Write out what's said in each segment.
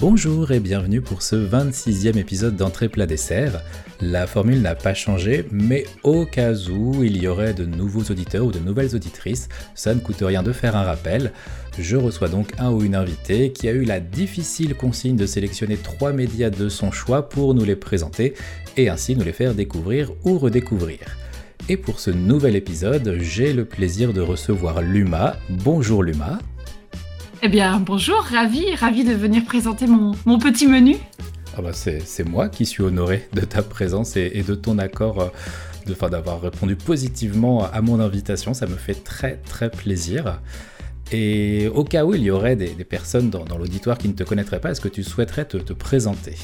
Bonjour et bienvenue pour ce 26e épisode d'Entrée plat dessert. La formule n'a pas changé, mais au cas où il y aurait de nouveaux auditeurs ou de nouvelles auditrices, ça ne coûte rien de faire un rappel. Je reçois donc un ou une invitée qui a eu la difficile consigne de sélectionner trois médias de son choix pour nous les présenter et ainsi nous les faire découvrir ou redécouvrir. Et pour ce nouvel épisode, j'ai le plaisir de recevoir Luma. Bonjour Luma. Eh bien, bonjour, ravi, ravi de venir présenter mon, petit menu. Ah bah c'est moi qui suis honoré de ta présence et, de ton accord, euh, d'avoir répondu positivement à mon invitation. Ça me fait très très plaisir. Et au cas où il y aurait des, personnes dans, l'auditoire qui ne te connaîtraient pas, est-ce que tu souhaiterais te présenter?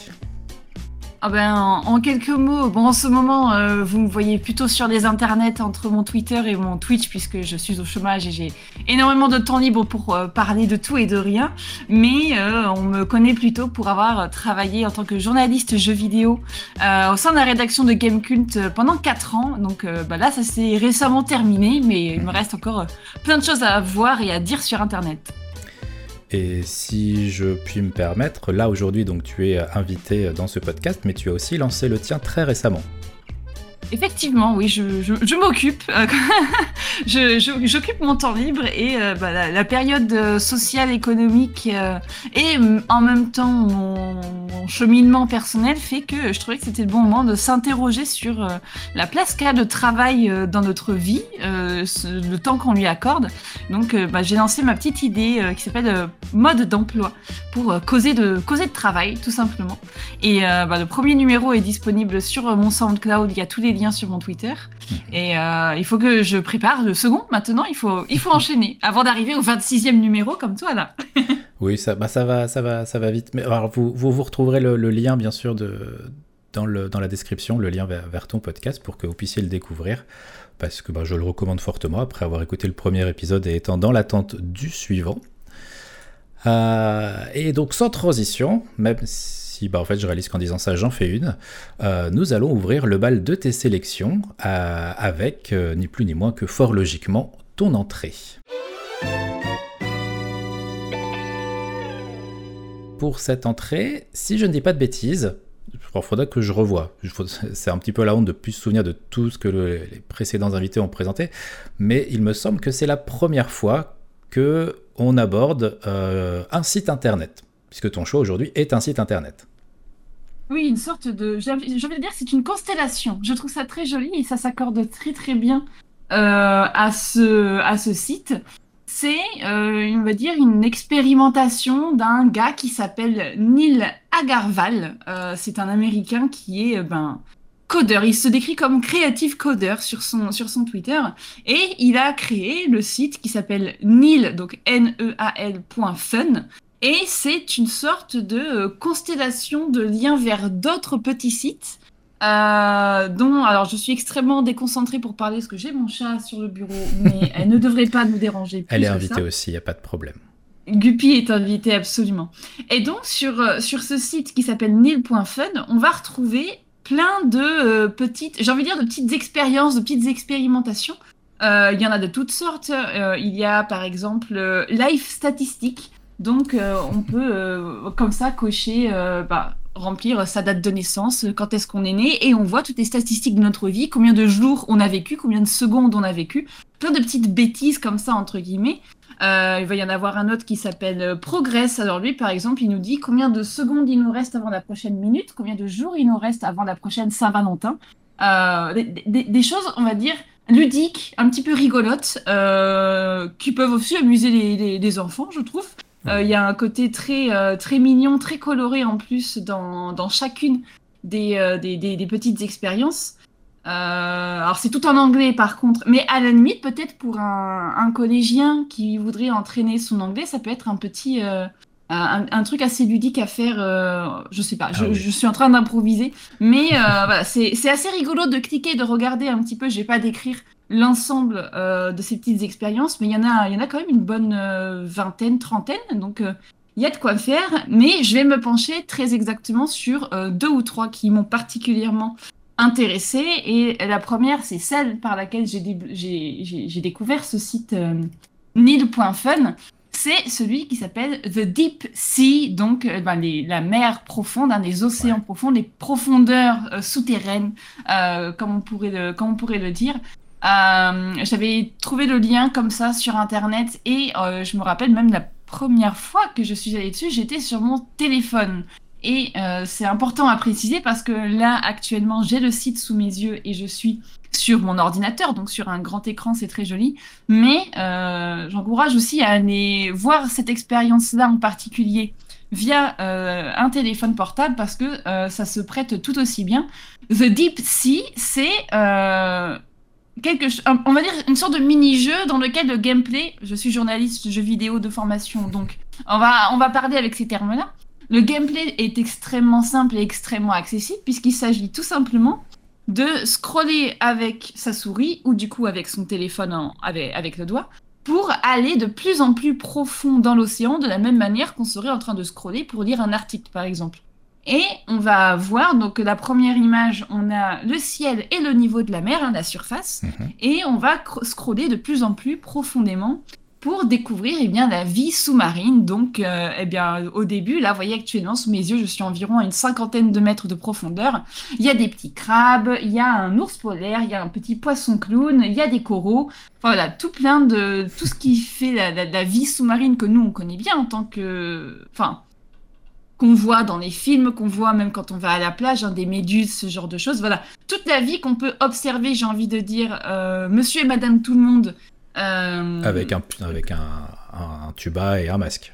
Ah ben, en, quelques mots, bon, en ce moment, euh, vous me voyez plutôt sur les internets entre mon Twitter et mon Twitch, puisque je suis au chômage et j'ai énormément de temps libre pour euh, parler de tout et de rien. Mais euh, on me connaît plutôt pour avoir travaillé en tant que journaliste jeux vidéo au sein de la rédaction de Gamecult pendant 4 ans. Donc bah là, ça s'est récemment terminé, mais il me reste encore plein de choses à voir et à dire sur internet. Et si je puis me permettre, là aujourd'hui, donc tu es invité dans ce podcast, mais tu as aussi lancé le tien très récemment. Effectivement, oui, je, m'occupe. J'occupe mon temps libre et euh, bah, la, période euh, sociale, économique euh, et en même temps mon, cheminement personnel fait que je trouvais que c'était le bon moment de s'interroger sur la place qu'a le travail dans notre vie, le temps qu'on lui accorde. Donc bah, j'ai lancé ma petite idée qui s'appelle mode d'emploi pour causer de, causer de travail, tout simplement. Et bah, le premier numéro est disponible sur mon SoundCloud, il y a tous les liens sur mon Twitter. Et euh, il faut que je prépare le second. Maintenant, il faut, il faut enchaîner avant d'arriver au 26e numéro comme toi là. oui, ça, bah, ça, va, ça, va, ça va vite. Mais alors, vous, vous, retrouverez le, lien, bien sûr, de, dans, le, dans la description, le lien vers, ton podcast pour que vous puissiez le découvrir. Parce que bah, je le recommande fortement après avoir écouté le premier épisode et étant dans l'attente du suivant. Euh, et donc, sans transition, même si bah, en fait je réalise qu'en disant ça j'en fais une, euh, nous allons ouvrir le bal de tes sélections euh, avec euh, ni plus ni moins que fort logiquement ton entrée. Pour cette entrée, si je ne dis pas de bêtises, il faudra que je revoie. C'est un petit peu la honte de plus se souvenir de tout ce que les précédents invités ont présenté, mais il me semble que c'est la première fois que on aborde un site internet puisque ton choix aujourd'hui est un site internet. Oui, une sorte de. J'ai envie de dire c'est une constellation. Je trouve ça très joli et ça s'accorde très très bien euh, à, ce, à ce site. C'est, euh, on va dire, une expérimentation d'un gars qui s'appelle Neil Agarwal. Euh, c'est un Américain qui est ben, codeur. Il se décrit comme creative coder sur son, sur son Twitter. Et il a créé le site qui s'appelle Neil, donc N-E-A-L.fun, et c'est une sorte de euh, constellation de liens vers d'autres petits sites. Euh, dont, alors je suis extrêmement déconcentrée pour parler parce que j'ai mon chat sur le bureau, mais elle ne devrait pas nous déranger. elle est invitée aussi, il n'y a pas de problème. Guppy est invitée absolument. Et donc sur, euh, sur ce site qui s'appelle nil.fun, on va retrouver plein de petites, j'ai envie de dire de petites expériences, de petites expérimentations. Il y en a de toutes sortes. il y a par exemple Life Statistics donc, euh, on peut euh, comme ça cocher, euh, bah, remplir sa date de naissance, quand est-ce qu'on est né, et on voit toutes les statistiques de notre vie, combien de jours on a vécu, combien de secondes on a vécu, plein de petites bêtises comme ça, entre guillemets. il va y en avoir un autre qui s'appelle Progress. Alors lui, par exemple, il nous dit combien de secondes il nous reste avant la prochaine minute, combien de jours il nous reste avant la prochaine Saint-Valentin. Des, choses, on va dire, ludiques, un petit peu rigolotes, qui peuvent aussi amuser les enfants, je trouve. Euh, il y a un côté très, euh, très mignon, très coloré en plus dans, dans chacune des, euh, des, des, petites expériences. alors c'est tout en anglais par contre, mais à la limite peut-être pour un, un, collégien qui voudrait entraîner son anglais, ça peut être un petit, un, un, truc assez ludique à faire. je sais pas, ah je, je, suis en train d'improviser, mais voilà, c'est assez rigolo de cliquer, de regarder un petit peu. Je vais pas décrire l'ensemble euh, de ces petites expériences, mais il y en a, il y en a quand même une bonne euh, vingtaine, trentaine, donc euh, il y a de quoi faire. Mais je vais me pencher très exactement sur deux ou trois qui m'ont particulièrement intéressée. Et la première, c'est celle par laquelle j'ai découvert ce site nil.fun. c'est celui qui s'appelle The Deep Sea, donc ben, la mer profonde, hein, les océans profonds, les profondeurs souterraines, comme, on pourrait le, comme on pourrait le dire. J'avais trouvé le lien comme ça sur Internet et je me rappelle même la première fois que je suis allée dessus, j'étais sur mon téléphone. Et c'est important à préciser parce que là, actuellement, j'ai le site sous mes yeux et je suis sur mon ordinateur, donc sur un grand écran, c'est très joli. Mais euh, j'encourage aussi à aller voir cette expérience-là en particulier via euh, un téléphone portable parce que euh, ça se prête tout aussi bien. The Deep Sea, c'est on va dire une sorte de mini-jeu dans lequel le gameplay, je suis journaliste jeu vidéo de formation, donc on va, on va parler avec ces termes-là. Le gameplay est extrêmement simple et extrêmement accessible puisqu'il s'agit tout simplement de scroller avec sa souris ou du coup avec son téléphone avec, le doigt pour aller de plus en plus profond dans l'océan de la même manière qu'on serait en train de scroller pour lire un article par exemple. Et on va voir, donc la première image, on a le ciel et le niveau de la mer, hein, la surface, mhm. et on va scroller de plus en plus profondément pour découvrir eh bien, la vie sous-marine. Donc, euh, eh bien, au début, là, vous voyez actuellement sous mes yeux, je suis environ à une cinquantaine de mètres de profondeur. Il y a des petits crabes, il y a un ours polaire, il y a un petit poisson clown, il y a des coraux. voilà, tout plein de tout ce qui fait la, vie sous-marine que nous on connaît bien en tant que, enfin, qu'on voit dans les films, qu'on voit même quand on va à la plage, hein, des méduses, ce genre de choses. Voilà, toute la vie qu'on peut observer, j'ai envie de dire, euh, Monsieur et Madame tout le monde euh, avec, un, avec un, tuba et un masque.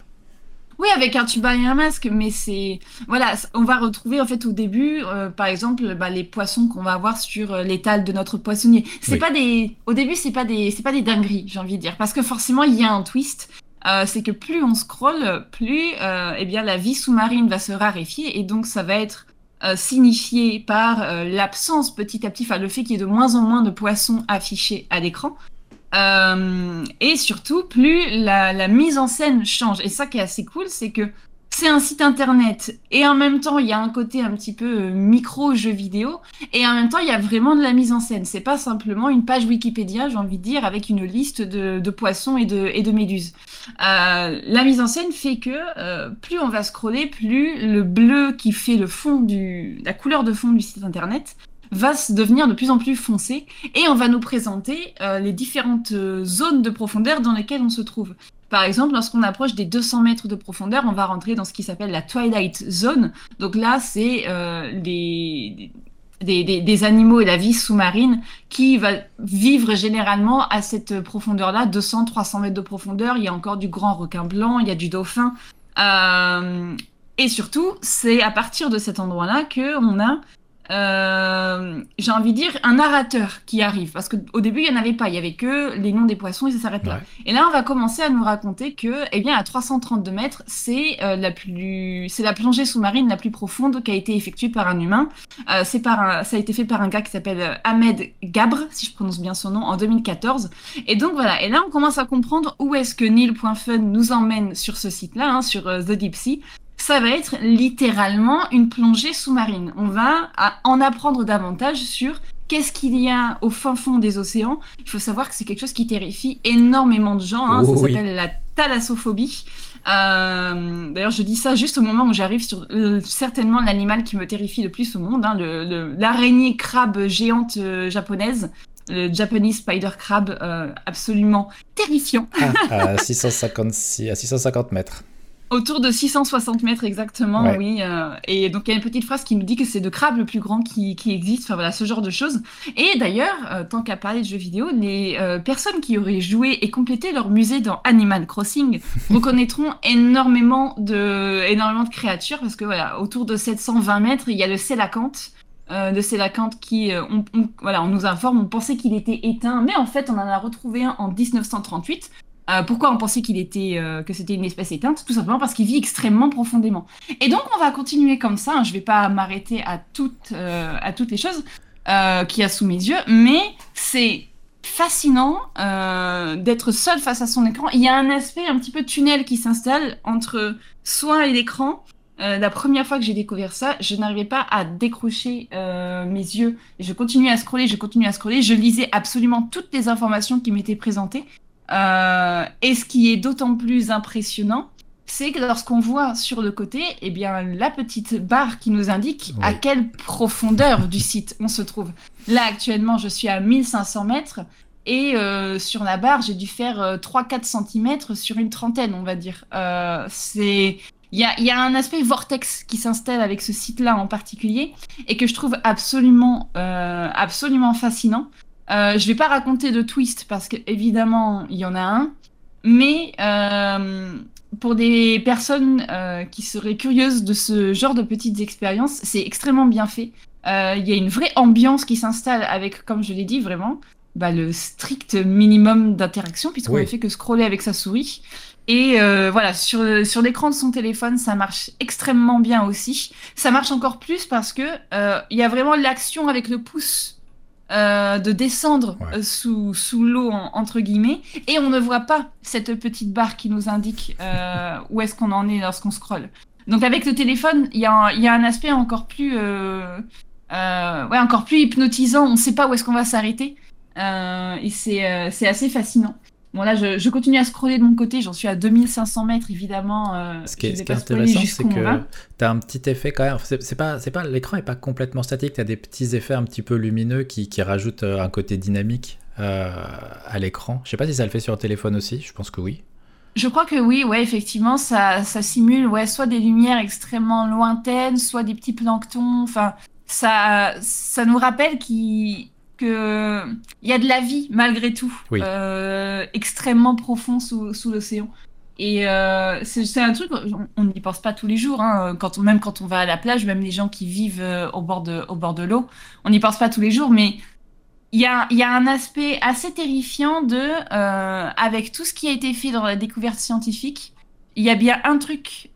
Oui, avec un tuba et un masque, mais c'est voilà, on va retrouver en fait au début, euh, par exemple, bah, les poissons qu'on va avoir sur l'étal de notre poissonnier. C'est pas des, au début, c'est pas des, c'est pas des dingueries, j'ai envie de dire, parce que forcément il y a un twist. C'est que plus on scrolle, plus eh bien la vie sous-marine va se raréfier et donc ça va être signifié par l'absence petit à petit, enfin le fait qu'il y ait de moins en moins de poissons affichés à l'écran. Euh, et surtout, plus la, mise en scène change. Et ça qui est assez cool, c'est que c'est un site internet et en même temps il y a un côté un petit peu euh, micro jeu vidéo et en même temps il y a vraiment de la mise en scène. C'est pas simplement une page Wikipédia, j'ai envie de dire, avec une liste de, poissons et de, méduses. Euh, la mise en scène fait que plus on va scroller, plus le bleu qui fait le fond du, la couleur de fond du site internet va se devenir de plus en plus foncé et on va nous présenter euh, les différentes euh, zones de profondeur dans lesquelles on se trouve. Par exemple, lorsqu'on approche des 200 mètres de profondeur, on va rentrer dans ce qui s'appelle la Twilight Zone. Donc là, c'est euh, des, des, animaux et la vie sous-marine qui va vivre généralement à cette profondeur-là, 200-300 mètres de profondeur. Il y a encore du grand requin blanc, il y a du dauphin. et surtout, c'est à partir de cet endroit-là qu'on a euh, j'ai envie de dire, un narrateur qui arrive. Parce qu'au début, il n'y en avait pas. Il y avait que les noms des poissons et ça s'arrête là. Et là, on va commencer à nous raconter que, eh bien, à 332 mètres, c'est euh, la plus, c'est la plongée sous-marine la plus profonde qui a été effectuée par un humain. Euh, c'est par ça a été fait par un gars qui s'appelle Ahmed Gabre, si je prononce bien son nom, en 2014. Et donc voilà. Et là, on commence à comprendre où est-ce que Neil.fun nous emmène sur ce site-là, hein, sur The Deep Sea ça va être littéralement une plongée sous-marine. On va en apprendre davantage sur qu'est-ce qu'il y a au fin fond des océans. Il faut savoir que c'est quelque chose qui terrifie énormément de gens. Hein. ça oh s'appelle la thalassophobie. Euh, d'ailleurs, je dis ça juste au moment où j'arrive sur euh, certainement l'animal qui me terrifie le plus au monde, hein, l'araignée crabe géante euh, japonaise le Japanese Spider Crab, absolument terrifiant. Ah, à, 656, à 650 mètres. Autour de 660 mètres exactement, oui. Euh, et donc il y a une petite phrase qui nous dit que c'est le crabe le plus grand qui, qui, existe, enfin voilà, ce genre de choses. Et d'ailleurs, euh, tant qu'à parler de jeux vidéo, les euh, personnes qui auraient joué et complété leur musée dans Animal Crossing reconnaîtront énormément de, énormément de créatures, parce que voilà, autour de 720 mètres, il y a le Sélacanthe. de Sélacanthe qui, on, voilà, on nous informe, on pensait qu'il était éteint, mais en fait on en a retrouvé un en 1938. Euh, pourquoi on pensait qu'il était euh, que c'était une espèce éteinte? Tout simplement parce qu'il vit extrêmement profondément. Et donc on va continuer comme ça. Hein. Je ne vais pas m'arrêter à toutes euh, à toutes les choses qu'il y a sous mes yeux, mais c'est fascinant d'être seul face à son écran. Il y a un aspect un petit peu tunnel qui s'installe entre soi et l'écran. la première fois que j'ai découvert ça, je n'arrivais pas à décrocher mes yeux. je continuais à scroller, je continuais à scroller. Je lisais absolument toutes les informations qui m'étaient présentées et ce qui est d'autant plus impressionnant, c'est que lorsqu'on voit sur le côté, eh bien, la petite barre qui nous indique à quelle profondeur du site on se trouve. Là, actuellement, je suis à 1500 mètres et euh, sur la barre, j'ai dû faire 3-4 euh, cm sur une trentaine, on va dire. Euh, c'est... Il y a, y a, un aspect vortex qui s'installe avec ce site-là en particulier et que je trouve absolument, absolument fascinant. Je ne vais pas raconter de twist parce qu'évidemment, il y en a un. Mais pour des personnes qui seraient curieuses de ce genre de petites expériences, c'est extrêmement bien fait. Il y a une vraie ambiance qui s'installe avec, comme je l'ai dit, vraiment bah, le strict minimum d'interaction, puisqu'on ne fait que scroller avec sa souris. Et euh, voilà, sur, sur l'écran de son téléphone, ça marche extrêmement bien aussi. Ça marche encore plus parce que euh, il y a vraiment l'action avec le pouce euh, de descendre sous, sous l'eau, entre guillemets, et on ne voit pas cette petite barre qui nous indique où est-ce qu'on en est lorsqu'on scrolle. Donc avec le téléphone, il y, a y a un aspect encore plus, ouais, encore plus hypnotisant. On ne sait pas où est-ce qu'on va s'arrêter. Euh, et euh, c'est assez fascinant. Bon là, je, continue à scroller de mon côté, j'en suis à 2500 mètres évidemment. Euh, ce qui est, ce qui est intéressant, c'est que tu as un petit effet quand même. C'est pas, pas l'écran est pas complètement statique, tu as des petits effets un petit peu lumineux qui, qui rajoutent un côté dynamique à l'écran. Je sais pas si ça le fait sur le téléphone aussi, je pense que oui. Je crois que oui, ouais, effectivement, ça, ça simule ouais, soit des lumières extrêmement lointaines, soit des petits planctons. Enfin, ça, ça nous rappelle qu'il il y a de la vie malgré tout, euh, extrêmement profond sous, sous l'océan. Et euh, c'est un truc, on n'y pense pas tous les jours, hein, quand même quand on va à la plage, même les gens qui vivent euh, au bord de, au bord de l'eau, on n'y pense pas tous les jours, mais il y a, y a, un aspect assez terrifiant de, avec tout ce qui a été fait dans la découverte scientifique, il y a bien un truc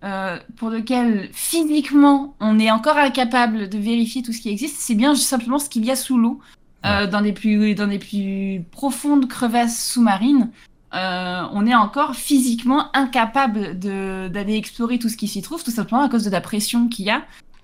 pour lequel physiquement on est encore incapable de vérifier tout ce qui existe, c'est bien simplement ce qu'il y a sous l'eau. Euh, dans, des plus, dans des plus profondes crevasses sous-marines, euh, on est encore physiquement incapable d'aller explorer tout ce qui s'y trouve, tout simplement à cause de la pression qu'il y a.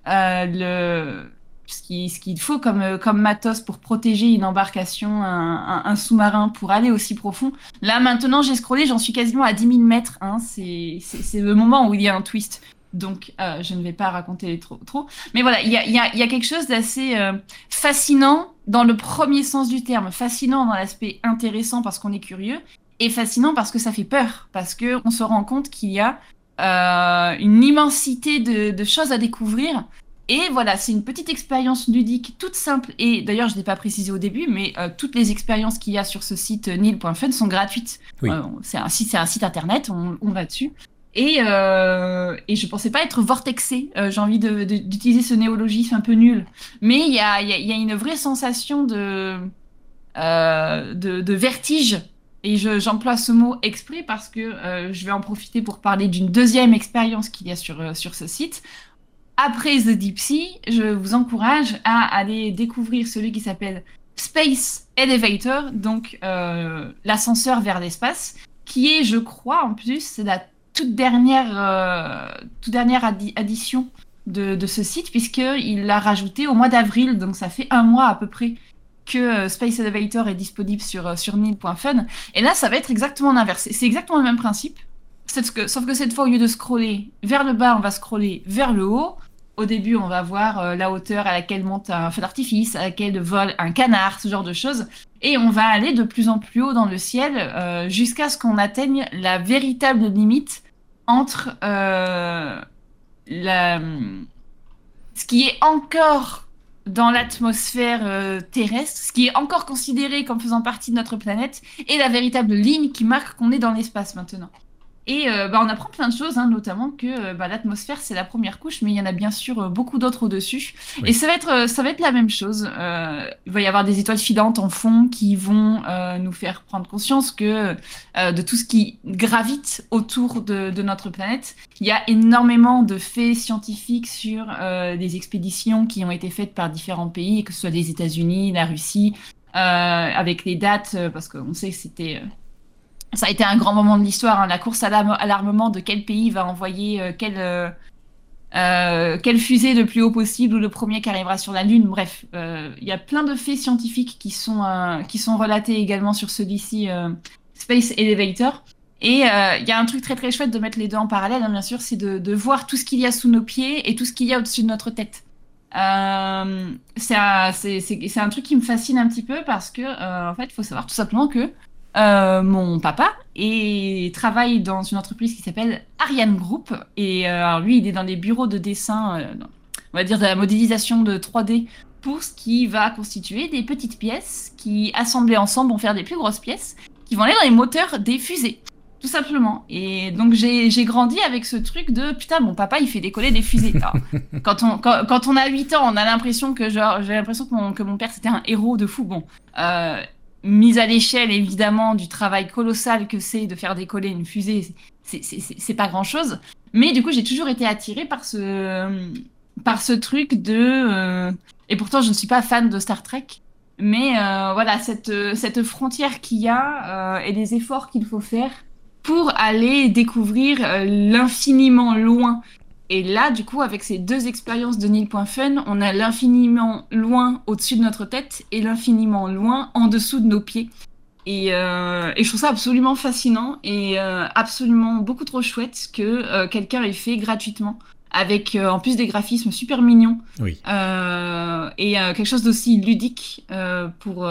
Euh, le, ce qu'il ce qu'il faut comme, comme matos pour protéger une embarcation, un, un, sous-marin, pour aller aussi profond. Là, maintenant, j'ai scrollé, j'en suis quasiment à 10 000 mètres. Hein, C'est le moment où il y a un twist. Donc, euh, je ne vais pas raconter trop. trop. Mais voilà, il y a, y, a, y a, quelque chose d'assez euh, fascinant dans le premier sens du terme. Fascinant dans l'aspect intéressant parce qu'on est curieux. Et fascinant parce que ça fait peur. Parce qu'on se rend compte qu'il y a euh, une immensité de, de, choses à découvrir. Et voilà, c'est une petite expérience ludique toute simple. Et d'ailleurs, je ne l'ai pas précisé au début, mais euh, toutes les expériences qu'il y a sur ce site nil.fun sont gratuites. Oui. Euh, c'est un, site, un site internet, on, on va dessus. Et, euh, et je pensais pas être vortexé. Euh, j'ai envie d'utiliser ce néologisme un peu nul. Mais il y a, une vraie sensation de, euh, vertige. Et j'emploie ce mot exprès parce que euh, je vais en profiter pour parler d'une deuxième expérience qu'il y a sur, sur ce site. Après The Deep Sea, je vous encourage à aller découvrir celui qui s'appelle Space Elevator, donc l'ascenseur vers l'espace, qui est, je crois, en plus, la toute dernière, euh, toute dernière addition de, de, ce site, puisqu'il l'a rajouté au mois d'avril, donc ça fait un mois à peu près que euh, Space Elevator est disponible sur, euh, sur nil.fun. Et là, ça va être exactement l'inverse. C'est exactement le même principe, que, sauf que cette fois, au lieu de scroller vers le bas, on va scroller vers le haut. Au début, on va voir la hauteur à laquelle monte un feu d'artifice, à laquelle vole un canard, ce genre de choses. Et on va aller de plus en plus haut dans le ciel jusqu'à ce qu'on atteigne la véritable limite entre euh, ce qui est encore dans l'atmosphère euh, terrestre, ce qui est encore considéré comme faisant partie de notre planète, et la véritable ligne qui marque qu'on est dans l'espace maintenant. Et euh, bah, on apprend plein de choses, hein, notamment que euh, bah, l'atmosphère c'est la première couche, mais il y en a bien sûr euh, beaucoup d'autres au-dessus. Et ça va être ça va être la même chose. il va y avoir des étoiles filantes en fond qui vont nous faire prendre conscience que de tout ce qui gravite autour de, de, notre planète. Il y a énormément de faits scientifiques sur des expéditions qui ont été faites par différents pays, que ce soit les États-Unis, la Russie, avec les dates, parce qu'on sait que c'était ça a été un grand moment de l'histoire, hein, la course à l'armement de quel pays va envoyer euh, quelle, euh, euh, quelle fusée le plus haut possible ou le premier qui arrivera sur la Lune. Bref, il y a plein de faits scientifiques qui sont, relatés également sur celui-ci Space Elevator. Et il y a un truc très très chouette de mettre les deux en parallèle, hein, bien sûr, c'est de, voir tout ce qu'il y a sous nos pieds et tout ce qu'il y a au-dessus de notre tête. C'est un, un, truc qui me fascine un petit peu parce que, en fait, il faut savoir tout simplement que euh, mon papa et travaille dans une entreprise qui s'appelle Ariane Group. Et euh, alors lui, il est dans les bureaux de dessin, euh, on va dire de la modélisation de 3D pour ce qui va constituer des petites pièces qui, assemblées ensemble, vont faire des plus grosses pièces qui vont aller dans les moteurs des fusées. Tout simplement. Et donc j'ai grandi avec ce truc de putain, mon papa il fait décoller des fusées. quand, on, quand, on a 8 ans, on a l'impression que genre j'ai l'impression que mon, que mon père c'était un héros de fou. Bon, mise à l'échelle évidemment du travail colossal que c'est de faire décoller une fusée, c'est pas grand chose. Mais du coup, j'ai toujours été attirée par ce, par ce truc de. Euh, et pourtant, je ne suis pas fan de Star Trek. Mais euh, voilà, cette, cette frontière qu'il y a euh, et les efforts qu'il faut faire pour aller découvrir l'infiniment loin et là, du coup, avec ces deux expériences de Nil.fun, on a l'infiniment loin au-dessus de notre tête et l'infiniment loin en dessous de nos pieds. Et, euh, je trouve ça absolument fascinant et euh, absolument beaucoup trop chouette que euh, quelqu'un ait fait gratuitement avec euh, en plus des graphismes super mignons oui. euh, et euh, quelque chose d'aussi ludique pour pour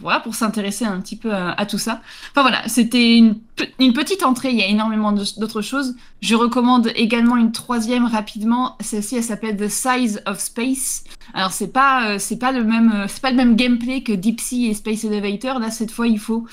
voilà, pour s'intéresser un petit peu à, à, tout ça. Enfin voilà, c'était une, une petite entrée. Il y a énormément d'autres choses. Je recommande également une troisième rapidement. Celle-ci, elle s'appelle The Size of Space. Alors c'est pas c'est pas le même c'est pas le même gameplay que Deep Sea et Space Elevator. Là cette fois il faut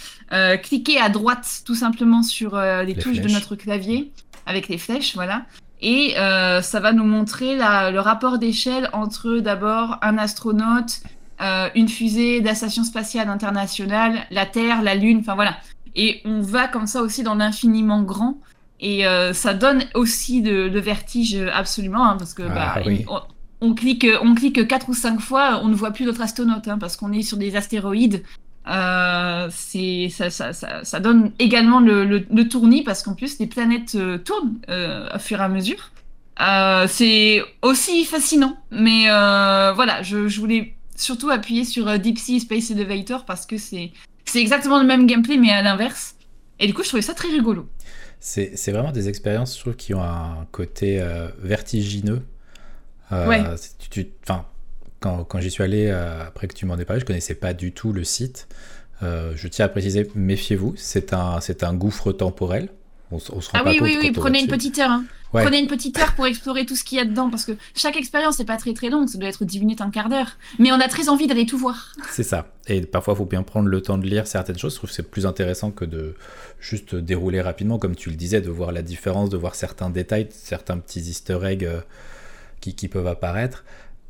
cliquer à droite tout simplement sur les, les, touches flèches. de notre clavier avec les flèches, voilà. Et euh, ça va nous montrer la, le rapport d'échelle entre d'abord un astronaute, euh, une fusée de la station spatiale internationale, la Terre, la Lune, enfin voilà. Et on va comme ça aussi dans l'infiniment grand. Et euh, ça donne aussi de, de vertige absolument, hein, parce que ah, bah, oui. on, on, clique, on clique quatre ou cinq fois, on ne voit plus d'autres astronautes, hein, parce qu'on est sur des astéroïdes. Euh, c'est ça, ça, ça, ça, donne également le, le, le tournis parce qu'en plus les planètes euh, tournent euh, au fur et à mesure. Euh, c'est aussi fascinant, mais voilà, je, je, voulais surtout appuyer sur Deep Sea Space Elevator parce que c'est c'est exactement le même gameplay mais à l'inverse. Et du coup, je trouvais ça très rigolo. C'est vraiment des expériences, je trouve, qui ont un côté vertigineux. ouais. Tu, tu, quand, quand j'y suis allé, euh, après que tu m'en aies parlé, je connaissais pas du tout le site. Euh, je tiens à préciser, méfiez-vous, c'est un, c'est un gouffre temporel. On, on se rend ah pas oui, compte oui, oui, prenez une petite heure. Hein. Ouais. Prenez une petite heure pour explorer tout ce qu'il y a dedans, parce que chaque expérience n'est pas très très longue, ça doit être 10 minutes, un quart d'heure. Mais on a très envie d'aller tout voir. C'est ça. Et parfois, il faut bien prendre le temps de lire certaines choses. Je trouve que c'est plus intéressant que de juste dérouler rapidement, comme tu le disais, de voir la différence, de voir certains détails, certains petits easter eggs euh, qui, qui peuvent apparaître.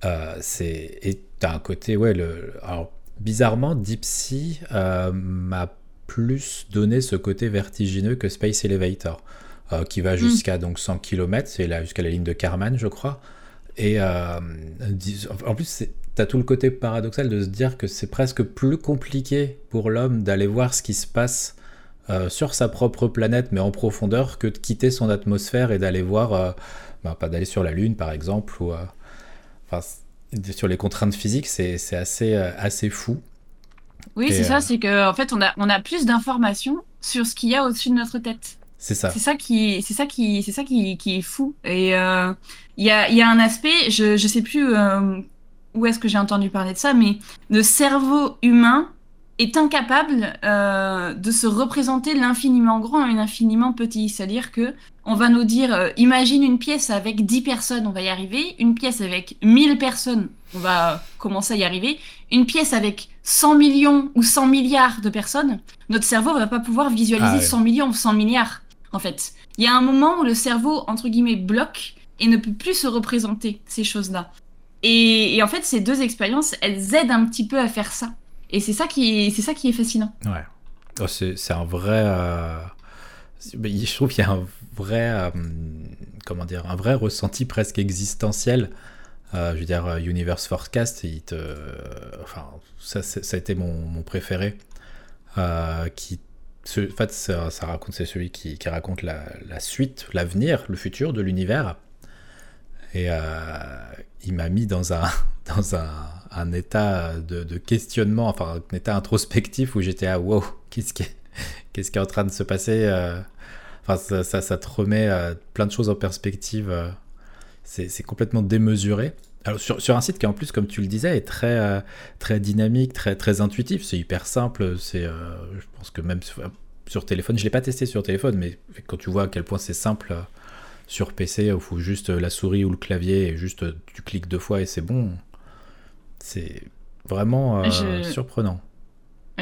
Euh, c'est et t'as un côté ouais le alors bizarrement Deep Sea euh, m'a plus donné ce côté vertigineux que Space Elevator euh, qui va jusqu'à mm. donc 100 km c'est là jusqu'à la ligne de Karman je crois et en plus t'as tout le côté paradoxal de se dire que c'est presque plus compliqué pour l'homme d'aller voir ce qui se passe sur sa propre planète mais en profondeur que de quitter son atmosphère et d'aller voir bah, pas d'aller sur la lune par exemple ou Enfin, sur les contraintes physiques, c'est assez, euh, assez fou. Oui, c'est euh... ça, c'est qu'en en fait, on a, on a plus d'informations sur ce qu'il y a au-dessus de notre tête. C'est ça. C'est ça qui, c'est ça qui, c'est ça qui, qui, est fou. Et il euh, y, a, y a un aspect, je, je sais plus euh, où est-ce que j'ai entendu parler de ça, mais le cerveau humain est incapable euh, de se représenter l'infiniment grand et l'infiniment petit. C'est-à-dire que on va nous dire, euh, imagine une pièce avec 10 personnes, on va y arriver. Une pièce avec 1000 personnes, on va commencer à y arriver. Une pièce avec 100 millions ou 100 milliards de personnes, notre cerveau va pas pouvoir visualiser ah ouais. 100 millions ou 100 milliards, en fait. Il y a un moment où le cerveau, entre guillemets, bloque et ne peut plus se représenter ces choses-là. Et, et en fait, ces deux expériences, elles aident un petit peu à faire ça. Et c'est ça qui est, c'est ça qui est fascinant. Ouais. Oh, c'est, un vrai. Euh... Je trouve qu'il y a un vrai, euh... comment dire, un vrai ressenti presque existentiel. Euh, je veux dire, Universe Forecast, il te, enfin, ça, ça a été mon, mon préféré. Euh, qui, en fait, ça, ça raconte, c'est celui qui, qui raconte la, la suite, l'avenir, le futur de l'univers. Et euh, il m'a mis dans un, dans un, un état de, questionnement, enfin un état introspectif où j'étais à wow, qu'est-ce qui, est en train de se passer Enfin, ça, ça, te remet plein de choses en perspective. c'est complètement démesuré. Alors sur, un site qui en plus, comme tu le disais, est très, très dynamique, très, très intuitif, c'est hyper simple. Je pense que même sur, téléphone, je l'ai pas testé sur téléphone, mais quand tu vois à quel point c'est simple sur PC, il faut juste la souris ou le clavier et juste tu cliques deux fois et c'est bon. C'est vraiment surprenant.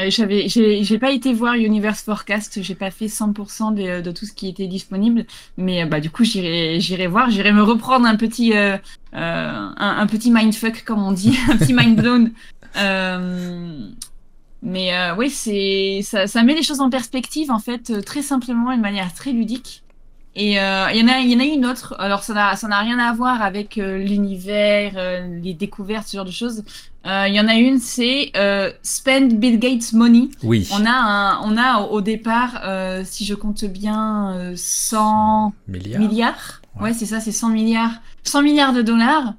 J'avais, j'ai pas été voir Universe Forecast, j'ai pas fait 100% de, de, tout ce qui était disponible, mais bah du coup j'irai, j'irai voir, j'irai me reprendre un petit, euh, euh, un, un, petit mindfuck comme on dit, un petit mind blown. Euh, mais euh, oui, c'est, ça, ça met les choses en perspective en fait, très simplement, d'une manière très ludique. Et il y en a, y en a une autre. Alors ça n'a, rien à voir avec l'univers, les découvertes, ce genre de choses. Euh, il y en a une, c'est euh, Spend Bill Gates Money. Oui. On a, un, on a au départ, euh, si je compte bien, 100 milliards. milliards. Ouais, c'est ça, c'est 100 milliards. 100 milliards de dollars.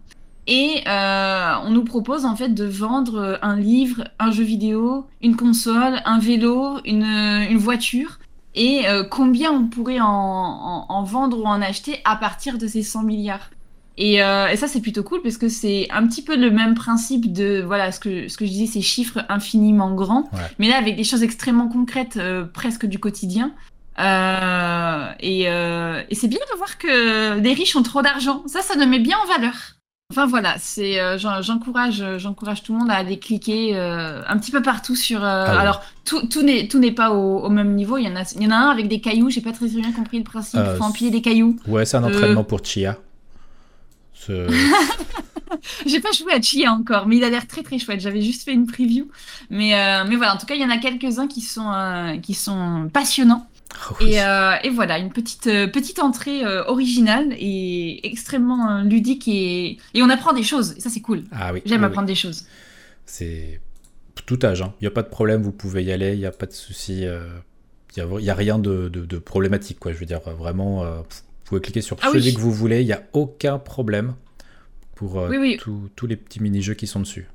Et on nous propose en fait de vendre un livre, un jeu vidéo, une console, un vélo, une, une voiture. Et combien on pourrait en, en, en vendre ou en acheter à partir de ces 100 milliards? Et, euh, et, ça, c'est plutôt cool parce que c'est un petit peu le même principe de, voilà, ce que, ce que je disais, ces chiffres infiniment grands, mais là avec des choses extrêmement concrètes, euh, presque du quotidien. Euh, et, euh, et c'est bien de voir que les riches ont trop d'argent. Ça, ça me met bien en valeur. Enfin voilà, c'est euh, j'encourage j'encourage tout le monde à aller cliquer un petit peu partout sur. Ah alors tout tout n'est tout n'est pas au, au, même niveau. Il y en a il y en a un avec des cailloux. J'ai pas très bien compris le principe. Il faut empiler des cailloux. Ouais, c'est un entraînement pour Chia. J'ai pas joué à Chia encore, mais il a l'air très très chouette. J'avais juste fait une preview, mais euh, mais voilà. En tout cas, il y en a quelques-uns qui sont euh, qui sont passionnants. Oh et, euh, et, voilà, une petite petite entrée originale et extrêmement ludique et, et on apprend des choses. Et ça, c'est cool. Ah oui. J'aime apprendre des choses. C'est tout âge. Il hein. n'y a pas de problème. Vous pouvez y aller. Il n'y a pas de souci. Il n'y a, a, rien de, de, problématique, quoi. Je veux dire, vraiment, vous pouvez cliquer sur ah celui que vous voulez, il n'y a aucun problème pour euh, tous les petits mini-jeux qui sont dessus.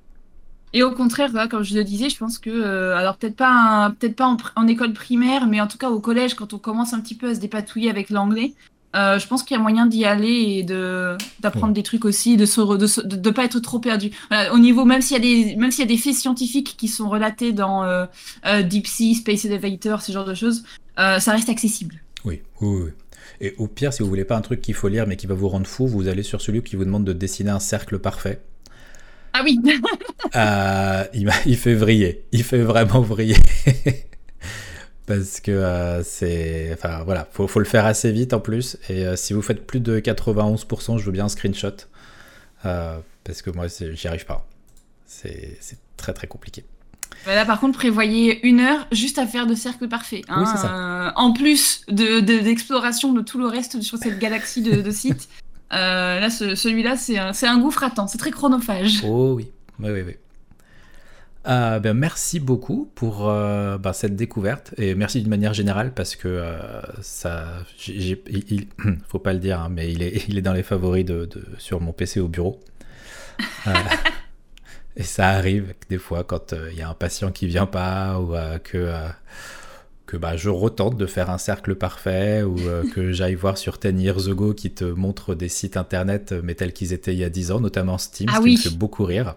Et au contraire, comme je le disais, je pense que, euh, alors peut-être pas, peut-être pas en, école primaire, mais en tout cas au collège, quand on commence un petit peu à se dépatouiller avec l'anglais, euh, je pense qu'il y a moyen d'y aller et de d'apprendre des trucs aussi, de ne de, pas être trop perdu. au niveau, même s'il y a des, même s'il y a des faits scientifiques qui sont relatés dans Deep Sea, Space Elevator, ce genre de choses, ça reste accessible. Oui, oui, oui. Et au pire, si vous voulez pas un truc qu'il faut lire mais qui va vous rendre fou, vous allez sur celui qui vous demande de dessiner un cercle parfait. Ah oui euh, il, il, fait vriller. Il fait vraiment vriller. Parce que euh, c'est. Enfin voilà, faut, faut le faire assez vite en plus. Et euh, si vous faites plus de 91%, je veux bien un screenshot. parce que moi, j'y arrive pas. C'est très très compliqué. Bah là, par contre, prévoyez une heure juste à faire de cercle parfait. Hein, oui, ça. Euh, en plus d'exploration de, de, tout le reste sur cette galaxie de, de sites. Euh, là, ce, celui-là, c'est un, un, gouffre à temps. C'est très chronophage. Oh oui, oui, oui. Euh, ben, merci beaucoup pour ben, cette découverte et merci d'une manière générale parce que ça, il, faut pas le dire, hein, mais il est, il est dans les favoris de, de sur mon PC au bureau. Et ça arrive des fois quand il euh, y a un patient qui vient pas ou euh, que, euh, que bah, je retente de faire un cercle parfait ou que j'aille voir sur Ten Years Ago qui te montre des sites internet mais tels qu'ils étaient il y a 10 ans, notamment Steam, ah ce qui me fait beaucoup rire.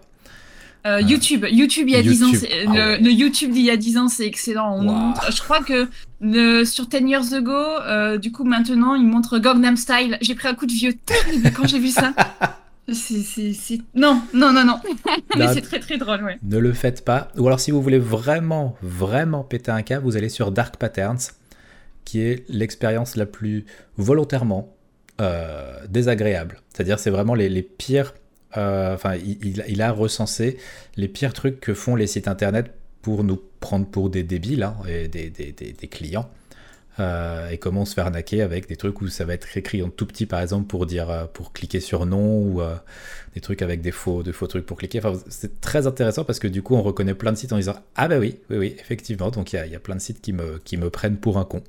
YouTube, YouTube il y a 10 ans, ah le, YouTube d'il y a 10 ans c'est excellent. On montre, je crois que le, sur Ten Years Ago, du coup maintenant il montre Gangnam Style. J'ai pris un coup de vieux terrible quand j'ai vu ça. Non, non, non, non. Mais c'est très très drôle, ouais. Ne le faites pas. Ou alors si vous voulez vraiment, vraiment péter un câble, vous allez sur Dark Patterns, qui est l'expérience la plus volontairement euh, désagréable. C'est-à-dire c'est vraiment les, les pires... Euh, enfin, il, il, a recensé les pires trucs que font les sites internet pour nous prendre pour des débiles hein, et des, des, des, des clients. Euh, et comment se faire arnaquer avec des trucs où ça va être écrit en tout petit par exemple pour dire euh, pour cliquer sur non ou euh, des trucs avec des faux, de faux trucs pour cliquer. Enfin, c'est très intéressant parce que du coup on reconnaît plein de sites en disant ah bah oui oui oui effectivement donc il y, y a, plein de sites qui me, qui me prennent pour un con.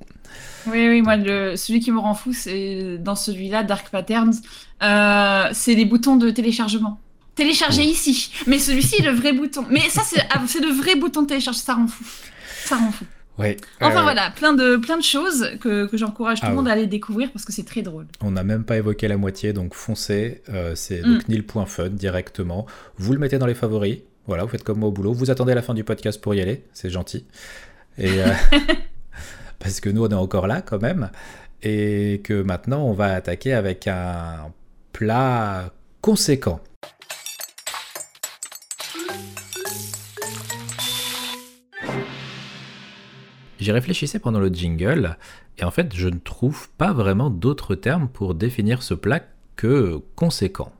Oui oui moi le, celui qui me rend fou c'est dans celui-là Dark Patterns c'est les boutons de téléchargement. Télécharger ici mais celui-ci est le vrai bouton mais ça c'est ah, le vrai bouton de télécharge ça rend fou ça rend fou. Ouais. Enfin euh, voilà, plein de, plein de choses que, que j'encourage tout Ah le monde ouais. à aller découvrir parce que c'est très drôle. On n'a même pas évoqué la moitié, donc foncez. euh, c'est Mm. donc nil.fun directement. Vous le mettez dans les favoris. Voilà, vous faites comme moi au boulot. Vous attendez la fin du podcast pour y aller. C'est gentil. Et euh, parce que nous, on est encore là quand même. Et que maintenant, on va attaquer avec un plat conséquent. J'y réfléchissais pendant le jingle, et en fait, je ne trouve pas vraiment d'autres termes pour définir ce plat que conséquent.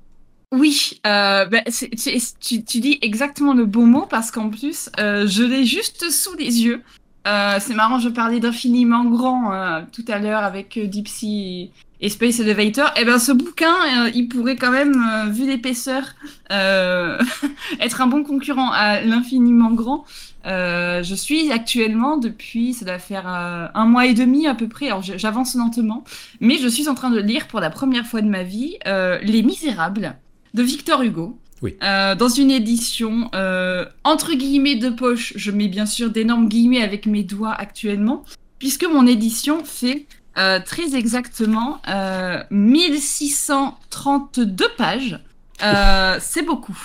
Oui, euh, c'est- tu, dis exactement le bon mot parce qu'en plus, euh, je l'ai juste sous les yeux. Euh, c'est marrant, je parlais d'infiniment grand tout à l'heure avec Sea et Space Elevator. Et ben, ce bouquin, il pourrait quand même, vu l'épaisseur, être un bon concurrent à l'infiniment grand. Euh, je suis actuellement depuis, ça doit faire euh, un mois et demi à peu près. Alors j'avance lentement, mais je suis en train de lire pour la première fois de ma vie euh, Les Misérables de Victor Hugo. Oui. Euh, dans une édition euh, entre guillemets de poche, je mets bien sûr d'énormes guillemets avec mes doigts actuellement, puisque mon édition fait euh, très exactement euh, 1632 pages. Euh, c'est beaucoup.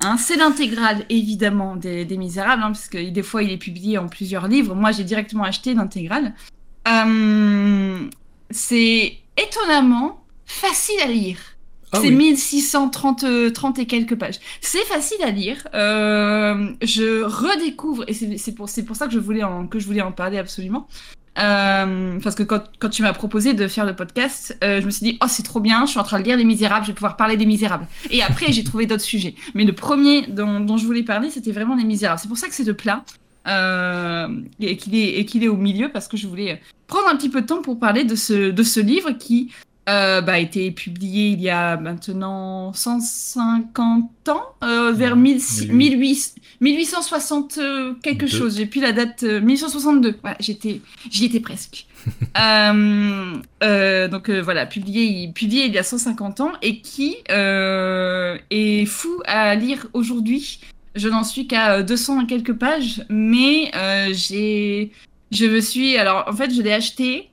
Hein, c'est l'intégrale évidemment des, des Misérables, hein, parce que des fois il est publié en plusieurs livres. Moi j'ai directement acheté l'intégrale. Euh, c'est étonnamment facile à lire. Ah c'est oui. 1630 euh, 30 et quelques pages. C'est facile à lire. Euh, je redécouvre, et c'est pour, ça que je voulais en, que je voulais en parler absolument. Euh, parce que quand, tu m'as proposé de faire le podcast, euh, je me suis dit, oh, c'est trop bien, je suis en train de lire Les Misérables, je vais pouvoir parler des Misérables. Et après, j'ai trouvé d'autres sujets. Mais le premier dont, je voulais parler, c'était vraiment Les Misérables. C'est pour ça que c'est de plat. Euh, et qu'il est, au milieu, parce que je voulais prendre un petit peu de temps pour parler de ce livre qui euh, bah, a été publié il y a maintenant 150 ans, euh, vers Ouais, 1000 1800. 1800 1860 euh, quelque Deux. chose. J'ai plus la date. euh, 1862. Ouais, j'étais, j'y étais presque. Euh, donc voilà, publié, il- publié il y a 150 ans et qui est fou à lire aujourd'hui. Je n'en suis qu'à euh, 200 et quelques pages, mais j'ai, je me suis, alors en fait, je l'ai acheté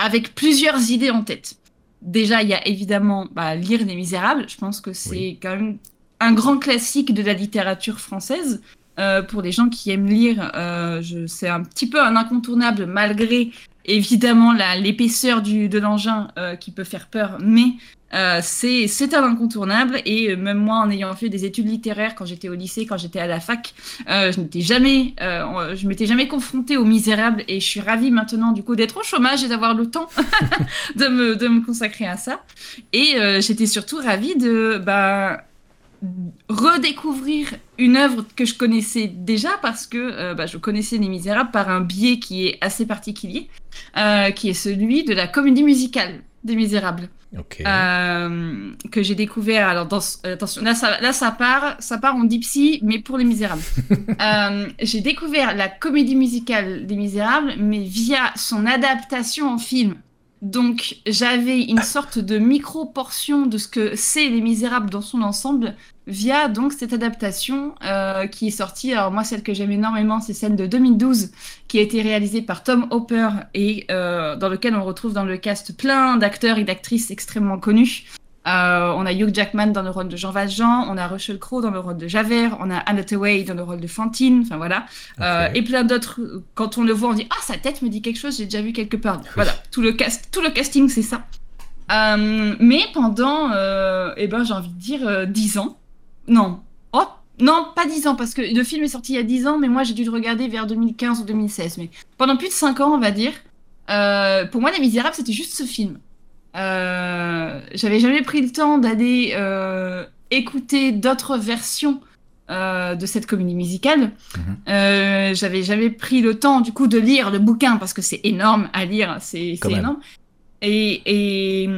avec plusieurs idées en tête. Déjà, il y a évidemment bah, lire Les Misérables. Je pense que c'est Oui. quand même un grand classique de la littérature française. Euh, pour les gens qui aiment lire, euh, c'est un petit peu un incontournable malgré évidemment l'épaisseur de l'engin euh, qui peut faire peur, mais euh, c'est un incontournable et euh, même moi en ayant fait des études littéraires quand j'étais au lycée, quand j'étais à la fac, euh, je n'étais jamais, euh, je m'étais jamais confrontée aux misérables et je suis ravie maintenant du coup d'être au chômage et d'avoir le temps de me de me consacrer à ça. Et euh, j'étais surtout ravie de bah, redécouvrir une œuvre que je connaissais déjà parce que euh, bah, je connaissais Les Misérables par un biais qui est assez particulier, euh, qui est celui de la comédie musicale des Misérables euh, que j'ai découvert. Alors dans, euh, attention, là ça, là ça part, ça part en deep sea, mais pour les Misérables. Euh, j'ai découvert la comédie musicale des Misérables, mais via son adaptation en film. Donc j'avais une sorte de micro portion de ce que c'est les Misérables dans son ensemble via donc cette adaptation euh, qui est sortie. Alors moi celle que j'aime énormément c'est celle de 2012 qui a été réalisée par Tom Hopper et euh, dans lequel on retrouve dans le cast plein d'acteurs et d'actrices extrêmement connus. Euh, on a Hugh Jackman dans le rôle de Jean Valjean, on a Russell Crowe dans le rôle de Javert, on a Anne Hathaway dans le rôle de Fantine, enfin voilà, Euh, et plein d'autres. Quand on le voit, on dit ah sa tête me dit quelque chose, j'ai déjà vu quelque part. Voilà, tout le cast, tout le casting c'est ça. Euh, mais pendant, eh ben j'ai envie de dire euh, 10 ans, non, oh non pas 10 ans parce que le film est sorti il y a 10 ans, mais moi j'ai dû le regarder vers 2015 ou 2016, mais pendant plus de 5 ans on va dire. pour moi, Les Misérables, c'était juste ce film. Euh, J'avais jamais pris le temps d'aller euh, écouter d'autres versions euh, de cette comédie musicale. Euh, J'avais jamais pris le temps, du coup, de lire le bouquin parce que c'est énorme à lire, c'est énorme. Et, et,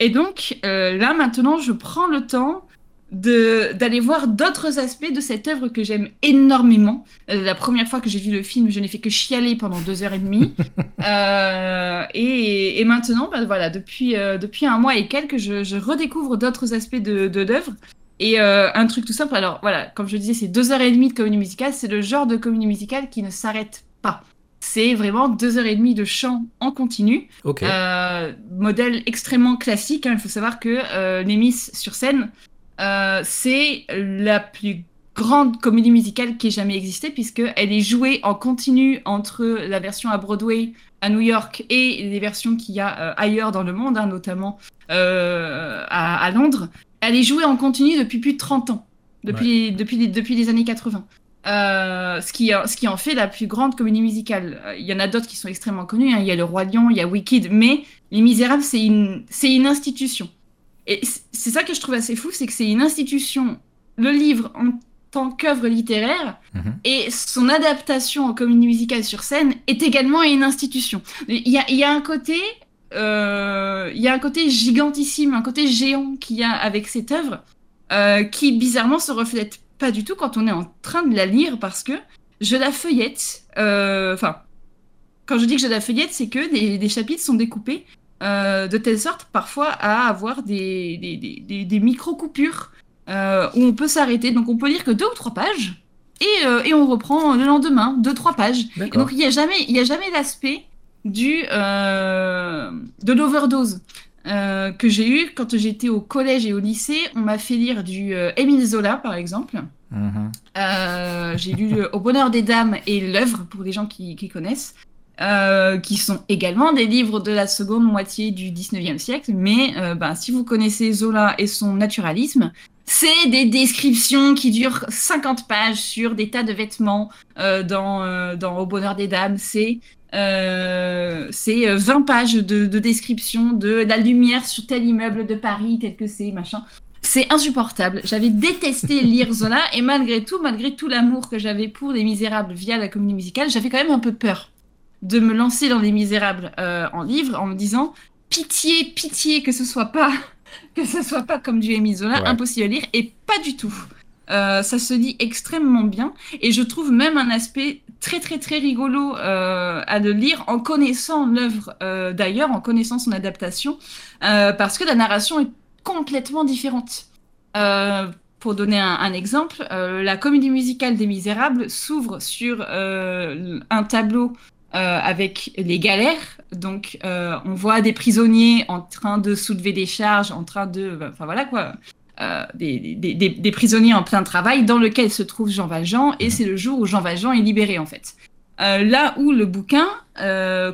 et donc, euh, là, maintenant, je prends le temps d'aller voir d'autres aspects de cette œuvre que j'aime énormément. Euh, la première fois que j'ai vu le film, je n'ai fait que chialer pendant deux heures et demie. Euh, et, et maintenant, bah, voilà, depuis, euh, depuis un mois et quelques, je, je redécouvre d'autres aspects de, l'œuvre. Et un truc tout simple, alors voilà, comme je disais, c'est deux heures et demie de comédie musicale, c'est le genre de comédie musicale qui ne s'arrête pas. C'est vraiment deux heures et demie de chant en continu. Modèle extrêmement classique. hein. Il faut savoir que Miss sur scène, euh, c'est la plus grande comédie musicale qui ait jamais existé, puisqu'elle est jouée en continu entre la version à Broadway à New York et les versions qu'il y a euh, ailleurs dans le monde, hein, notamment euh, à, à Londres. Elle est jouée en continu depuis plus de 30 ans, depuis, depuis, les, depuis les années 80. Euh, ce, qui, ce qui en fait la plus grande comédie musicale. Euh, Il y en a d'autres qui sont extrêmement connus. hein. Il y a Le Roi Lion, il y a Wicked, mais Les Misérables, c'est une, c'est une institution. Et c'est ça que je trouve assez fou, c'est que c'est une institution, le livre en tant qu'œuvre littéraire, Mhm. et son adaptation en comédie musicale sur scène est également une institution. Il y a, il y a un côté, euh, il y a un côté gigantissime, un côté géant qu'il y a avec cette œuvre, euh, qui bizarrement se reflète pas du tout quand on est en train de la lire, parce que je la feuillette. euh, Enfin, quand je dis que je la feuillette, c'est que des, des chapitres sont découpés de telle sorte parfois à avoir des, des, des, des- micro-coupures euh, où on peut s'arrêter. Donc on peut lire que deux ou trois pages et, euh, et on reprend le lendemain, deux, trois pages. Et donc il n'y a jamais, il y a jamais l'aspect du euh, de l'overdose euh, que j'ai eu quand j'étais au collège et au lycée. On m'a fait lire du euh, Émile Zola par exemple. Mhm. Euh, j'ai lu euh, Au bonheur des dames et l'œuvre pour les gens qui, qui connaissent, euh, qui sont également des livres de la seconde moitié du 19e siècle. Mais euh, ben, si vous connaissez Zola et son naturalisme, c'est des descriptions qui durent 50 pages sur des tas de vêtements euh, dans, dans Au bonheur des dames. C'est c'est euh, 20 pages de, de description de la lumière sur tel immeuble de Paris, tel que c'est, machin. C'est insupportable. J'avais détesté lire Zola et malgré tout, malgré tout l'amour que j'avais pour Les Misérables via la comédie musicale, j'avais quand même un peu peur de me lancer dans Les Misérables euh, en livre en me disant pitié, pitié que ce soit pas que ce soit pas comme du Émile Zola, Ouais. impossible à lire et pas du tout. Euh, ça se lit extrêmement bien et je trouve même un aspect très très très rigolo euh, à le lire en connaissant l'œuvre euh, d'ailleurs, en connaissant son adaptation, parce que la narration est complètement différente. Pour donner un, un exemple, la comédie musicale des Misérables s'ouvre sur un tableau euh, avec les galères. Donc, euh, on voit des prisonniers en train de soulever des charges, en train de, enfin voilà quoi, euh, des, des, des, des prisonniers en plein travail, dans lequel se trouve Jean Valjean, et c'est le jour où Jean Valjean est libéré en fait. Là où le bouquin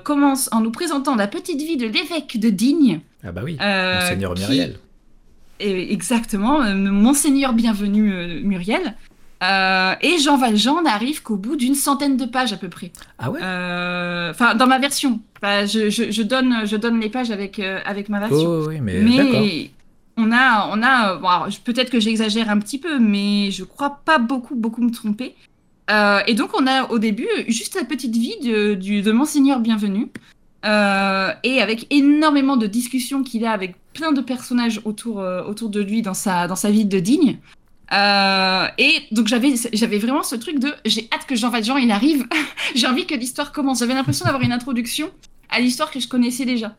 commence en nous présentant la petite vie de l'évêque de Digne. Ah bah oui, Monseigneur qui- et- exactement, Monseigneur bienvenu Muriel. Euh, et Jean Valjean n'arrive qu'au bout d'une centaine de pages à peu près. Ah ouais Euh, Enfin, dans ma version. Enfin, je, je, je donne, je donne les pages avec, euh, avec ma version. Oh oui, mais, on a, on a bon, alors, je- peut-être que j'exagère un petit peu, mais je crois pas beaucoup, beaucoup me tromper. Et donc, on a au début juste la petite vie de, du, de Monseigneur Bienvenu. Et avec énormément de discussions qu'il a avec plein de personnages autour, autour de lui dans sa, dans sa vie de digne. Euh, et donc j'avais vraiment ce truc de j'ai hâte que Jean Valjean il arrive j'ai envie que l'histoire commence j'avais l'impression d'avoir une introduction à l'histoire que je connaissais déjà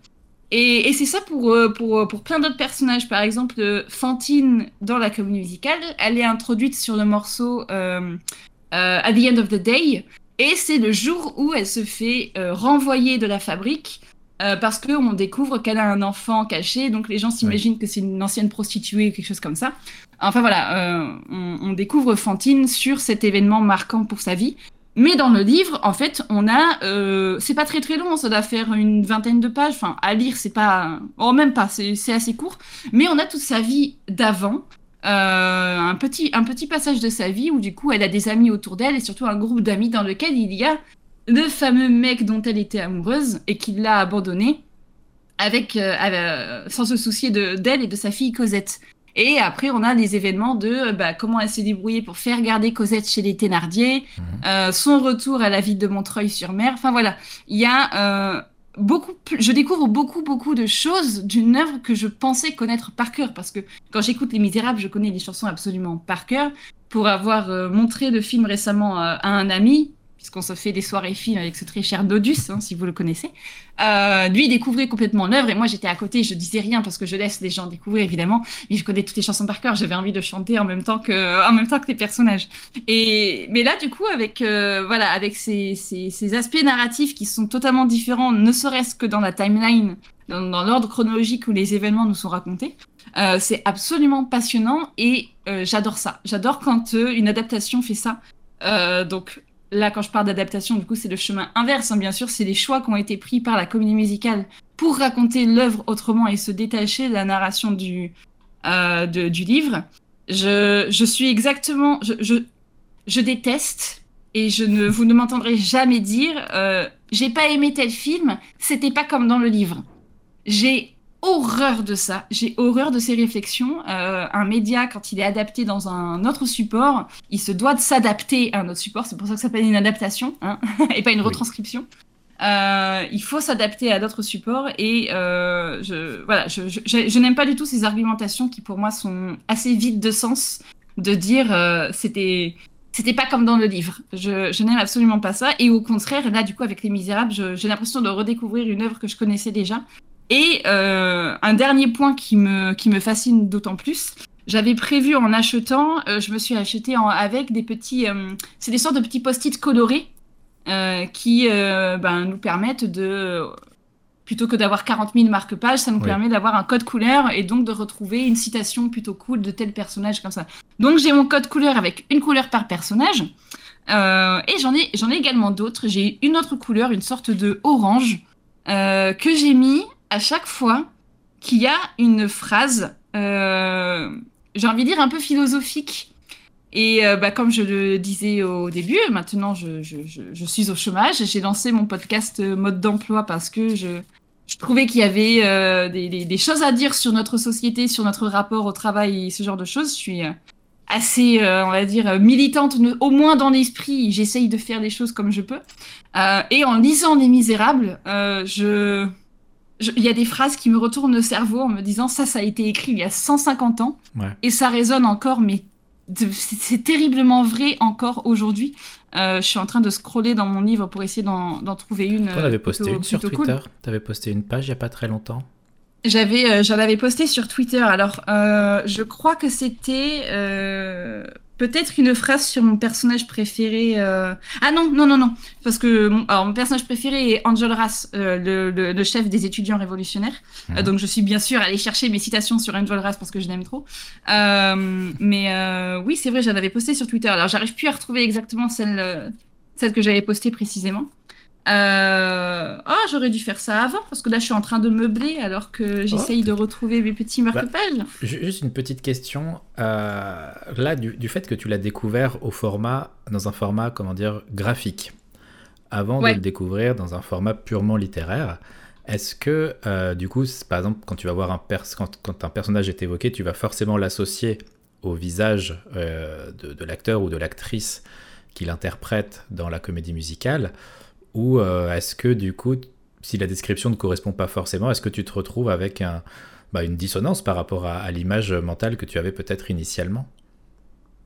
et, et c'est ça pour, euh, pour, euh, pour plein d'autres personnages. Par exemple, Fantine, dans la comédie musicale, elle est introduite sur le morceau At the End of the Day. Et c'est le jour où elle se fait renvoyer de la fabrique euh, parce qu'on découvre qu'elle a un enfant caché. Donc les gens s'imaginent que c'est une ancienne prostituée ou quelque chose comme ça. Enfin voilà, euh, on, on découvre Fantine sur cet événement marquant pour sa vie. Mais dans le livre, en fait, on a, euh, c'est pas très très long, ça doit faire une vingtaine de pages. Enfin, à lire, c'est pas, oh même pas, c'est assez court. Mais on a toute sa vie d'avant, un petit un petit passage de sa vie où du coup, elle a des amis autour d'elle et surtout un groupe d'amis dans lequel il y a le fameux mec dont elle était amoureuse et qui l'a abandonné avec, euh, euh, sans se soucier de d'elle et de sa fille Cosette. Et après, on a les événements de euh, bah, comment elle s'est débrouillée pour faire garder Cosette chez les Thénardier, Mhm. euh, son retour à la ville de Montreuil-sur-Mer. Enfin voilà, il y a euh, beaucoup plus. Je découvre beaucoup, beaucoup de choses d'une œuvre que je pensais connaître par cœur. Parce que quand j'écoute Les Misérables, je connais les chansons absolument par cœur. Pour avoir euh, montré le film récemment à un ami, puisqu'on se fait des soirées films avec ce très cher Dodus, hein, si vous le connaissez. Euh, lui, il découvrait complètement l'œuvre, et moi, j'étais à côté, je disais rien parce que je laisse les gens découvrir, évidemment, mais je connais toutes les chansons par cœur, j'avais envie de chanter en même temps que, en même temps que les personnages. Et, mais là, du coup, avec, euh, voilà, avec ces, ces, aspects narratifs qui sont totalement différents, ne serait-ce que dans la timeline, dans, l'ordre chronologique où les événements nous sont racontés, euh, c'est absolument passionnant et j'adore ça. J'adore quand une adaptation fait ça. donc là, quand je parle d'adaptation, du coup, c'est le chemin inverse. Hein, bien sûr, c'est les choix qui ont été pris par la comédie musicale pour raconter l'œuvre autrement et se détacher de la narration du, de, du livre. Je, je, suis exactement. Je, je, je, déteste et je ne vous ne m'entendrez jamais dire j'ai pas aimé tel film, c'était pas comme dans le livre. J'ai horreur de ça. J'ai horreur de ces réflexions. Euh, un média, quand il est adapté dans un autre support, il se doit de s'adapter à un autre support. C'est pour ça que ça s'appelle une adaptation hein, et pas une retranscription. Euh, il faut s'adapter à d'autres supports et euh, je, voilà, je, je, je n'aime pas du tout ces argumentations qui pour moi sont assez vides de sens de dire c'était c'était pas comme dans le livre. Je, je n'aime absolument pas ça. Et au contraire, là, du coup, avec Les Misérables, j'ai l'impression de redécouvrir une œuvre que je connaissais déjà et euh, un dernier point qui me, qui me fascine d'autant plus, j'avais prévu en achetant, euh, je me suis acheté en, avec des petits, euh, c'est des sortes de petits post-it colorés qui ben, nous permettent de, plutôt que d'avoir 40 000 marque-pages, ça nous oui. permet d'avoir un code couleur et donc de retrouver une citation plutôt cool de tel personnage comme ça. Donc j'ai mon code couleur avec une couleur par personnage. Et j'en ai, j'en ai également d'autres. J'ai une autre couleur, une sorte de orange, euh, que j'ai mis à chaque fois qu'il y a une phrase, euh, j'ai envie de dire un peu philosophique. Et euh, bah, comme je le disais au début, maintenant je, suis au chômage. J'ai lancé mon podcast euh, mode d'emploi parce que je, trouvais qu'il y avait des, des, choses à dire sur notre société, sur notre rapport au travail et ce genre de choses. Je suis assez, on va dire, militante, au moins dans l'esprit. J'essaye de faire les choses comme je peux. Et en lisant Les Misérables, je il y a des phrases qui me retournent le cerveau en me disant ça, ça a été écrit il y a 150 ans ouais. et ça résonne encore, mais c'est terriblement vrai encore aujourd'hui. Euh, je suis en train de scroller dans mon livre pour essayer d'en trouver une. Tu avais posté plutôt, une sur Twitter. Cool. Tu avais posté une page il n'y a pas très longtemps. J'avais, euh, j'en avais posté sur Twitter. Alors, euh, je crois que c'était euh, peut-être une phrase sur mon personnage préféré. Euh... Ah non, non, non, non. Parce que mon, alors, mon personnage préféré est Angel Ras, euh, le, le, le, chef des étudiants révolutionnaires. Mmh. Euh, donc je suis bien sûr allée chercher mes citations sur Angel Ras parce que je l'aime trop. Euh, mais euh, oui, c'est vrai, j'en avais posté sur Twitter. Alors j'arrive plus à retrouver exactement celle, celle que j'avais postée précisément. Euh... Ah, j'aurais dû faire ça avant, parce que là, je suis en train de meubler alors que j'essaye oh. de retrouver mes petits marque-pages. Bah, juste une petite question. Euh, là, du, du, fait que tu l'as découvert au format, dans un format, comment dire, graphique, avant ouais. de le découvrir dans un format purement littéraire, est-ce que, euh, du coup, par exemple, quand tu vas voir un, pers quand, quand un personnage est évoqué, tu vas forcément l'associer au visage euh, de, de l'acteur ou de l'actrice qui l'interprète dans la comédie musicale ou euh, est-ce que du coup, si la description ne correspond pas forcément, est-ce que tu te retrouves avec un, bah, une dissonance par rapport à, à l'image mentale que tu avais peut-être initialement?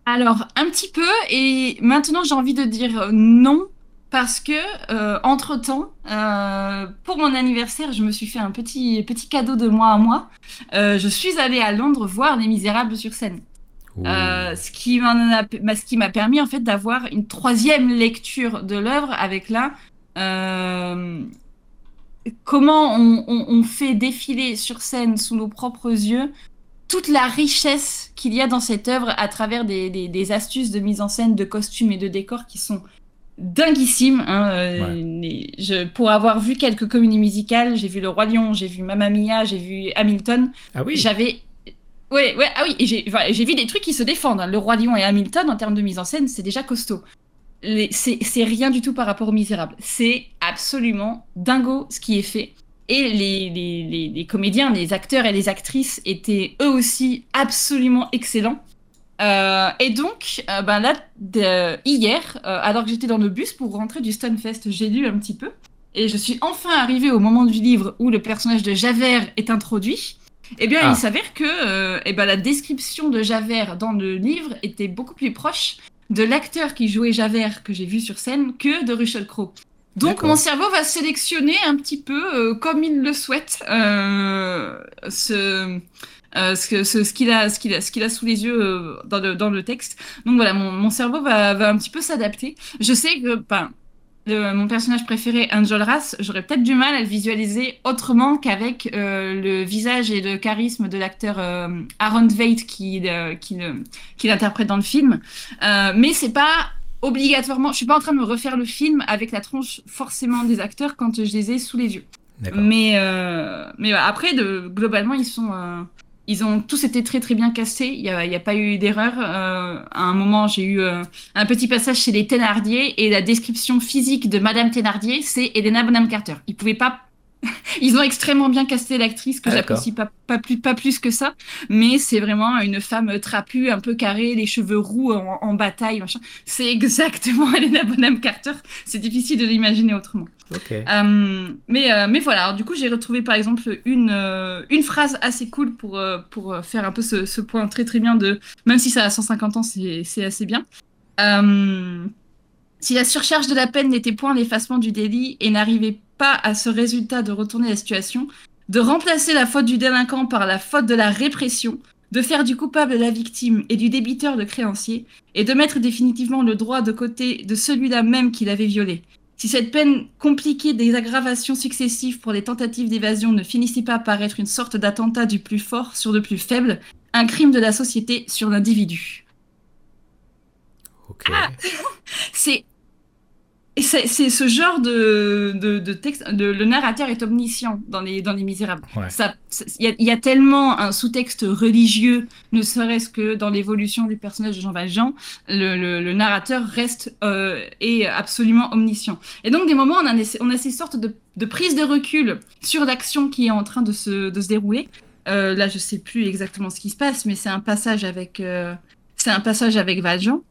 Alors, un petit peu, et maintenant j'ai envie de dire non, parce que euh, entre temps, euh, pour mon anniversaire, je me suis fait un petit petit cadeau de moi à moi. Euh, je suis allée à Londres voir Les Misérables sur scène. Euh, ce qui m'a ce qui m'a permis en fait d'avoir une troisième lecture de l'œuvre avec là euh, comment on, on, on, fait défiler sur scène sous nos propres yeux toute la richesse qu'il y a dans cette œuvre à travers des, des, des, astuces de mise en scène, de costumes et de décors qui sont dinguissimes. Hein. Euh, ouais. Je, pour avoir vu quelques comédies musicales, j'ai vu Le Roi Lion, j'ai vu Mamma Mia, j'ai vu Hamilton. Ah oui. J'avais Ouais, ouais, ah oui, j'ai enfin, vu des trucs qui se défendent. Hein. Le Roi Lion et Hamilton, en termes de mise en scène, c'est déjà costaud c'est rien du tout par rapport aux Misérables. C'est absolument dingo ce qui est fait. Et les, les, les, les, comédiens, les acteurs et les actrices étaient eux aussi absolument excellents. Euh, et donc, euh, ben là, de, hier, euh, alors que j'étais dans le bus pour rentrer du Stunfest, j'ai lu un petit peu. Et je suis enfin arrivée au moment du livre où le personnage de Javert est introduit. Eh bien, ah. il s'avère que eh ben, la description de Javert dans le livre était beaucoup plus proche de l'acteur qui jouait Javert que j'ai vu sur scène que de Russell Crowe. Donc mon cerveau va sélectionner un petit peu euh, comme il le souhaite euh, ce, euh, ce, ce, ce qu'il a, ce qu'il a, ce qu'il a sous les yeux dans, le, dans le texte. Donc voilà, mon, mon cerveau va, va un petit peu s'adapter. Je sais que, ben, mon personnage préféré, Angel Rass, j'aurais peut-être du mal à le visualiser autrement qu'avec euh, le visage et le charisme de l'acteur euh, Aaron Tveit qui, euh, qui, l'interprète dans le film. Mais c'est pas obligatoirement. Je suis pas en train de me refaire le film avec la tronche forcément des acteurs quand je les ai sous les yeux. Mais, mais après, de, globalement, ils sont. Ils ont tous été très très bien castés. Il n'y a, a pas eu d'erreur. Euh, à un moment, j'ai eu euh, un petit passage chez les Thénardier et la description physique de Madame Thénardier, c'est Elena Bonham Carter. Ils pouvaient pas. Ils ont extrêmement bien casté l'actrice que Ah, j'apprécie pas, pas, plus, pas plus que ça, mais c'est vraiment une femme trapue, un peu carrée, les cheveux roux en, en bataille, machin. C'est exactement Elena Bonham Carter. C'est difficile de l'imaginer autrement. Euh, mais, euh, mais voilà, alors, du coup, j'ai retrouvé par exemple une, euh, une phrase assez cool pour, pour faire un peu ce, ce point très très bien de. Même si ça a 150 ans, c'est assez bien. Si la surcharge de la peine n'était point l'effacement du délit et n'arrivait pas à ce résultat de retourner la situation, de remplacer la faute du délinquant par la faute de la répression, de faire du coupable la victime et du débiteur le créancier, et de mettre définitivement le droit de côté de celui-là même qui l'avait violé. Si cette peine compliquée des aggravations successives pour les tentatives d'évasion ne finissait pas par être une sorte d'attentat du plus fort sur le plus faible, un crime de la société sur l'individu. Ah, C'est et c'est ce genre de, de, de texte. de- le narrateur est omniscient dans les, dans les Misérables. Ouais. Il y, a- il y a tellement un sous-texte religieux, ne serait-ce que dans l'évolution du personnage de Jean Valjean, le, le, le narrateur reste euh, est absolument omniscient. Et donc, des moments, on a, des- on a ces sortes de, de prises de recul sur l'action qui est en train de se, de se dérouler. Euh, là, je sais plus exactement ce qui se passe, mais c'est un passage avec, euh, c'est un passage avec Valjean.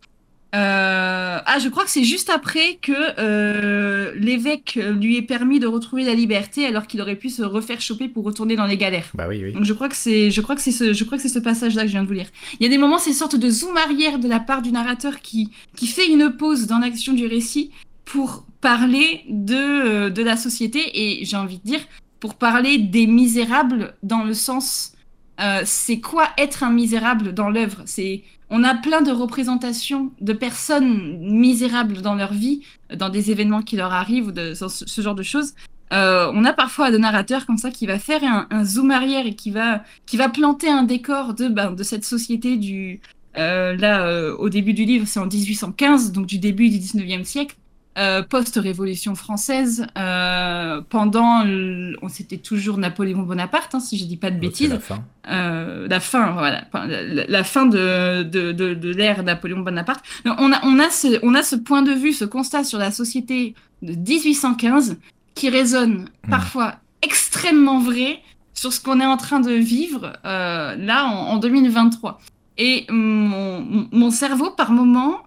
Euh, Ah, je crois que c'est juste après que euh, l'évêque lui ait permis de retrouver la liberté alors qu'il aurait pu se refaire choper pour retourner dans les galères. Bah oui, oui. Donc je crois que c'est, je crois que c'est ce, je crois que c'est ce passage-là que je viens de vous lire. Il y a des moments, c'est une sorte de zoom arrière de la part du narrateur qui, qui fait une pause dans l'action du récit pour parler de, euh, de la société et j'ai envie de dire pour parler des misérables dans le sens, euh, c'est quoi être un misérable dans l'œuvre? C'est on a plein de représentations de personnes misérables dans leur vie, dans des événements qui leur arrivent ou de, ce, genre de choses. Euh, on a parfois un narrateur comme ça qui va faire un, un zoom arrière et qui va, qui va planter un décor de, ben, de cette société du. euh, là, euh, au début du livre, c'est en 1815, donc du début du 19e siècle, euh, post-révolution française, euh, pendant. le- on C'était toujours Napoléon Bonaparte, hein, si je dis pas de bêtises. la fin. Euh, la fin, voilà, enfin, la, la fin de, de, de, de l'ère Napoléon Bonaparte. On a, on, a ce, on a ce point de vue, ce constat sur la société de 1815 qui résonne Hmm. parfois extrêmement vrai sur ce qu'on est en train de vivre euh, là en, en 2023. Et mon, mon- cerveau, par moment,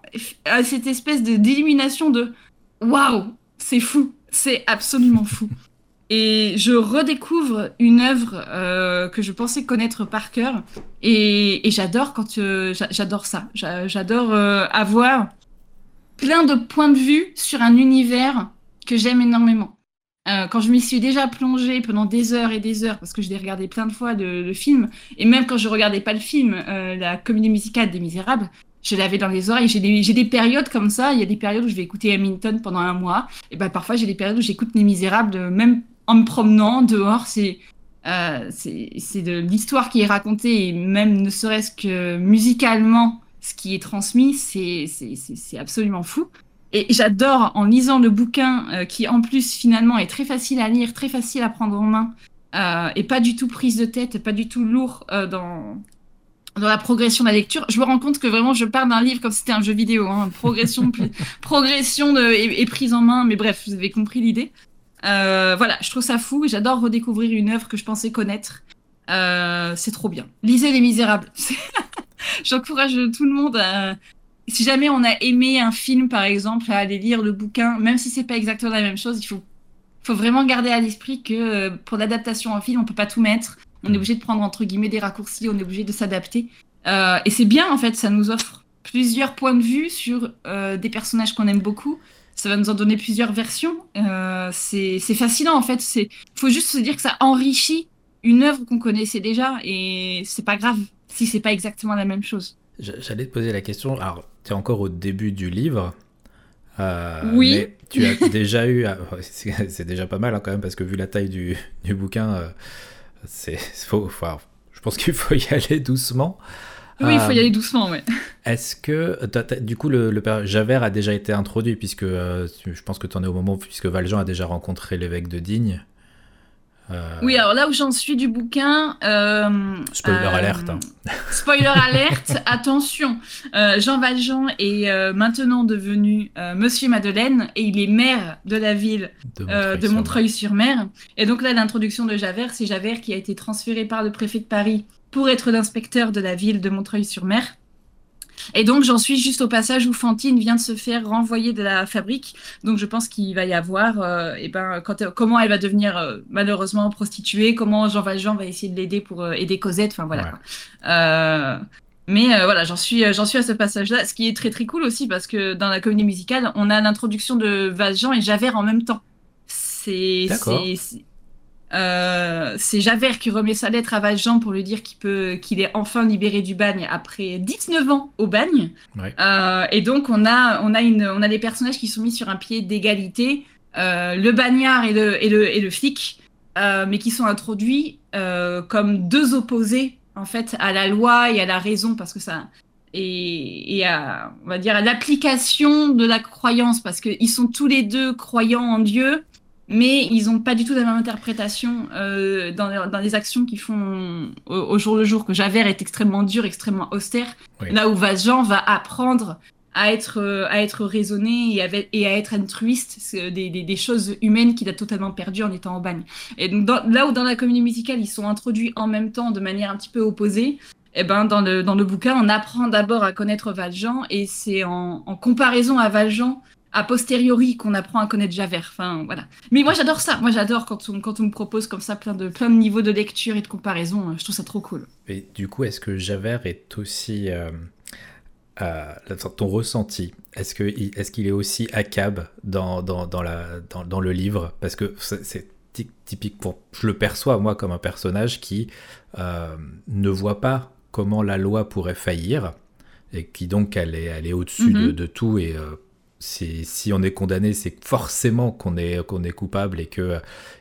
a cette espèce de d'illumination de waouh, c'est fou, c'est absolument fou. Et je redécouvre une œuvre euh, que je pensais connaître par cœur. Et, j'adore quand euh, j'a- j'adore ça. J'a- J'adore euh, avoir plein de points de vue sur un univers que j'aime énormément. Quand je m'y suis déjà plongée pendant des heures et des heures, parce que je l'ai regardé plein de fois le, le film, et même quand je regardais pas le film, la comédie musicale des Misérables, je l'avais dans les oreilles. J'ai des, j'ai des périodes comme ça. Il y a des périodes où je vais écouter Hamilton pendant un mois. Et ben parfois j'ai des périodes où j'écoute Les Misérables, même en me promenant dehors. C'est euh, c'est de l'histoire qui est racontée et même ne serait-ce que musicalement, ce qui est transmis, c'est absolument fou. Et j'adore en lisant le bouquin euh, qui en plus finalement est très facile à lire, très facile à prendre en main euh, et pas du tout prise de tête, pas du tout lourd dans dans la progression de la lecture. Je me rends compte que vraiment je pars d'un livre comme si c'était un jeu vidéo, hein, progression, progression de, et, et prise en main. Mais bref, vous avez compris l'idée. Euh, voilà, je trouve ça fou. J'adore redécouvrir une œuvre que je pensais connaître. Euh, c'est trop bien. Lisez Les Misérables. J'encourage tout le monde à. Si jamais on a aimé un film, par exemple, à aller lire le bouquin, même si c'est pas exactement la même chose, il faut, faut vraiment garder à l'esprit que euh, pour l'adaptation en film, on peut pas tout mettre. On est obligé de prendre entre guillemets des raccourcis, on est obligé de s'adapter. Euh, et c'est bien en fait, ça nous offre plusieurs points de vue sur des personnages qu'on aime beaucoup. Ça va nous en donner plusieurs versions. c'est fascinant en fait. Il faut juste se dire que ça enrichit une œuvre qu'on connaissait déjà et c'est pas grave si c'est pas exactement la même chose. J'allais te poser la question. Alors, tu es encore au début du livre. Euh, oui. Mais tu as déjà eu. Ah, c'est déjà pas mal hein, quand même, parce que vu la taille du, du bouquin, euh, c'est faut, je pense qu'il faut y aller doucement. Oui, il faut y euh, aller doucement, ouais. Est-ce que, du coup, le, le, Javert a déjà été introduit, puisque je pense que tu en es au moment, puisque Valjean a déjà rencontré l'évêque de Digne. Euh, oui, alors là où j'en suis du bouquin. Euh, spoiler euh, alerte. Hein. Spoiler alerte, attention. Jean Valjean est maintenant devenu Monsieur Madeleine et il est maire de la ville de Montreuil-sur-Mer. et donc là, l'introduction de Javert, c'est Javert qui a été transféré par le préfet de Paris pour être l'inspecteur de la ville de Montreuil-sur-Mer. Et donc, j'en suis juste au passage où Fantine vient de se faire renvoyer de la fabrique. Donc, je pense qu'il va y avoir, euh, eh ben, quand, comment elle va devenir euh, malheureusement prostituée, comment Jean Valjean va essayer de l'aider pour euh, aider Cosette. Enfin, voilà. mais voilà, j'en suis, j'en suis à ce passage-là. Ce qui est très très cool aussi parce que dans la comédie musicale, on a l'introduction de Valjean et Javert en même temps. C'est, euh, c'est Javert qui remet sa lettre à Valjean pour lui dire qu'il peut, qu'il est enfin libéré du bagne après 19 ans au bagne. Euh, et donc on a, on a une, on a des personnages qui sont mis sur un pied d'égalité, euh, le bagnard et le, et le, et le flic, mais qui sont introduits comme deux opposés en fait à la loi et à la raison parce que ça et, et à, on va dire à l'application de la croyance parce qu'ils sont tous les deux croyants en Dieu mais ils n'ont pas du tout la même interprétation euh, dans, dans, les actions qu'ils font au, jour le jour, que Javert est extrêmement dur, extrêmement austère, là où Valjean va apprendre à être, euh, à être raisonné et, et à être altruiste, des, des, des, choses humaines qu'il a totalement perdues en étant au bagne. Et donc là où dans la comédie musicale, ils sont introduits en même temps de manière un petit peu opposée, eh ben, dans, le, dans le bouquin, on apprend d'abord à connaître Valjean, et c'est en, en comparaison à Valjean a posteriori qu'on apprend à connaître Javert. Enfin, voilà. Mais moi, j'adore ça. Moi, j'adore quand on, quand on me propose comme ça plein de, plein de niveaux de lecture et de comparaison. Je trouve ça trop cool. Et du coup, est-ce que Javert est aussi. Euh, euh, ton ressenti, est-ce qu'il est, qu'il est aussi accab dans, dans, dans, la, dans, dans le livre? Parce que c'est typique pour. Je le perçois, moi, comme un personnage qui euh, ne voit pas comment la loi pourrait faillir et qui donc elle est, elle est au-dessus de, mm-hmm. de, tout et si on est condamné, c'est forcément qu'on est, qu'on est coupable et qu'il euh,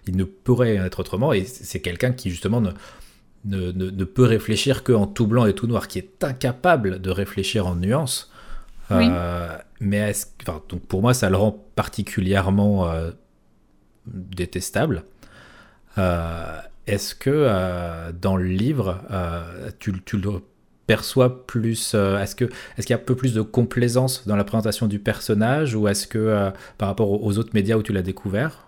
il ne pourrait être autrement. Et c'est quelqu'un qui, justement, ne, ne, ne, peut réfléchir qu'en tout blanc et tout noir, qui est incapable de réfléchir en nuances. Euh, mais donc pour moi, ça le rend particulièrement euh, détestable. Est-ce que dans le livre, tu, tu, le perçoit plus euh, Est-ce que est-ce qu'il y a un peu plus de complaisance dans la présentation du personnage ou est-ce que euh, par rapport aux, autres médias où tu l'as découvert?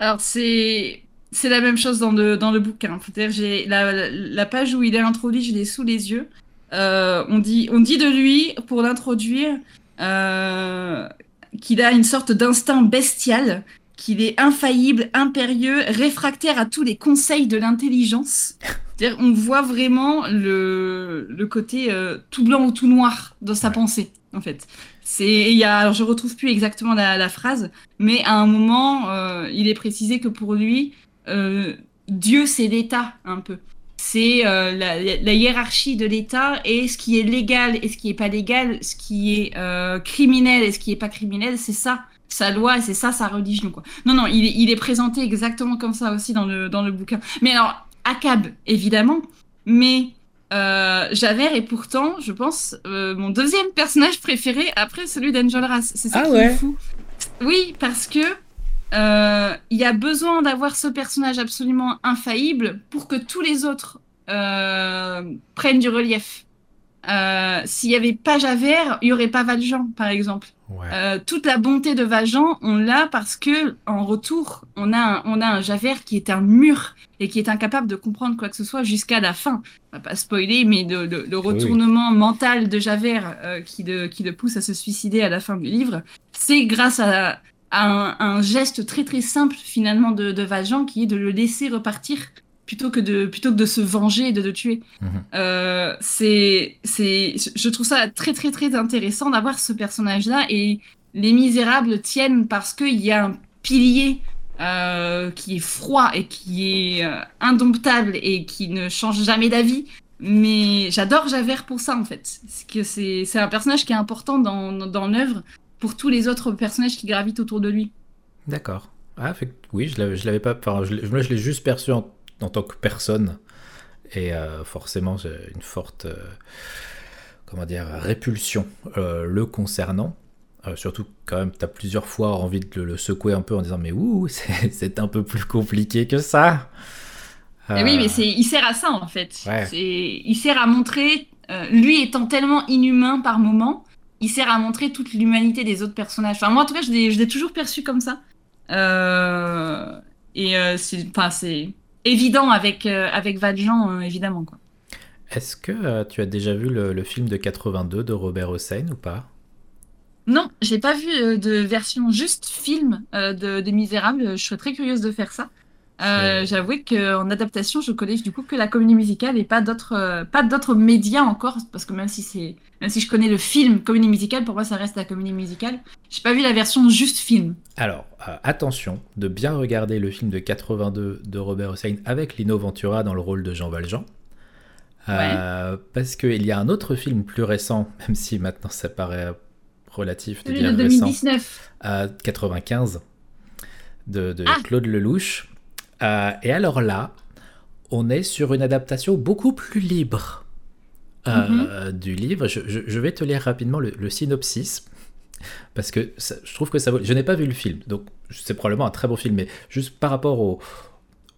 Alors c'est c'est la même chose dans le dans le bouquin. J'ai la, la, page où il est introduit, je l'ai sous les yeux. Euh, on dit on dit de lui pour l'introduire qu'il a une sorte d'instinct bestial qu'il est infaillible, impérieux, réfractaire à tous les conseils de l'intelligence. On voit vraiment le, le côté euh, tout blanc ou tout noir dans sa pensée, en fait. C'est, il y a, alors je retrouve plus exactement la, la phrase, mais à un moment, euh, il est précisé que pour lui, euh, Dieu c'est l'État un peu. C'est la, la, hiérarchie de l'État et ce qui est légal et ce qui est pas légal, ce qui est criminel et ce qui est pas criminel, c'est ça sa loi et c'est ça sa religion quoi. Non non, il est, il est présenté exactement comme ça aussi dans le dans le bouquin. Mais alors Akab, évidemment, mais euh, Javert est pourtant, je pense, euh, mon deuxième personnage préféré après celui d'Enjolras. C'est ça ah qui est fou. Oui, parce que euh, il y a besoin d'avoir ce personnage absolument infaillible pour que tous les autres prennent du relief. S'il n'y avait pas Javert, il n'y aurait pas Valjean, par exemple. Euh, toute la bonté de Valjean, on l'a parce que en retour, on a un, on a un Javert qui est un mur et qui est incapable de comprendre quoi que ce soit jusqu'à la fin. On va pas spoiler, mais le, retournement mental de Javert euh, qui, de, qui le pousse à se suicider à la fin du livre, c'est grâce à, un, geste très très simple finalement de, de Valjean qui est de le laisser repartir plutôt que de plutôt que de se venger et de le tuer. Mhm. c'est c'est je trouve ça très très très intéressant d'avoir ce personnage là et les Misérables tiennent parce qu'il y a un pilier euh, qui est froid et qui est euh, indomptable et qui ne change jamais d'avis. Mais j'adore Javert pour ça en fait. que c'est un personnage qui est important dans, dans l'œuvre pour tous les autres personnages qui gravitent autour de lui. D'accord. Ah, fait, oui, je l'avais pas. Enfin, je, moi, je l'ai juste perçu en, tant que personne. Et euh, forcément, j'ai une forte. comment dire Répulsion le concernant. Euh, surtout quand même, tu as plusieurs fois envie de le, secouer un peu en disant mais ouh, c'est un peu plus compliqué que ça. Eh oui, mais il sert à ça en fait. Il sert à montrer, euh, lui étant tellement inhumain par moment, il sert à montrer toute l'humanité des autres personnages. Enfin, moi en tout cas, je l'ai toujours perçu comme ça. Euh, et c'est évident avec, avec Valjean, évidemment. Est-ce que tu as déjà vu le, le, film de 82 de Robert Hossein ou pas? Non, j'ai pas vu euh, de version juste film euh, de, des Misérables. Je serais très curieuse de faire ça. Euh, J'avoue qu'en adaptation, je connais du coup que la comédie musicale et pas d'autres, euh, pas d'autres médias encore, parce que même si c'est, même si je connais le film comédie musicale, pour moi ça reste la comédie musicale. J'ai pas vu la version juste film. Alors attention de bien regarder le film de 82 de Robert Hossein avec Lino Ventura dans le rôle de Jean Valjean. Ouais. Parce qu'il y a un autre film plus récent, même si maintenant ça paraît relatif de, 2019. à 95 de, ah. Claude Lelouch. Euh, et alors là, on est sur une adaptation beaucoup plus libre euh, mhm. du livre. Je, vais te lire rapidement le, synopsis. Parce que je trouve que ça vaut. Je n'ai pas vu le film, donc c'est probablement un très bon film, mais juste par rapport au,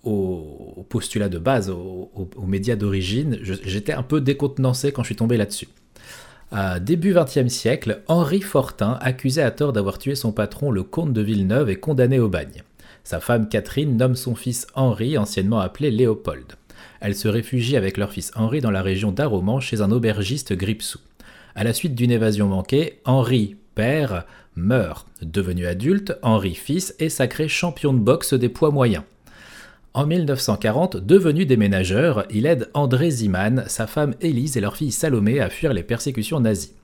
au, postulat de base, aux médias d'origine, j'étais un peu décontenancé quand je suis tombé là-dessus. À début XXe siècle, Henri Fortin, accusé à tort d'avoir tué son patron, le comte de Villeneuve, est condamné au bagne. Sa femme Catherine nomme son fils Henri, anciennement appelé Léopold. Elle se réfugie avec leur fils Henri dans la région d'Aroman chez un aubergiste Gripsou. À la suite d'une évasion manquée, Henri, père, meurt. Devenu adulte, Henri, fils, est sacré champion de boxe des poids moyens. En 1940, devenu déménageur, il aide André Ziman, sa femme Élise et leur fille Salomé à fuir les persécutions nazies.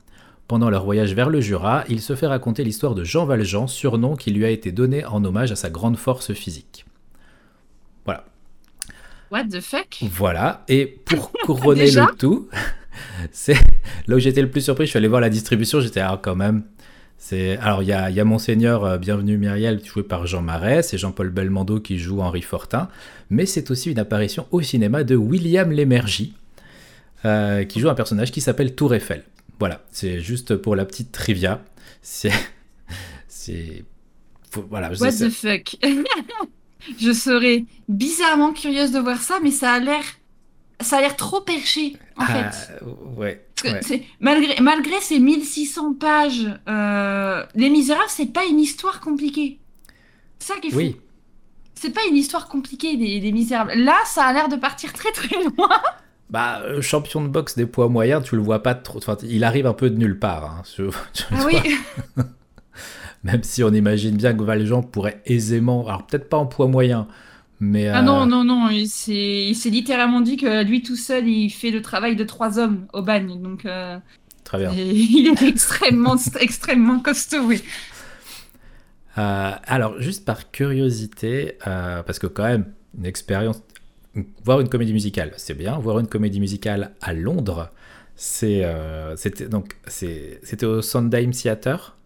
Pendant leur voyage vers le Jura, il se fait raconter l'histoire de Jean Valjean, surnom qui lui a été donné en hommage à sa grande force physique. Voilà. What the fuck? Voilà, et pour couronner le tout, c'est là où j'étais le plus surpris, je suis allé voir la distribution, j'étais ah, quand même, alors il y a, Monseigneur euh, Bienvenue Myriel joué par Jean Marais, c'est Jean-Paul Belmondo qui joue Henri Fortin, mais c'est aussi une apparition au cinéma de William Lémergie euh, qui joue un personnage qui s'appelle Tour Eiffel. Voilà, c'est juste pour la petite trivia. C'est c'est voilà. What the fuck? Je serais bizarrement curieuse de voir ça, mais ça a l'air ça a l'air trop perché, en ah, fait. Ouais. Malgré, malgré ces 1600 pages, euh, Les Misérables, c'est pas une histoire compliquée. C'est ça qui est fou. Oui. C'est pas une histoire compliquée des, Misérables. Là, ça a l'air de partir très très loin. Bah, euh, champion de boxe des poids moyens, tu le vois pas trop. Enfin, il arrive un peu de nulle part. Hein, ah oui. Même si on imagine bien que Valjean pourrait aisément, alors peut-être pas en poids moyen, ah non, euh, non, non, il s'est littéralement dit que lui tout seul, il fait le travail de trois hommes au bagne. Donc, euh, Très bien. il est extrêmement, extrêmement costaud, oui. Euh, alors, juste par curiosité, parce que quand même, une expérience, voir une comédie musicale, c'est bien. Voir une comédie musicale à Londres, c'est, c'était donc, c'était au Sondheim Theatre.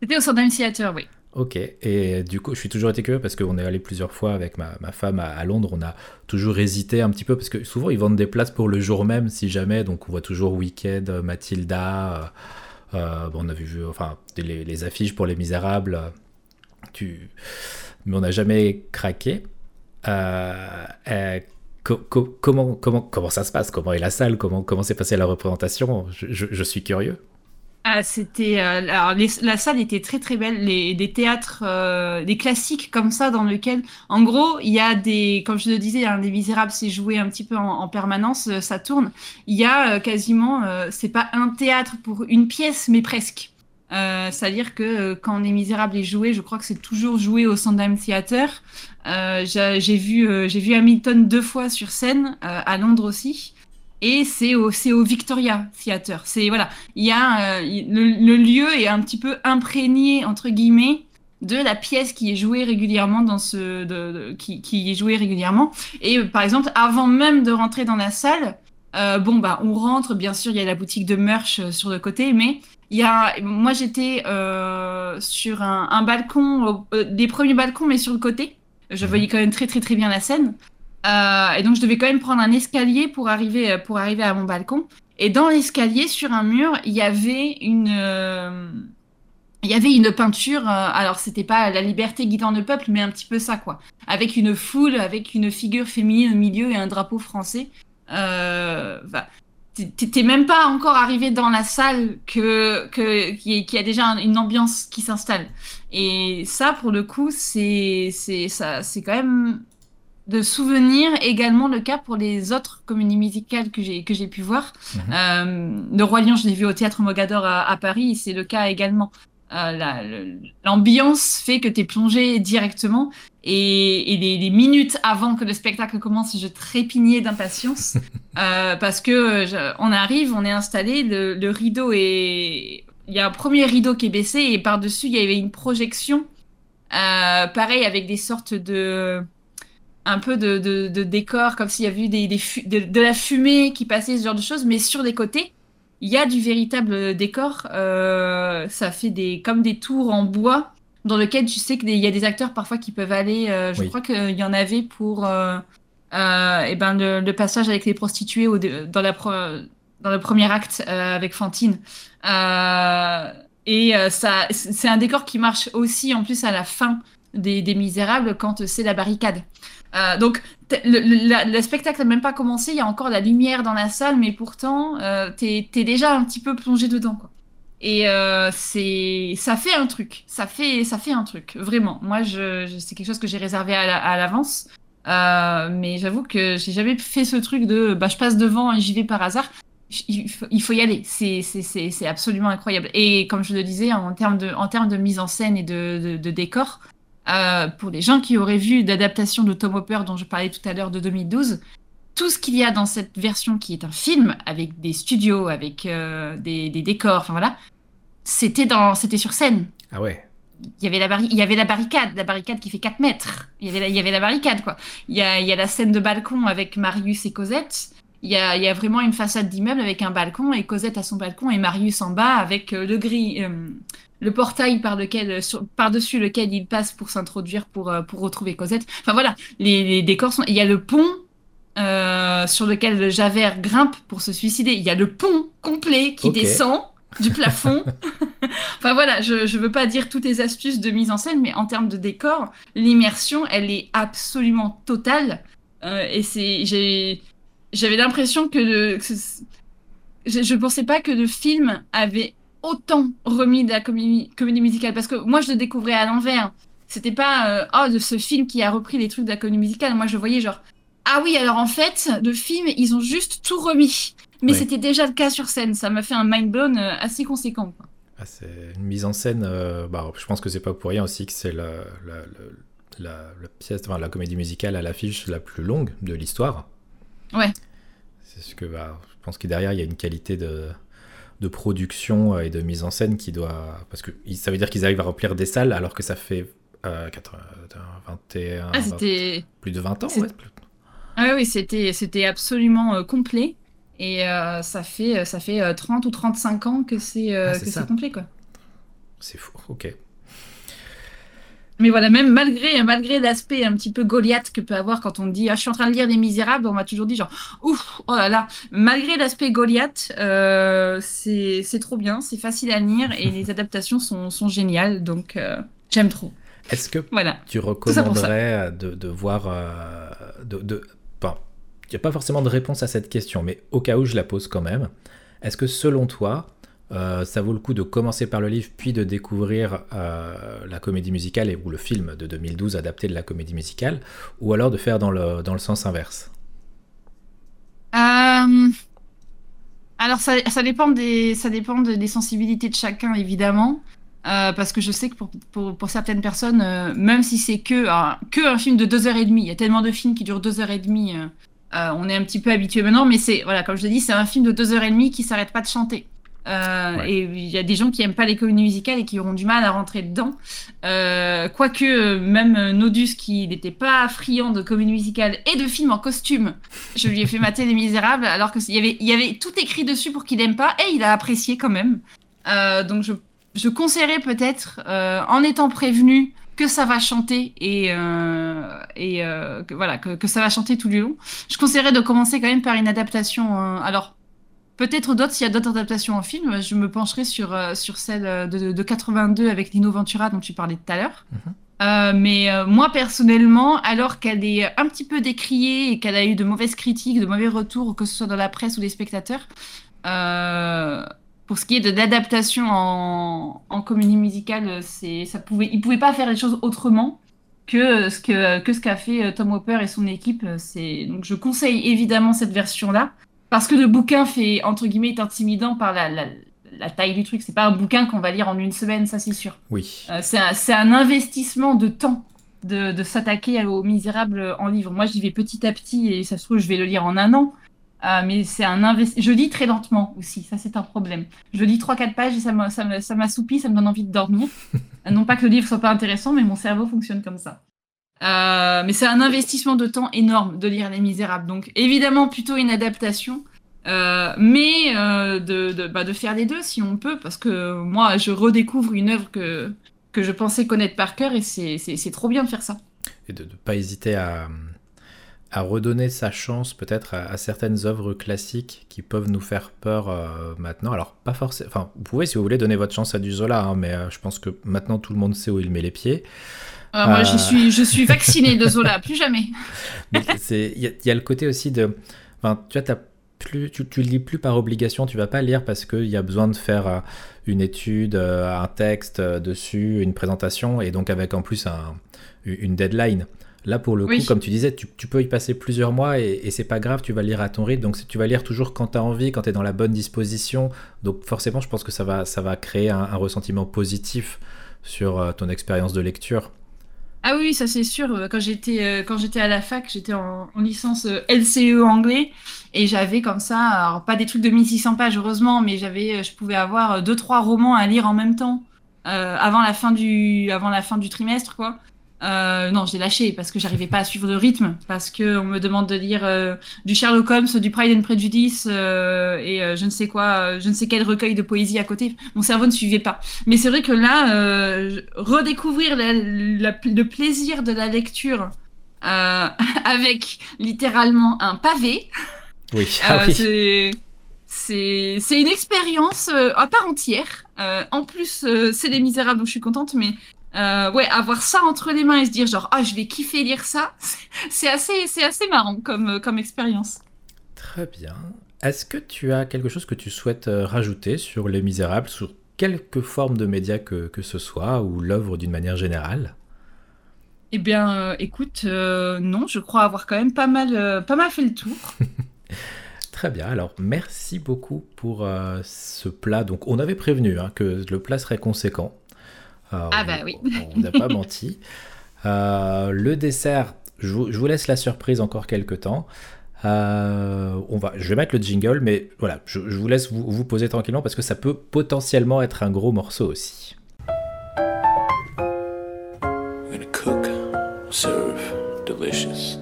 C'était au Sondheim Theatre, oui. Ok, et du coup, je suis toujours été curieux parce qu'on est allé plusieurs fois avec ma, femme à, Londres. On a toujours hésité un petit peu parce que souvent ils vendent des places pour le jour même, si jamais. Donc on voit toujours Weekend, Mathilda. Euh, euh, bon, on a vu, enfin, les, affiches pour Les Misérables. Tu... Mais on n'a jamais craqué. Euh, comment, comment, ça se passe? Comment est la salle? Comment, s'est passée la représentation? Je suis curieux. Ah, c'était euh, la salle était très très belle, les, des théâtres, euh, des classiques comme ça dans lequel, en gros, il y a des, comme je le disais, hein, Les Misérables, c'est joué un petit peu en, permanence, euh, ça tourne. Il y a quasiment, c'est pas un théâtre pour une pièce, mais presque. C'est-à-dire que quand Les Misérables est joué, je crois que c'est toujours joué au Sandheim Theater. j'ai vu, j'ai vu Hamilton deux fois sur scène, à Londres aussi et c'est au, au Victoria Theatre. C'est voilà, il y a le, lieu est un petit peu imprégné entre guillemets de la pièce qui est jouée régulièrement dans ce de, qui, qui, est jouée régulièrement. Et par exemple, avant même de rentrer dans la salle, euh, bon bah on rentre, bien sûr, il y a la boutique de merch euh, sur le côté, mais il y a, moi j'étais euh, sur un, un balcon, des premiers balcons, mais sur le côté. Je mhm. voyais quand même très très très bien la scène. et donc je devais quand même prendre un escalier pour arriver pour arriver à mon balcon. Et dans l'escalier, sur un mur, il y avait une il y avait une peinture, euh, alors c'était pas la liberté guidant le peuple, mais un petit peu ça, quoi. Avec une foule, avec une figure féminine au milieu et un drapeau français. Euh, bah, T'es même pas encore arrivé dans la salle que qu'il y, a déjà une ambiance qui s'installe. Et ça, pour le coup, c'est c'est ça, c'est quand même de souvenir également le cas pour les autres comédies musicales que j'ai que j'ai pu voir. Mhm. Euh, le Roi Lion, je l'ai vu au théâtre Mogador à, à Paris, c'est le cas également. Euh, l'ambiance fait que tu es plongé directement et, les, minutes avant que le spectacle commence, je trépignais d'impatience euh, parce que on arrive, on est installé, le, rideau est, il y a un premier rideau qui est baissé et par dessus il y avait une projection, euh, pareil avec des sortes de un peu de, de, décor comme s'il y avait eu des, de, de, la fumée qui passait ce genre de choses, mais sur les côtés il y a du véritable décor. Euh, ça fait des comme des tours en bois dans lequel tu sais qu'il y a des acteurs parfois qui peuvent aller. Euh, je crois qu'il y en avait pour euh, et ben le, passage avec les prostituées au, dans la dans le premier acte avec Fantine. et ça, c'est un décor qui marche aussi en plus à la fin des, des Misérables quand c'est la barricade. Euh, donc, le, spectacle n'a même pas commencé, il y a encore la lumière dans la salle, mais pourtant, euh, t'es es déjà un petit peu plongé dedans. Quoi. Et euh, c'est, ça fait un truc, ça fait, ça fait un truc, vraiment. Moi, je, c'est quelque chose que j'ai réservé à l'avance, mais j'avoue que j'ai jamais fait ce truc de, bah, je passe devant et j'y vais par hasard. Il faut, il faut y aller, c'est absolument incroyable. Et comme je le disais, en termes de, en termes de mise en scène et de, de, de décor, euh, pour les gens qui auraient vu l'adaptation de Tom Hopper dont je parlais tout à l'heure de 2012, tout ce qu'il y a dans cette version qui est un film avec des studios, avec euh, des, décors, enfin voilà, c'était dans, c'était sur scène. Ah ouais. Il y, avait la il y avait la barricade, la barricade qui fait 4 mètres. Il y avait la, il y avait la barricade, quoi. Il y a, il y a la scène de balcon avec Marius et Cosette. Il y a, il y a vraiment une façade d'immeuble avec un balcon et Cosette à son balcon et Marius en bas avec euh, le gris, le portail par lequel, par-dessus lequel il passe pour s'introduire pour, euh, pour retrouver Cosette. Enfin voilà, les, décors sont. Il y a le pont euh, sur lequel Javert grimpe pour se suicider. Il y a le pont complet qui descend du plafond. enfin voilà, je ne veux pas dire toutes les astuces de mise en scène, mais en termes de décor, l'immersion, elle est absolument totale. Euh, et c'est, j'ai, j'avais l'impression que, le, je, ne pensais pas que le film avait autant remis de la comédie, musicale parce que moi je le découvrais à l'envers. C'était pas euh, oh de ce film qui a repris les trucs de la comédie musicale. Moi je voyais genre ah oui alors en fait le film ils ont juste tout remis. Mais c'était déjà le cas sur scène. Ça m'a fait un mind blown euh, assez conséquent. Ah, c'est une mise en scène. Euh, bah, je pense que c'est pas pour rien aussi que c'est la, la, pièce, enfin, la comédie musicale à l'affiche la plus longue de l'histoire. Ouais. C'est ce que bah, je pense que derrière il y a une qualité de de production euh, et de mise en scène qui doit. Parce que ça veut dire qu'ils arrivent à remplir des salles alors que ça fait euh, 21, ah, plus de 20 ans. Ouais. Ah oui, c'était, c'était absolument euh, complet. Et euh, ça fait, ça fait 30 ou 35 ans que c'est, ah, que c'est complet. quoi. C'est fou, ok. Mais voilà, même malgré, malgré l'aspect un petit peu Goliath que peut avoir quand on dit ah, je suis en train de lire Les Misérables, on m'a toujours dit genre ouf, oh là là. Malgré l'aspect Goliath, euh, c'est trop bien, c'est facile à lire et les adaptations sont, sont géniales, donc euh, j'aime trop. Est-ce que voilà. tu recommanderais de, de, voir. Euh, de, de... Il n'y a pas forcément de réponse à cette question, mais au cas où je la pose quand même, est-ce que selon toi, euh, ça vaut le coup de commencer par le livre, puis de découvrir euh, la comédie musicale ou le film de 2012 adapté de la comédie musicale, ou alors de faire dans le, dans le sens inverse euh, Alors ça, dépend des, ça dépend des sensibilités de chacun, évidemment. Parce que je sais que pour, pour, certaines personnes, même si c'est que, un, que un film de 2h30, il y a tellement de films qui durent 2h30, euh, euh, on est un petit peu habitué maintenant, mais c'est, voilà, comme je te dis, c'est un film de 2h30 qui s'arrête pas de chanter. Ouais. Et il y a des gens qui aiment pas les comédies musicales et qui auront du mal à rentrer dedans. Quoique, même Nodus, qui n'était pas friand de comédies musicales et de films en costume, je lui ai fait mater Les Misérables, alors qu'il y avait, y avait tout écrit dessus pour qu'il n'aime pas, et il a apprécié quand même. donc je je conseillerais peut-être, euh, en étant prévenu que ça va chanter et, euh, et euh, que, voilà, que, que, ça va chanter tout le long, je conseillerais de commencer quand même par une adaptation. Euh, alors, peut-être d'autres, s'il y a d'autres adaptations en film, je me pencherai sur, euh, sur celle de, de, 82 avec Nino Ventura dont tu parlais tout à l'heure. Mm -hmm. mais moi, personnellement, alors qu'elle est un petit peu décriée et qu'elle a eu de mauvaises critiques, de mauvais retours, que ce soit dans la presse ou des spectateurs, pour ce qui est de l'adaptation en, en comédie musicale, c'est, ça pouvait, il pouvait pas faire les choses autrement que ce que, que ce qu'a fait euh, Tom Hopper et son équipe. C'est, donc je conseille évidemment cette version-là parce que le bouquin fait entre guillemets est intimidant par la, la, la taille du truc. C'est pas un bouquin qu'on va lire en une semaine, ça c'est sûr. Oui. Euh, c'est, un, investissement de temps de, de s'attaquer aux Misérables en livre. Moi, j'y vais petit à petit et ça se trouve je vais le lire en un an. Euh, mais c'est un investi... Je lis très lentement aussi, ça c'est un problème. Je lis 3-4 pages et ça m'assoupit, ça, ça, ça me donne envie de dormir. non pas que le livre soit pas intéressant, mais mon cerveau fonctionne comme ça. Euh, mais c'est un investissement de temps énorme de lire Les Misérables. Donc évidemment plutôt une adaptation, euh, mais euh, bah, de, faire les deux si on peut, parce que moi je redécouvre une œuvre que, que je pensais connaître par cœur et c'est trop bien de faire ça. Et de ne pas hésiter à à redonner sa chance peut-être à, certaines œuvres classiques qui peuvent nous faire peur maintenant. Alors pas forcément, enfin vous pouvez si vous voulez donner votre chance à du Zola, hein, mais je pense que maintenant tout le monde sait où il met les pieds. Euh, moi je suis je suis vacciné de Zola, plus jamais. Il y, y, a le côté aussi de, enfin tu vois plus, tu, tu lis plus par obligation, tu vas pas lire parce qu'il y a besoin de faire une étude, un texte dessus, une présentation et donc avec en plus un, une deadline. Là, pour le coup, oui. comme tu disais, tu, tu, peux y passer plusieurs mois et, et c'est pas grave, tu vas lire à ton rythme. Donc, tu vas lire toujours quand tu as envie, quand tu es dans la bonne disposition. Donc, forcément, je pense que ça va, ça va créer un, un ressentiment positif sur euh, ton expérience de lecture. Ah oui, ça c'est sûr. Quand j'étais euh, quand j'étais à la fac, j'étais en, en, licence euh, LCE anglais et j'avais comme ça, alors pas des trucs de 1600 pages heureusement, mais j'avais, je pouvais avoir deux trois romans à lire en même temps euh, avant la fin du avant la fin du trimestre quoi. Euh, non, j'ai lâché parce que j'arrivais pas à suivre le rythme, parce que on me demande de lire euh, du Sherlock Holmes, du Pride and Prejudice euh, et je ne sais quoi, je ne sais quel recueil de poésie à côté. Mon cerveau ne suivait pas. Mais c'est vrai que là, redécouvrir la, la, le plaisir de la lecture avec littéralement un pavé, oui. Ah oui. c'est c'est une expérience à part entière. en plus, c'est Les Misérables, donc je suis contente, mais euh, ouais, avoir ça entre les mains et se dire genre ah je vais kiffer lire ça, c'est assez c'est assez marrant comme euh, comme expérience. Très bien. Est-ce que tu as quelque chose que tu souhaites euh, rajouter sur Les Misérables, sur quelque forme de média que, que ce soit ou l'œuvre d'une manière générale? Eh bien, euh, écoute, euh, non, je crois avoir quand même pas mal pas mal fait le tour. Très bien, alors merci beaucoup pour euh, ce plat. Donc on avait prévenu hein, que le plat serait conséquent. Euh, ah bah oui. on n'a pas menti. Euh, le dessert, je vous, je vous, laisse la surprise encore quelques temps. Euh, on va, je vais mettre le jingle, mais voilà, je, je vous laisse vous, vous, poser tranquillement parce que ça peut potentiellement être un gros morceau aussi. Cook, serve, delicious.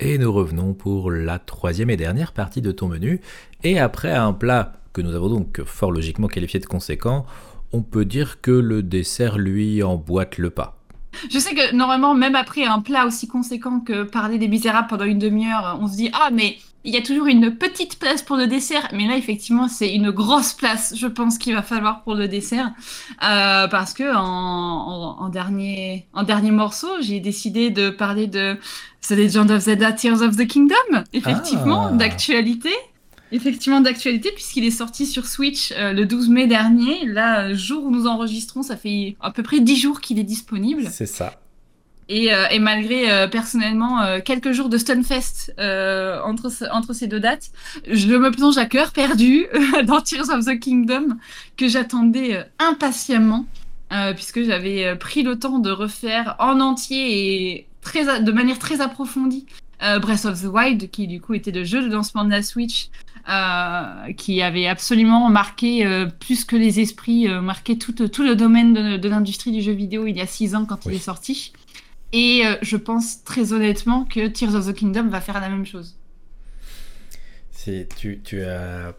Et nous revenons pour la troisième et dernière partie de ton menu. Et après un plat que nous avons donc fort logiquement qualifié de conséquent, on peut dire que le dessert, lui, emboîte le pas. Je sais que normalement, même après un plat aussi conséquent que parler des misérables pendant une demi-heure, on se dit Ah, mais il y a toujours une petite place pour le dessert. Mais là, effectivement, c'est une grosse place, je pense, qu'il va falloir pour le dessert. Euh, parce que en, en, en, dernier, en dernier morceau, j'ai décidé de parler de The Legend of Zelda Tears of the Kingdom, effectivement, ah. d'actualité effectivement d'actualité puisqu'il est sorti sur Switch euh, le 12 mai dernier. Là, jour où nous enregistrons, ça fait à peu près 10 jours qu'il est disponible. C'est ça. Et, et malgré personnellement quelques jours de Stunfest entre, entre ces deux dates, je me plonge à cœur perdu dans Tears of the Kingdom que j'attendais impatiemment. puisque j'avais pris le temps de refaire en entier et très, de manière très approfondie Breath of the Wild, qui du coup était le jeu de lancement de la Switch, euh, qui avait absolument marqué euh, plus que les esprits, euh, marqué tout, tout, le domaine de, l'industrie du jeu vidéo il y a six ans quand il est sorti. Et je pense très honnêtement que Tears of the Kingdom va faire la même chose. Tu, tu as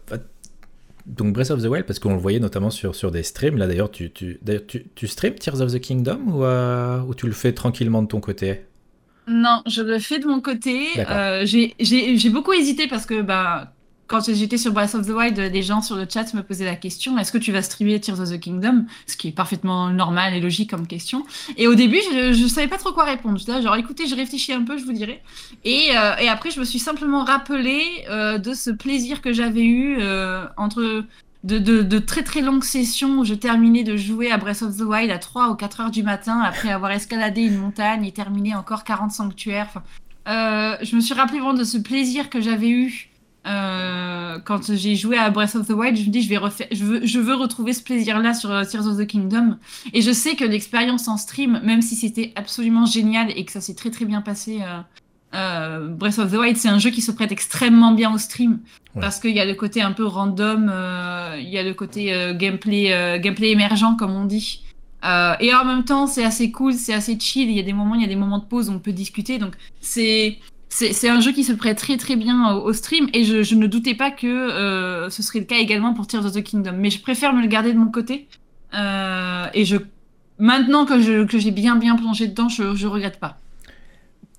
donc Breath of the Wild parce qu'on le voyait notamment sur, sur des streams. Là d'ailleurs tu, tu, tu, tu streams Tears of the Kingdom ou, ou tu le fais tranquillement de ton côté? Non je le fais de mon côté. J'ai beaucoup hésité parce que bah quand j'étais sur Breath of the Wild, des gens sur le chat me posaient la question est-ce que tu vas streamer Tears of the Kingdom? Ce qui est parfaitement normal et logique comme question. Et au début, je, ne savais pas trop quoi répondre. Là, genre écoutez, je réfléchis un peu, je vous dirai. Et, euh, après, je me suis simplement rappelé euh, de ce plaisir que j'avais eu euh, entre de, très très longues sessions où je terminais de jouer à Breath of the Wild à 3 ou 4 heures du matin après avoir escaladé une montagne et terminé encore 40 sanctuaires. Je me suis rappelé vraiment de ce plaisir que j'avais eu euh, quand j'ai joué à Breath of the Wild, je me dis je vais refaire, je veux, je veux retrouver ce plaisir-là sur euh, Tears of the Kingdom. Et je sais que l'expérience en stream, même si c'était absolument génial et que ça s'est très très bien passé, euh, Breath of the Wild, c'est un jeu qui se prête extrêmement bien au stream parce qu'il y a le côté un peu random, il y a le côté gameplay, gameplay émergent comme on dit. et en même temps, c'est assez cool, c'est assez chill. Il y a des moments, il y a des moments de pause où on peut discuter. Donc c'est c'est un jeu qui se prête très très bien au, stream et je, ne doutais pas que euh, ce serait le cas également pour Tears of the Kingdom. Mais je préfère me le garder de mon côté. Euh, et je, maintenant que j'ai que bien bien plongé dedans, je, ne regrette pas.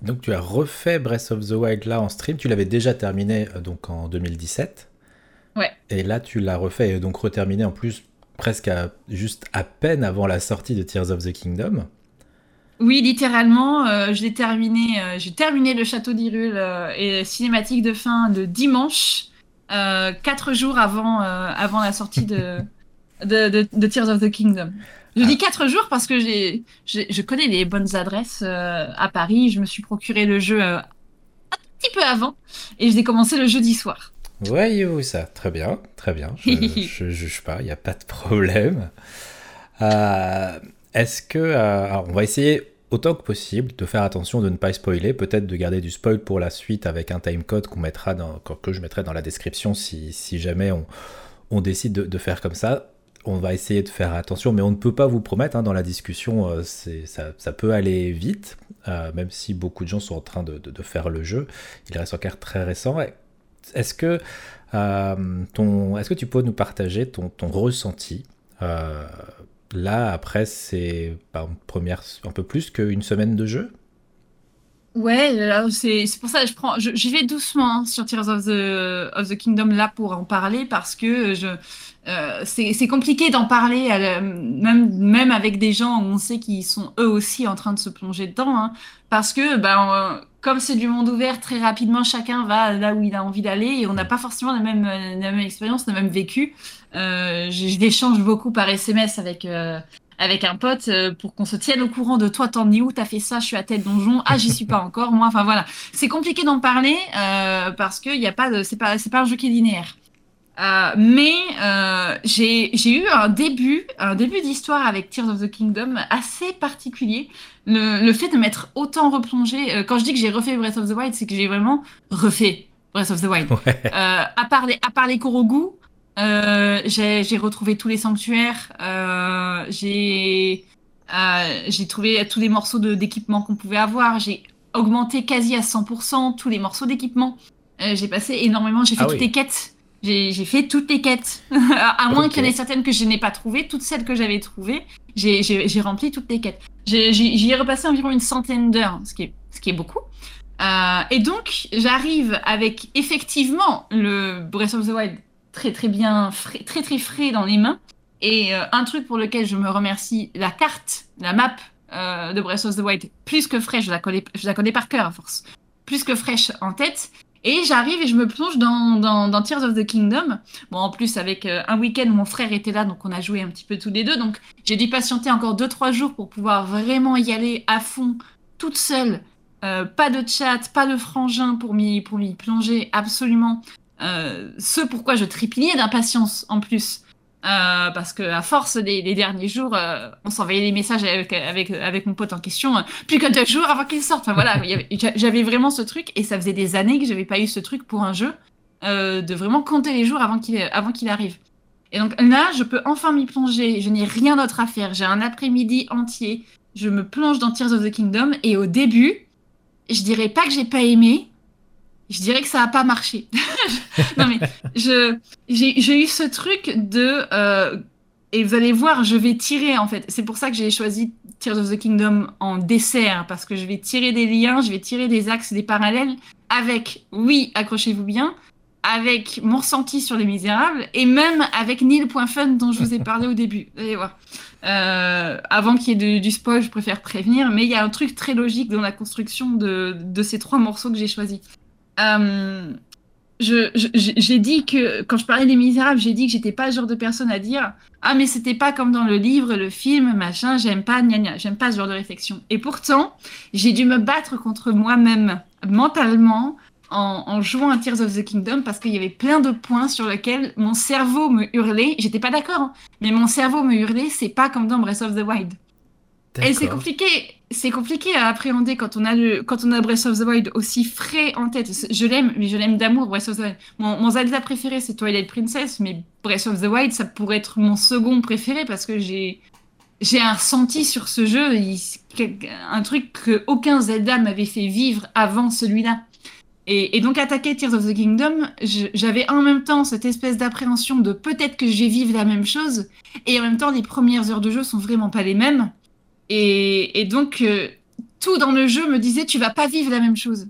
Donc tu as refait Breath of the Wild là en stream. Tu l'avais déjà terminé euh, donc en 2017. Ouais. Et là tu l'as refait et donc reterminé en plus presque juste à peine avant la sortie de Tears of the Kingdom. Oui, littéralement, euh, je terminé. Euh, j'ai terminé le château d'Hyrule euh, et cinématique de fin de dimanche, quatre jours avant, avant la sortie de, de, Tears of the Kingdom. Je dis ah. quatre jours parce que j'ai, je connais les bonnes adresses à Paris. Je me suis procuré le jeu un petit peu avant et j'ai commencé le jeudi soir. Voyez-vous ça Très bien, très bien. Je ne juge pas, il n'y a pas de problème. Est-ce que. alors, on va essayer autant que possible de faire attention de ne pas spoiler, peut-être de garder du spoil pour la suite avec un timecode qu'on mettra que je mettrai dans la description si, si jamais on, on décide de, faire comme ça. On va essayer de faire attention, mais on ne peut pas vous promettre, hein, dans la discussion, euh, ça, ça, peut aller vite, euh, même si beaucoup de gens sont en train de, de, faire le jeu. Il reste encore très récent. Est-ce que, euh, ton, est-ce que tu peux nous partager ton, ton ressenti Là, après, c'est première un peu plus qu'une semaine de jeu. Ouais, c'est pour ça que je prends, j'y vais doucement hein, sur Tears of the, of the Kingdom là pour en parler parce que je, euh, c'est compliqué d'en parler, même, même avec des gens où on sait qu'ils sont eux aussi en train de se plonger dedans, hein, parce que ben, comme c'est du monde ouvert, très rapidement chacun va là où il a envie d'aller et on n'a pas forcément la même, la même expérience, le même vécu. Euh, J'échange beaucoup par SMS avec, euh, avec un pote euh, pour qu'on se tienne au courant de toi, t'en es où, t'as fait ça, je suis à tel donjon, ah j'y suis pas encore, moi, enfin voilà. C'est compliqué d'en parler euh, parce que y a pas de, c'est pas, c'est pas un jeu qui est linéaire. Euh, mais euh, j'ai eu un début, un début d'histoire avec Tears of the Kingdom assez particulier. Le, le fait de m'être autant replongé, euh, quand je dis que j'ai refait Breath of the Wild, c'est que j'ai vraiment refait Breath of the Wild. Euh, à part les, à part les Korogu, euh, j'ai retrouvé tous les sanctuaires. Euh, j'ai euh, j'ai trouvé tous les morceaux d'équipement qu'on pouvait avoir. J'ai augmenté quasi à 100% tous les morceaux d'équipement. J'ai passé énormément. J'ai fait ah toutes les quêtes. J'ai fait toutes les quêtes. à moins qu'il y en ait certaines que je n'ai pas trouvées. Toutes celles que j'avais trouvées, j'ai rempli toutes les quêtes. J'y ai repassé environ une centaine d'heures, ce, qui est, ce qui est beaucoup. Et donc, j'arrive avec effectivement le Breath of the Wild très très bien, très très frais dans les mains. Et euh, un truc pour lequel je me remercie, la carte, la map euh, de Breath of the Wild, plus que fraîche, je la connais, je la connais par cœur à force, plus que fraîche en tête. Et j'arrive et je me plonge dans, dans, Tears of the Kingdom. Bon, en plus, avec euh, un week-end, mon frère était là, donc on a joué un petit peu tous les deux. Donc j'ai dû patienter encore 2-3 jours pour pouvoir vraiment y aller à fond toute seule, pas de chat, pas de frangin pour m'y pour m'y plonger, absolument. Ce pourquoi je triplignais d'impatience en plus. Euh, parce que à force des, derniers jours, euh, on s'envoyait des messages avec, mon pote en question, euh, plus que deux jours avant qu'il sorte. Enfin voilà, j'avais vraiment ce truc et ça faisait des années que j'avais pas eu ce truc pour un jeu, de vraiment compter les jours avant qu'il arrive. Et donc là, je peux enfin m'y plonger. Je n'ai rien d'autre à faire. J'ai un après-midi entier. Je me plonge dans Tears of the Kingdom et au début, je dirais pas que j'ai pas aimé, je dirais que ça n'a pas marché. non mais je j'ai eu ce truc de euh, et vous allez voir, je vais tirer en fait. C'est pour ça que j'ai choisi Tears of the Kingdom en dessert parce que je vais tirer des liens, je vais tirer des axes, des parallèles avec oui, accrochez-vous bien, avec mon ressenti sur Les Misérables et même avec Neil.fun dont je vous ai parlé au début. Vous allez voir. Euh, avant qu'il y ait du spoil, je préfère prévenir, mais il y a un truc très logique dans la construction de, de ces trois morceaux que j'ai choisis. Euh, j'ai dit que quand je parlais des Misérables, j'ai dit que j'étais pas le genre de personne à dire ah mais c'était pas comme dans le livre, le film, machin, j'aime pas, gna j'aime pas ce genre de réflexion. Et pourtant, j'ai dû me battre contre moi-même mentalement en, en, jouant à Tears of the Kingdom parce qu'il y avait plein de points sur lesquels mon cerveau me hurlait. J'étais pas d'accord, hein, mais mon cerveau me hurlait, c'est pas comme dans Breath of the Wild. Et c'est compliqué, c'est compliqué à appréhender quand on a quand on a Breath of the Wild aussi frais en tête. Je l'aime, mais je l'aime d'amour Breath of the Wild. Mon, Zelda préféré c'est Twilight Princess, mais Breath of the Wild ça pourrait être mon second préféré parce que j'ai, j'ai un ressenti sur ce jeu, un truc que aucun Zelda m'avait fait vivre avant celui-là. Et, et, donc attaquer Tears of the Kingdom, j'avais en même temps cette espèce d'appréhension de peut-être que je vais vivre la même chose, et en même temps les premières heures de jeu sont vraiment pas les mêmes. Et, donc, euh, tout dans le jeu me disait, tu vas pas vivre la même chose.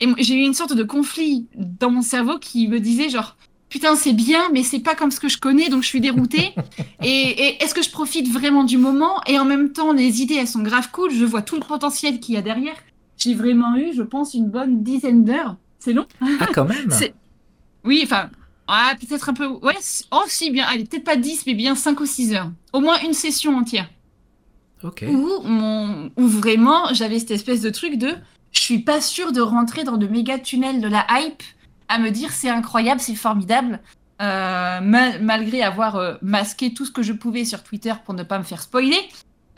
Et j'ai eu une sorte de conflit dans mon cerveau qui me disait, genre, putain, c'est bien, mais c'est pas comme ce que je connais, donc je suis déroutée. et, est-ce que je profite vraiment du moment? Et en même temps, les idées, elles sont grave cool. Je vois tout le potentiel qu'il y a derrière. J'ai vraiment eu, je pense, une bonne dizaine d'heures. C'est long. Ah, quand même Oui, enfin, ah, peut-être un peu. Ouais, oh, si, bien. Allez, peut-être pas 10, mais bien 5 ou 6 heures. Au moins une session entière. Où, mon... vraiment j'avais cette espèce de truc de je suis pas sûre de rentrer dans le méga tunnel de la hype à me dire c'est incroyable, c'est formidable, euh, malgré avoir euh, masqué tout ce que je pouvais sur Twitter pour ne pas me faire spoiler.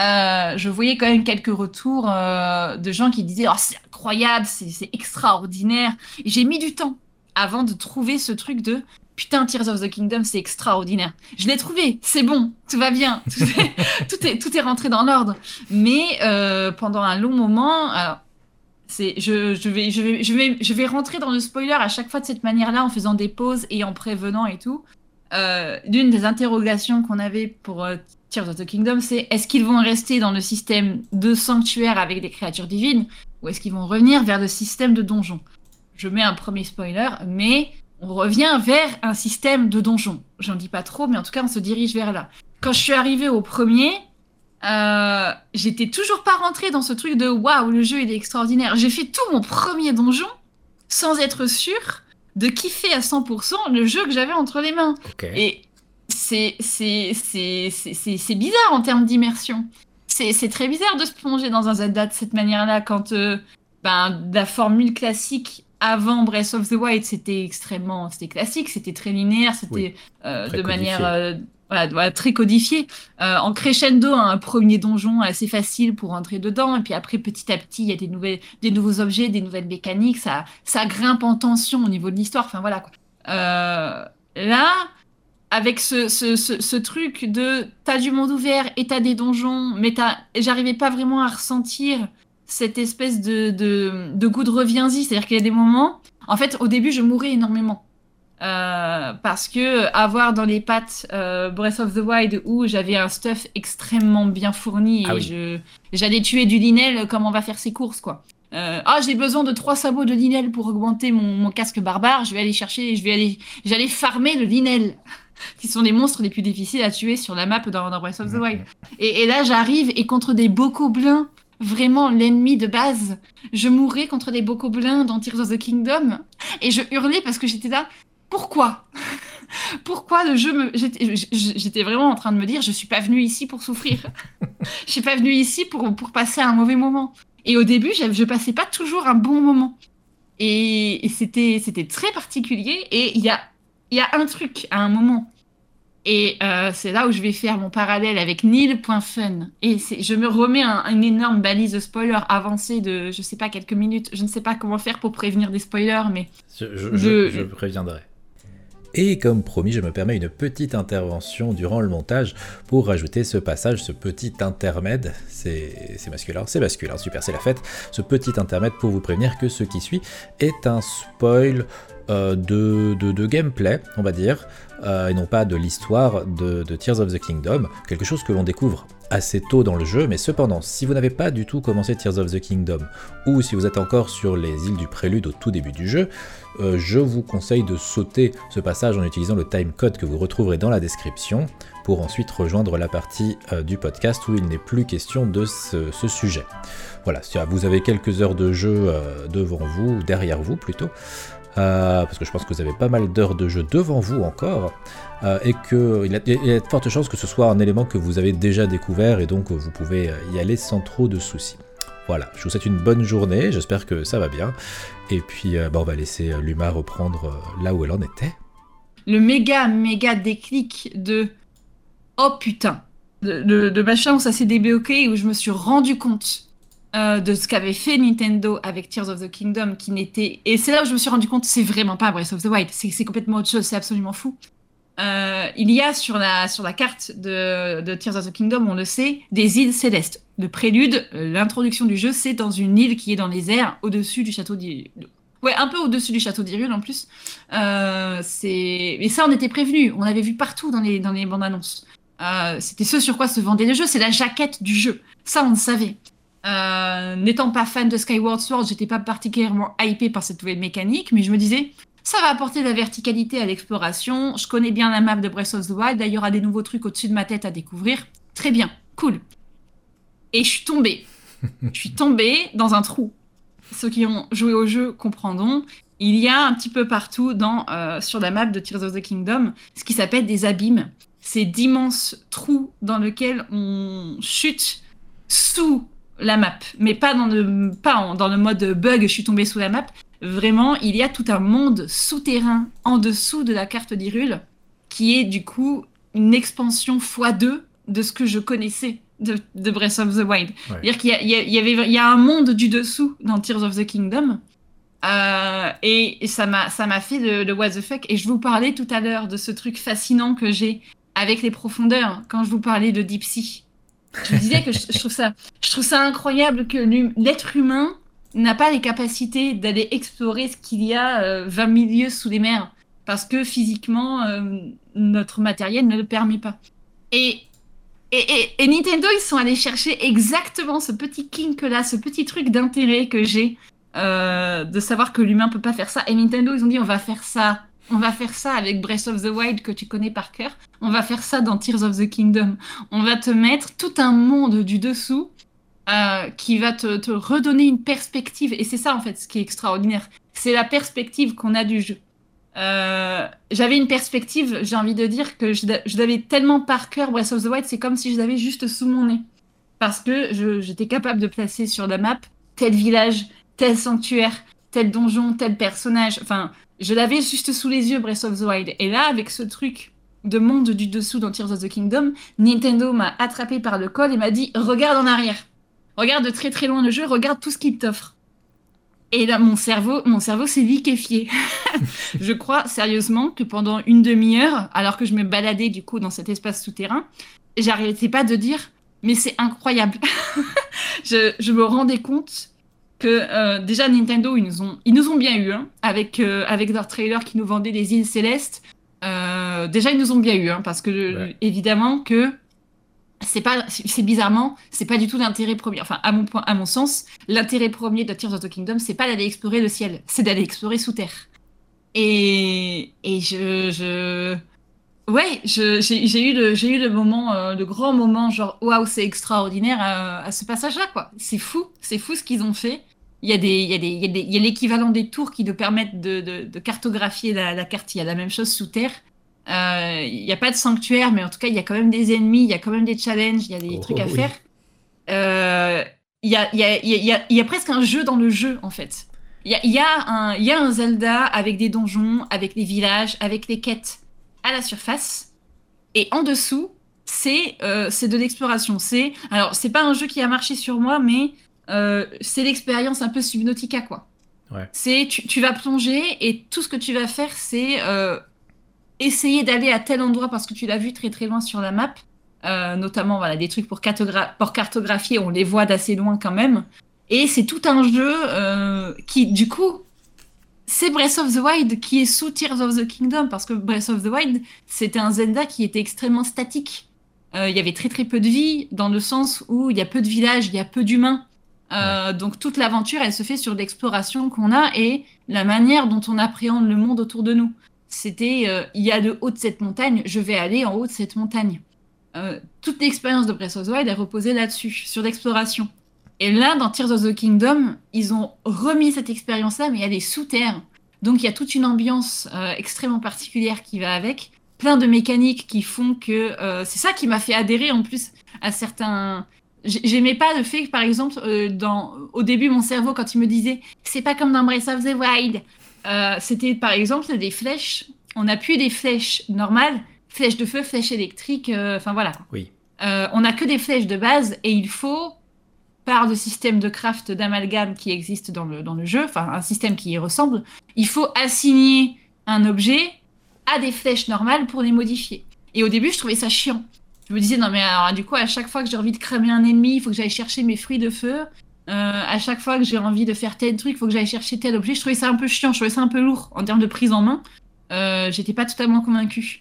Euh, je voyais quand même quelques retours de gens qui disaient oh, c'est incroyable, c'est extraordinaire. J'ai mis du temps avant de trouver ce truc de putain, Tears of the Kingdom, c'est extraordinaire. Je l'ai trouvé, c'est bon, tout va bien, tout est, tout est, rentré dans l'ordre. Mais euh, pendant un long moment, c'est, je, je, vais, je, vais, je, vais, je vais rentrer dans le spoiler à chaque fois de cette manière-là, en faisant des pauses et en prévenant et tout. Euh, L'une des interrogations qu'on avait pour euh, Tears of the Kingdom, c'est est-ce qu'ils vont rester dans le système de sanctuaire avec des créatures divines ou est-ce qu'ils vont revenir vers le système de donjon Je mets un premier spoiler, mais on revient vers un système de donjon. J'en dis pas trop, mais en tout cas, on se dirige vers là. Quand je suis arrivée au premier, euh, j'étais toujours pas rentrée dans ce truc de waouh, le jeu il est extraordinaire. J'ai fait tout mon premier donjon sans être sûre de kiffer à 100% le jeu que j'avais entre les mains. Et c'est bizarre en termes d'immersion. C'est très bizarre de se plonger dans un Zelda de cette manière-là quand euh, ben, la formule classique avant Breath of the Wild, c'était extrêmement, c'était classique, c'était très linéaire, c'était euh, de manière euh, voilà, très codifiée. Euh, en crescendo, un premier donjon assez facile pour entrer dedans, et puis après, petit à petit, il y a des nouvelles, des nouveaux objets, des nouvelles mécaniques, ça, ça grimpe en tension au niveau de l'histoire. Enfin voilà. Quoi. là, avec ce, ce, ce, truc de t'as du monde ouvert et t'as des donjons, mais j'arrivais pas vraiment à ressentir cette espèce de, de, goût de reviens-y. C'est-à-dire qu'il y a des moments, en fait, au début, je mourais énormément. Euh, parce que avoir dans les pattes euh, Breath of the Wild où j'avais un stuff extrêmement bien fourni ah et je j'allais tuer du linel comme on va faire ses courses quoi. Euh, ah j'ai besoin de trois sabots de linel pour augmenter mon, mon, casque barbare. Je vais aller chercher, je vais aller, j'allais farmer le linel qui sont les monstres les plus difficiles à tuer sur la map dans, dans Breath of the Wild. Et, et là j'arrive et contre des bocoblins vraiment l'ennemi de base. Je mourais contre des bocoblins dans Tears of the Kingdom et je hurlais parce que j'étais là. Pourquoi? Pourquoi le jeu me. J'étais vraiment en train de me dire, je suis pas venu ici pour souffrir. je suis pas venu ici pour, passer un mauvais moment. Et au début, je, passais pas toujours un bon moment. Et, c'était très particulier. Et il y a, y a un truc à un moment et euh, c'est là où je vais faire mon parallèle avec Neil.fun. Et je me remets un, une énorme balise de spoiler avancée de, je sais pas, quelques minutes. Je ne sais pas comment faire pour prévenir des spoilers, mais... Je, préviendrai. Et comme promis, je me permets une petite intervention durant le montage pour rajouter ce passage, ce petit intermède. C'est masculin, c'est masculin, super, c'est la fête. Ce petit intermède pour vous prévenir que ce qui suit est un spoil euh, de, de, gameplay, on va dire, euh, et non pas de l'histoire de, Tears of the Kingdom, quelque chose que l'on découvre assez tôt dans le jeu, mais cependant, si vous n'avez pas du tout commencé Tears of the Kingdom, ou si vous êtes encore sur les îles du prélude au tout début du jeu, euh, je vous conseille de sauter ce passage en utilisant le timecode que vous retrouverez dans la description, pour ensuite rejoindre la partie du podcast où il n'est plus question de ce, ce sujet. Voilà, vous avez quelques heures de jeu devant vous, ou derrière vous plutôt, euh, parce que je pense que vous avez pas mal d'heures de jeu devant vous encore, euh, et qu'il y, a de fortes chances que ce soit un élément que vous avez déjà découvert, et donc vous pouvez y aller sans trop de soucis. Voilà, je vous souhaite une bonne journée, j'espère que ça va bien, et puis euh, bah, on va laisser Luma reprendre là où elle en était. Le méga, méga déclic de « Oh putain !» de, de machin où ça s'est débloqué, où je me suis rendu compte euh, de ce qu'avait fait Nintendo avec Tears of the Kingdom, qui n'était. Et c'est là où je me suis rendu compte, c'est vraiment pas Breath of the Wild, c'est complètement autre chose, c'est absolument fou. Euh, il y a sur la, sur la carte de, Tears of the Kingdom, on le sait, des îles célestes. Le prélude, euh, l'introduction du jeu, c'est dans une île qui est dans les airs, au-dessus du château d'Irule. Ouais, un peu au-dessus du château d'Irule en plus. Euh, et ça, on était prévenu. On avait vu partout dans les, dans les bandes annonces. C'était ce sur quoi se vendait le jeu, c'est la jaquette du jeu. Ça, on le savait. Euh, n'étant pas fan de Skyward Sword, j'étais pas particulièrement hypé par cette nouvelle mécanique, mais je me disais, ça va apporter de la verticalité à l'exploration. Je connais bien la map de Breath of the Wild. D'ailleurs, il y aura des nouveaux trucs au-dessus de ma tête à découvrir. Très bien, cool. Et je suis tombée. je suis tombée dans un trou. Ceux qui ont joué au jeu comprendront. Il y a un petit peu partout dans, euh, sur la map de Tears of the Kingdom ce qui s'appelle des abîmes. Ces d'immenses trous dans lesquels on chute sous la map, mais pas dans le, pas dans le mode bug, je suis tombé sous la map. Vraiment, il y a tout un monde souterrain en dessous de la carte d'Irule qui est du coup une expansion x2 de ce que je connaissais de, Breath of the Wild. C'est-à-dire qu'il y, avait, il y a un monde du dessous dans Tears of the Kingdom. Euh, et, ça m'a ça m'a fait le, what the fuck. Et je vous parlais tout à l'heure de ce truc fascinant que j'ai avec les profondeurs quand je vous parlais de Deep Sea. Je disais que je, trouve ça, incroyable que l'être humain n'a pas les capacités d'aller explorer ce qu'il y a 20 euh, 000 lieues sous les mers. Parce que physiquement, euh, notre matériel ne le permet pas. Et, et, et, Nintendo, ils sont allés chercher exactement ce petit kink-là, ce petit truc d'intérêt que j'ai euh, de savoir que l'humain peut pas faire ça. Et Nintendo, ils ont dit on va faire ça on va faire ça avec Breath of the Wild que tu connais par cœur. On va faire ça dans Tears of the Kingdom. On va te mettre tout un monde du dessous euh, qui va te, redonner une perspective. Et c'est ça, en fait, ce qui est extraordinaire. C'est la perspective qu'on a du jeu. Euh, j'avais une perspective, j'ai envie de dire que je, l'avais tellement par cœur, Breath of the Wild, c'est comme si je l'avais juste sous mon nez. Parce que j'étais capable de placer sur la map tel village, tel sanctuaire, tel donjon, tel personnage. Enfin, je l'avais juste sous les yeux, Breath of the Wild. Et là, avec ce truc de monde du dessous dans Tears of the Kingdom, Nintendo m'a attrapé par le col et m'a dit Regarde en arrière. Regarde de très très loin le jeu, regarde tout ce qu'il t'offre. Et là, mon cerveau, mon cerveau s'est liquéfié. je crois sérieusement que pendant une demi-heure, alors que je me baladais du coup dans cet espace souterrain, j'arrêtais pas de dire mais c'est incroyable. je, me rendais compte que euh, déjà Nintendo, ils nous ont, ils nous ont bien eu, hein, avec, euh, avec leur trailer qui nous vendait des îles célestes. Euh, déjà, ils nous ont bien eu, hein, parce que évidemment que c'est pas, c'est bizarrement, c'est pas du tout l'intérêt premier. Enfin, à mon point, à mon sens, l'intérêt premier de Tears of the Kingdom, c'est pas d'aller explorer le ciel, c'est d'aller explorer sous terre. Et, et je, je, ouais, j'ai eu le, j'ai eu le moment, le grand moment, genre waouh, c'est extraordinaire à, ce passage-là, quoi. C'est fou, c'est fou ce qu'ils ont fait. Il y a des, il y a des, il y a l'équivalent des tours qui nous permettent de, de, cartographier la, carte. Il y a la même chose sous terre. Il n'y a pas de sanctuaire, mais en tout cas, il y a quand même des ennemis, il y a quand même des challenges, il y a des Oh, trucs à oui. faire. Euh, Il y, a, il y, a, il y, a, il y a presque un jeu dans le jeu, en fait. Il y a, il y, a un, il y a un Zelda avec des donjons, avec des villages, avec des quêtes à la surface. Et en dessous, c'est euh, c'est de l'exploration. C'est alors c'est pas un jeu qui a marché sur moi, mais euh, c'est l'expérience un peu Subnautica quoi. Ouais. C'est tu, tu vas plonger et tout ce que tu vas faire, c'est euh, essayer d'aller à tel endroit parce que tu l'as vu très très loin sur la map. Euh, notamment voilà des trucs pour, cartogra- pour cartographier, on les voit d'assez loin quand même. Et c'est tout un jeu qui du coup c'est Breath of the Wild qui est sous Tears of the Kingdom parce que Breath of the Wild c'était un Zelda qui était extrêmement statique. Il y avait très très peu de vie dans le sens où il y a peu de villages, il y a peu d'humains. Euh, Donc toute l'aventure elle se fait sur l'exploration qu'on a et la manière dont on appréhende le monde autour de nous. C'était euh, il y a le haut de cette montagne, je vais aller en haut de cette montagne. Euh, toute l'expérience de Breath of the Wild est reposée là-dessus, sur l'exploration. Et là, dans Tears of the Kingdom, ils ont remis cette expérience-là, mais elle est sous terre. Donc il y a toute une ambiance extrêmement particulière qui va avec, plein de mécaniques qui font que c'est ça qui m'a fait adhérer en plus à certains. J'ai- J'aimais pas le fait que, par exemple, euh, dans... au début, mon cerveau, quand il me disait c'est pas comme dans Breath of the Wild, euh, c'était par exemple des flèches. On n'a plus des flèches normales, flèches de feu, flèches électriques, euh, enfin voilà. Oui. On n'a que des flèches de base et il faut, par le système de craft d'amalgame qui existe dans le, dans le jeu, enfin un système qui y ressemble, il faut assigner un objet à des flèches normales pour les modifier. Et au début, je trouvais ça chiant. Je me disais, non mais alors du coup, à chaque fois que j'ai envie de cramer un ennemi, il faut que j'aille chercher mes fruits de feu. Euh, à chaque fois que j'ai envie de faire tel truc, il faut que j'aille chercher tel objet. Je trouvais ça un peu chiant, je trouvais ça un peu lourd en termes de prise en main. Euh, J'étais pas totalement convaincue.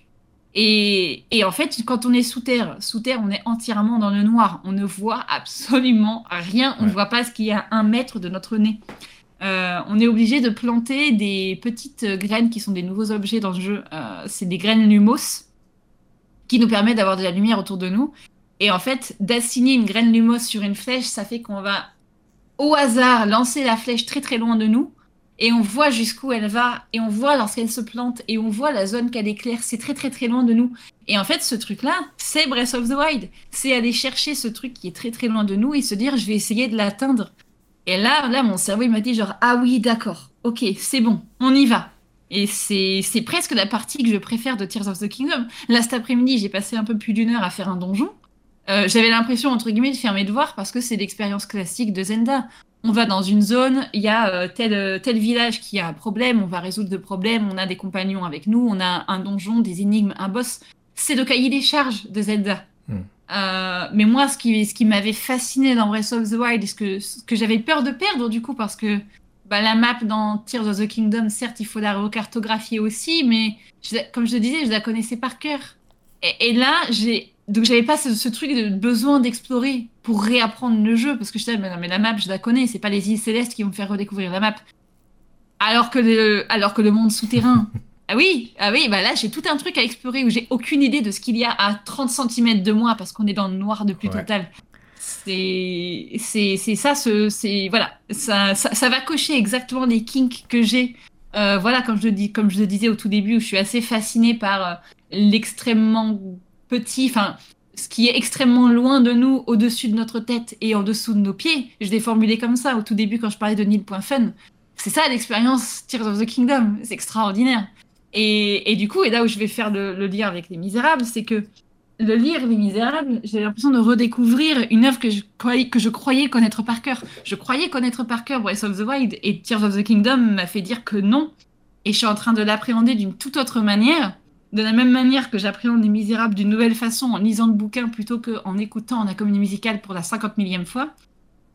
Et, et en fait, quand on est sous terre, sous terre, on est entièrement dans le noir. On ne voit absolument rien. On ne Ouais. voit pas ce qu'il y a à un mètre de notre nez. Euh, on est obligé de planter des petites graines qui sont des nouveaux objets dans le jeu. Euh, c'est des graines lumos qui nous permettent d'avoir de la lumière autour de nous. Et en fait, d'assigner une graine lumos sur une flèche, ça fait qu'on va au hasard lancer la flèche très très loin de nous. Et on voit jusqu'où elle va, et on voit lorsqu'elle se plante, et on voit la zone qu'elle éclaire. C'est très très très loin de nous. Et en fait, ce truc-là, c'est Breath of the Wild. C'est aller chercher ce truc qui est très très loin de nous et se dire, je vais essayer de l'atteindre. Et là, là, mon cerveau, il m'a dit genre, ah oui, d'accord, ok, c'est bon, on y va. Et c'est presque la partie que je préfère de Tears of the Kingdom. Là, cet après-midi, j'ai passé un peu plus d'une heure à faire un donjon. Euh, J'avais l'impression, entre guillemets, de faire mes devoirs parce que c'est l'expérience classique de Zelda. On va dans une zone, il y a euh, tel, euh, tel village qui a un problème, on va résoudre le problème, on a des compagnons avec nous, on a un donjon, des énigmes, un boss. C'est le cahier des charges de Zelda. Hmm. Euh, mais moi, ce qui, ce qui m'avait fasciné dans Breath of the Wild, et ce que, ce que j'avais peur de perdre du coup, parce que bah, la map dans Tears of the Kingdom, certes, il faut la recartographier aussi, mais je comme je le disais, je la connaissais par cœur. Et, et là, j'ai donc j'avais pas ce, ce truc de besoin d'explorer pour réapprendre le jeu, parce que je disais, mais, non, mais la map, je la connais, c'est pas les îles célestes qui vont me faire redécouvrir la map. Alors que le, alors que le monde souterrain. Ah oui, ah oui, bah là j'ai tout un truc à explorer où j'ai aucune idée de ce qu'il y a à 30 cm de moi parce qu'on est dans le noir de plus Ouais. total. C'est c'est ça ce c'est voilà, ça, ça va cocher exactement les kinks que j'ai. Euh, voilà, comme je dis comme je le disais au tout début où je suis assez fascinée par euh, l'extrêmement petit enfin ce qui est extrêmement loin de nous, au-dessus de notre tête et en dessous de nos pieds. Je l'ai formulé comme ça au tout début quand je parlais de Nil.fun. C'est ça l'expérience Tears of the Kingdom. C'est extraordinaire. Et, et du coup, et là où je vais faire le lien avec Les Misérables, c'est que le lire Les Misérables, j'ai l'impression de redécouvrir une œuvre que je, croyais, que je croyais connaître par cœur. Je croyais connaître par cœur Breath of the Wild et Tears of the Kingdom m'a fait dire que non. Et je suis en train de l'appréhender d'une toute autre manière. De la même manière que j'appréhende Les Misérables d'une nouvelle façon en lisant le bouquin plutôt qu'en écoutant la comédie musicale pour la 50 millième fois.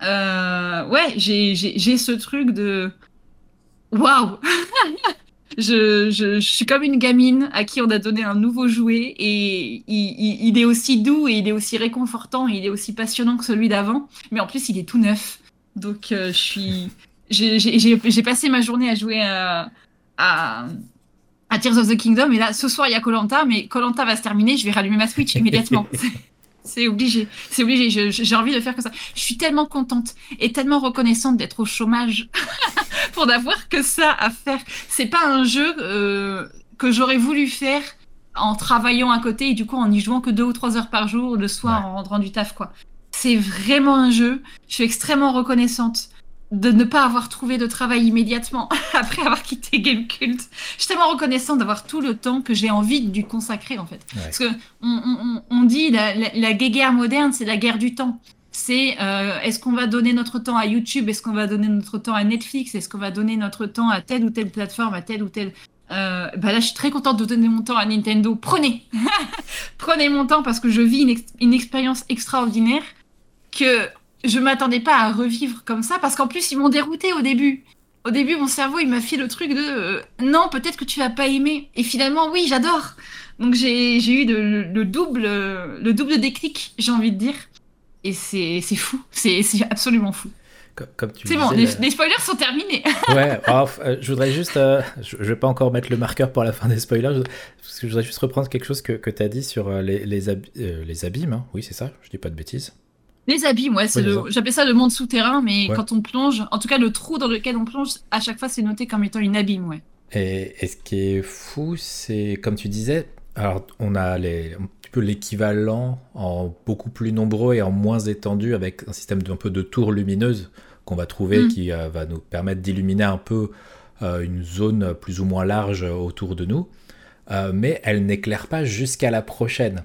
Euh, ouais, j'ai ce truc de waouh je, suis comme une gamine à qui on a donné un nouveau jouet et il, est aussi doux et il est aussi réconfortant et il est aussi passionnant que celui d'avant. Mais en plus, il est tout neuf. Donc, euh, je suis. j'ai passé ma journée à jouer à, à, à Tears of the Kingdom et là, ce soir, il y a Colanta, mais Colanta va se terminer, je vais rallumer ma Switch immédiatement. C'est- obligé, c'est obligé. J'ai envie de faire que ça. Je suis tellement contente et tellement reconnaissante d'être au chômage pour n'avoir que ça à faire. C'est pas un jeu euh, que j'aurais voulu faire en travaillant à côté et du coup en y jouant que deux ou trois heures par jour le soir en rentrant du taf quoi. C'est vraiment un jeu. Je suis extrêmement reconnaissante de ne pas avoir trouvé de travail immédiatement après avoir quitté Gamecult. Je suis tellement reconnaissante d'avoir tout le temps que j'ai envie de lui consacrer en fait. Parce que on, dit la, la, guerre moderne, c'est la guerre du temps. C'est euh, est-ce qu'on va donner notre temps à YouTube, est-ce qu'on va donner notre temps à Netflix, est-ce qu'on va donner notre temps à telle ou telle plateforme, à telle ou telle. Euh, bah là, je suis très contente de donner mon temps à Nintendo. Prenez, prenez mon temps parce que je vis une, une expérience extraordinaire que je m'attendais pas à revivre comme ça parce qu'en plus ils m'ont dérouté au début. Au début, mon cerveau il m'a fait le truc de euh, non, peut-être que tu vas pas aimer. Et finalement, oui, j'adore. Donc j'ai eu le, double le double déclic, j'ai envie de dire. Et c'est fou, c'est absolument fou. Comme, tu c'est bon, les, spoilers sont terminés. ouais, euh, je voudrais juste. Euh, je, vais pas encore mettre le marqueur pour la fin des spoilers, parce que je voudrais juste reprendre quelque chose que, que tu as dit sur les, les, les abîmes. Hein. Oui, c'est ça, je dis pas de bêtises. Les abîmes, ouais, c'est j'appelle ça le monde souterrain, mais quand on plonge, en tout cas le trou dans lequel on plonge, à chaque fois c'est noté comme étant une abîme, ouais. Et, ce qui est fou, c'est comme tu disais, alors on a les, un peu l'équivalent en beaucoup plus nombreux et en moins étendu avec un système d'un peu de tours lumineuses qu'on va trouver mm. qui euh, va nous permettre d'illuminer un peu euh, une zone plus ou moins large autour de nous, euh, mais elle n'éclaire pas jusqu'à la prochaine.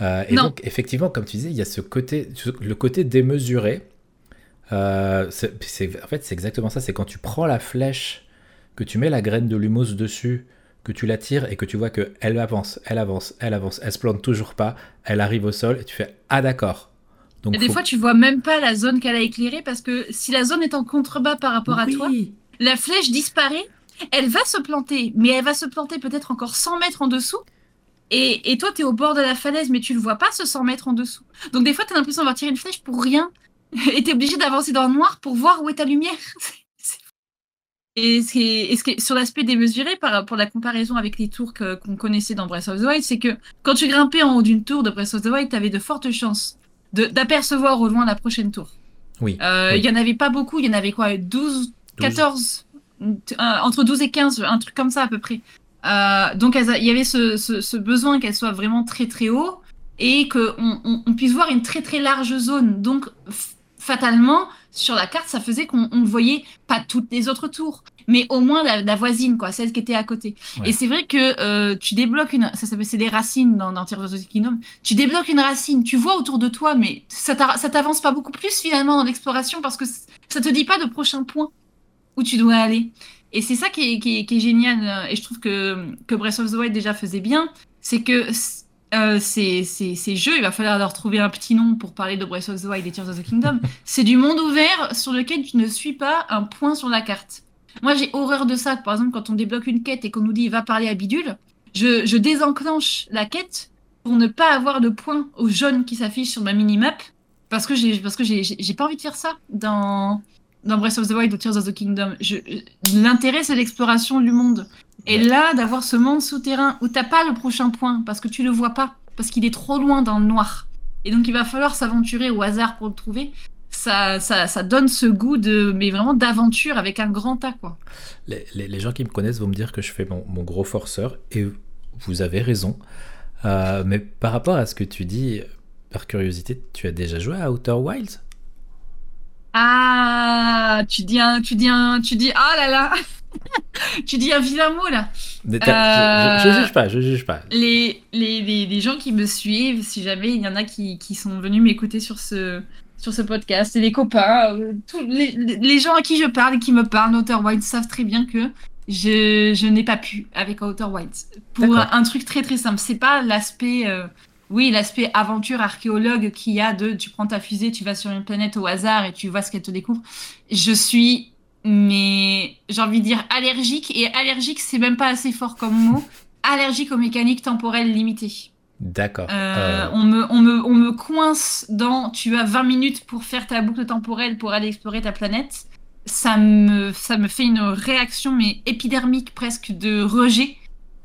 Euh, et donc, effectivement, comme tu disais, il y a ce côté, le côté démesuré. Euh, c'est, en fait, c'est exactement ça. C'est quand tu prends la flèche, que tu mets la graine de lumos dessus, que tu la tires et que tu vois que elle avance, elle avance, elle avance, elle se plante toujours pas, elle arrive au sol et tu fais ah d'accord. Donc, et des fois, tu vois même pas la zone qu'elle a éclairée parce que si la zone est en contrebas par rapport à toi, la flèche disparaît. Elle va se planter, mais elle va se planter peut-être encore 100 mètres en dessous. Et, toi, tu es au bord de la falaise, mais tu le vois pas ce 100 mètres en dessous. Donc des fois, tu as l'impression d'avoir tiré une flèche pour rien. Et tu es obligé d'avancer dans le noir pour voir où est ta lumière. Et, ce est, sur l'aspect démesuré, par, pour la comparaison avec les tours qu'on connaissait dans Breath of the Wild, c'est que quand tu grimpais en haut d'une tour de Breath of the Wild, tu avais de fortes chances d'apercevoir au loin la prochaine tour. Oui. Euh, il y en avait pas beaucoup, il y en avait quoi 12, 14 entre 12 et 15, un truc comme ça à peu près. Euh, donc il y avait ce, besoin qu'elle soit vraiment très très haut et qu'on on, puisse voir une très très large zone. Donc fatalement, sur la carte, ça faisait qu'on ne voyait pas toutes les autres tours, mais au moins la, voisine, quoi, celle qui était à côté. Et c'est vrai que euh, tu débloques une, ça s'appelle c'est des racines dans, dans Tears of the Kingdom. Tu débloques une racine, tu vois autour de toi, mais ça t'avance pas beaucoup plus finalement dans l'exploration parce que ça te dit pas de prochain point où tu dois aller. Et c'est ça qui est, génial, euh, et je trouve que, que Breath of the Wild déjà faisait bien, c'est que euh, ces, ces, jeux, il va falloir leur trouver un petit nom pour parler de Breath of the Wild et Tears of the Kingdom, c'est du monde ouvert sur lequel tu ne suis pas un point sur la carte. Moi, j'ai horreur de ça. Par exemple, quand on débloque une quête et qu'on nous dit va parler à Bidule, je, je désenclenche la quête pour ne pas avoir de point au jaune qui s'affiche sur ma minimap parce que j'ai parce que j'ai pas envie de faire ça dans dans Breath of the Wild ou Tears of the Kingdom. L'intérêt, c'est l'exploration du monde. Et là, d'avoir ce monde souterrain où t'as pas le prochain point parce que tu le vois pas, parce qu'il est trop loin dans le noir. Et donc, il va falloir s'aventurer au hasard pour le trouver. Ça, ça, ça, donne ce goût de, mais vraiment d'aventure avec un grand A, quoi. Les, les, gens qui me connaissent vont me dire que je fais mon, mon gros forceur, et vous avez raison. Euh, mais par rapport à ce que tu dis, par curiosité, tu as déjà joué à Outer Wilds? Ah, tu dis un, tu dis un, tu dis, ah là là, tu dis un vilain mot là. je, je, juge pas, je juge pas. Les, les, les, gens qui me suivent, si jamais il y en a qui, qui sont venus m'écouter sur ce, sur ce podcast, et les copains, euh, tous les, les, gens à qui je parle et qui me parlent d'Outer Wilds savent très bien que je, je n'ai pas pu avec Outer Wilds. Pour un, truc très très simple, c'est pas l'aspect. Euh, oui, l'aspect aventure archéologue qu'il y a de tu prends ta fusée, tu vas sur une planète au hasard et tu vois ce qu'elle te découvre. Je suis, mais j'ai envie de dire allergique, et allergique, c'est même pas assez fort comme mot, allergique aux mécaniques temporelles limitées. D'accord. Euh, euh. on, me, on, me, on me coince dans tu as 20 minutes pour faire ta boucle temporelle pour aller explorer ta planète. Ça me, ça me fait une réaction, mais épidermique presque, de rejet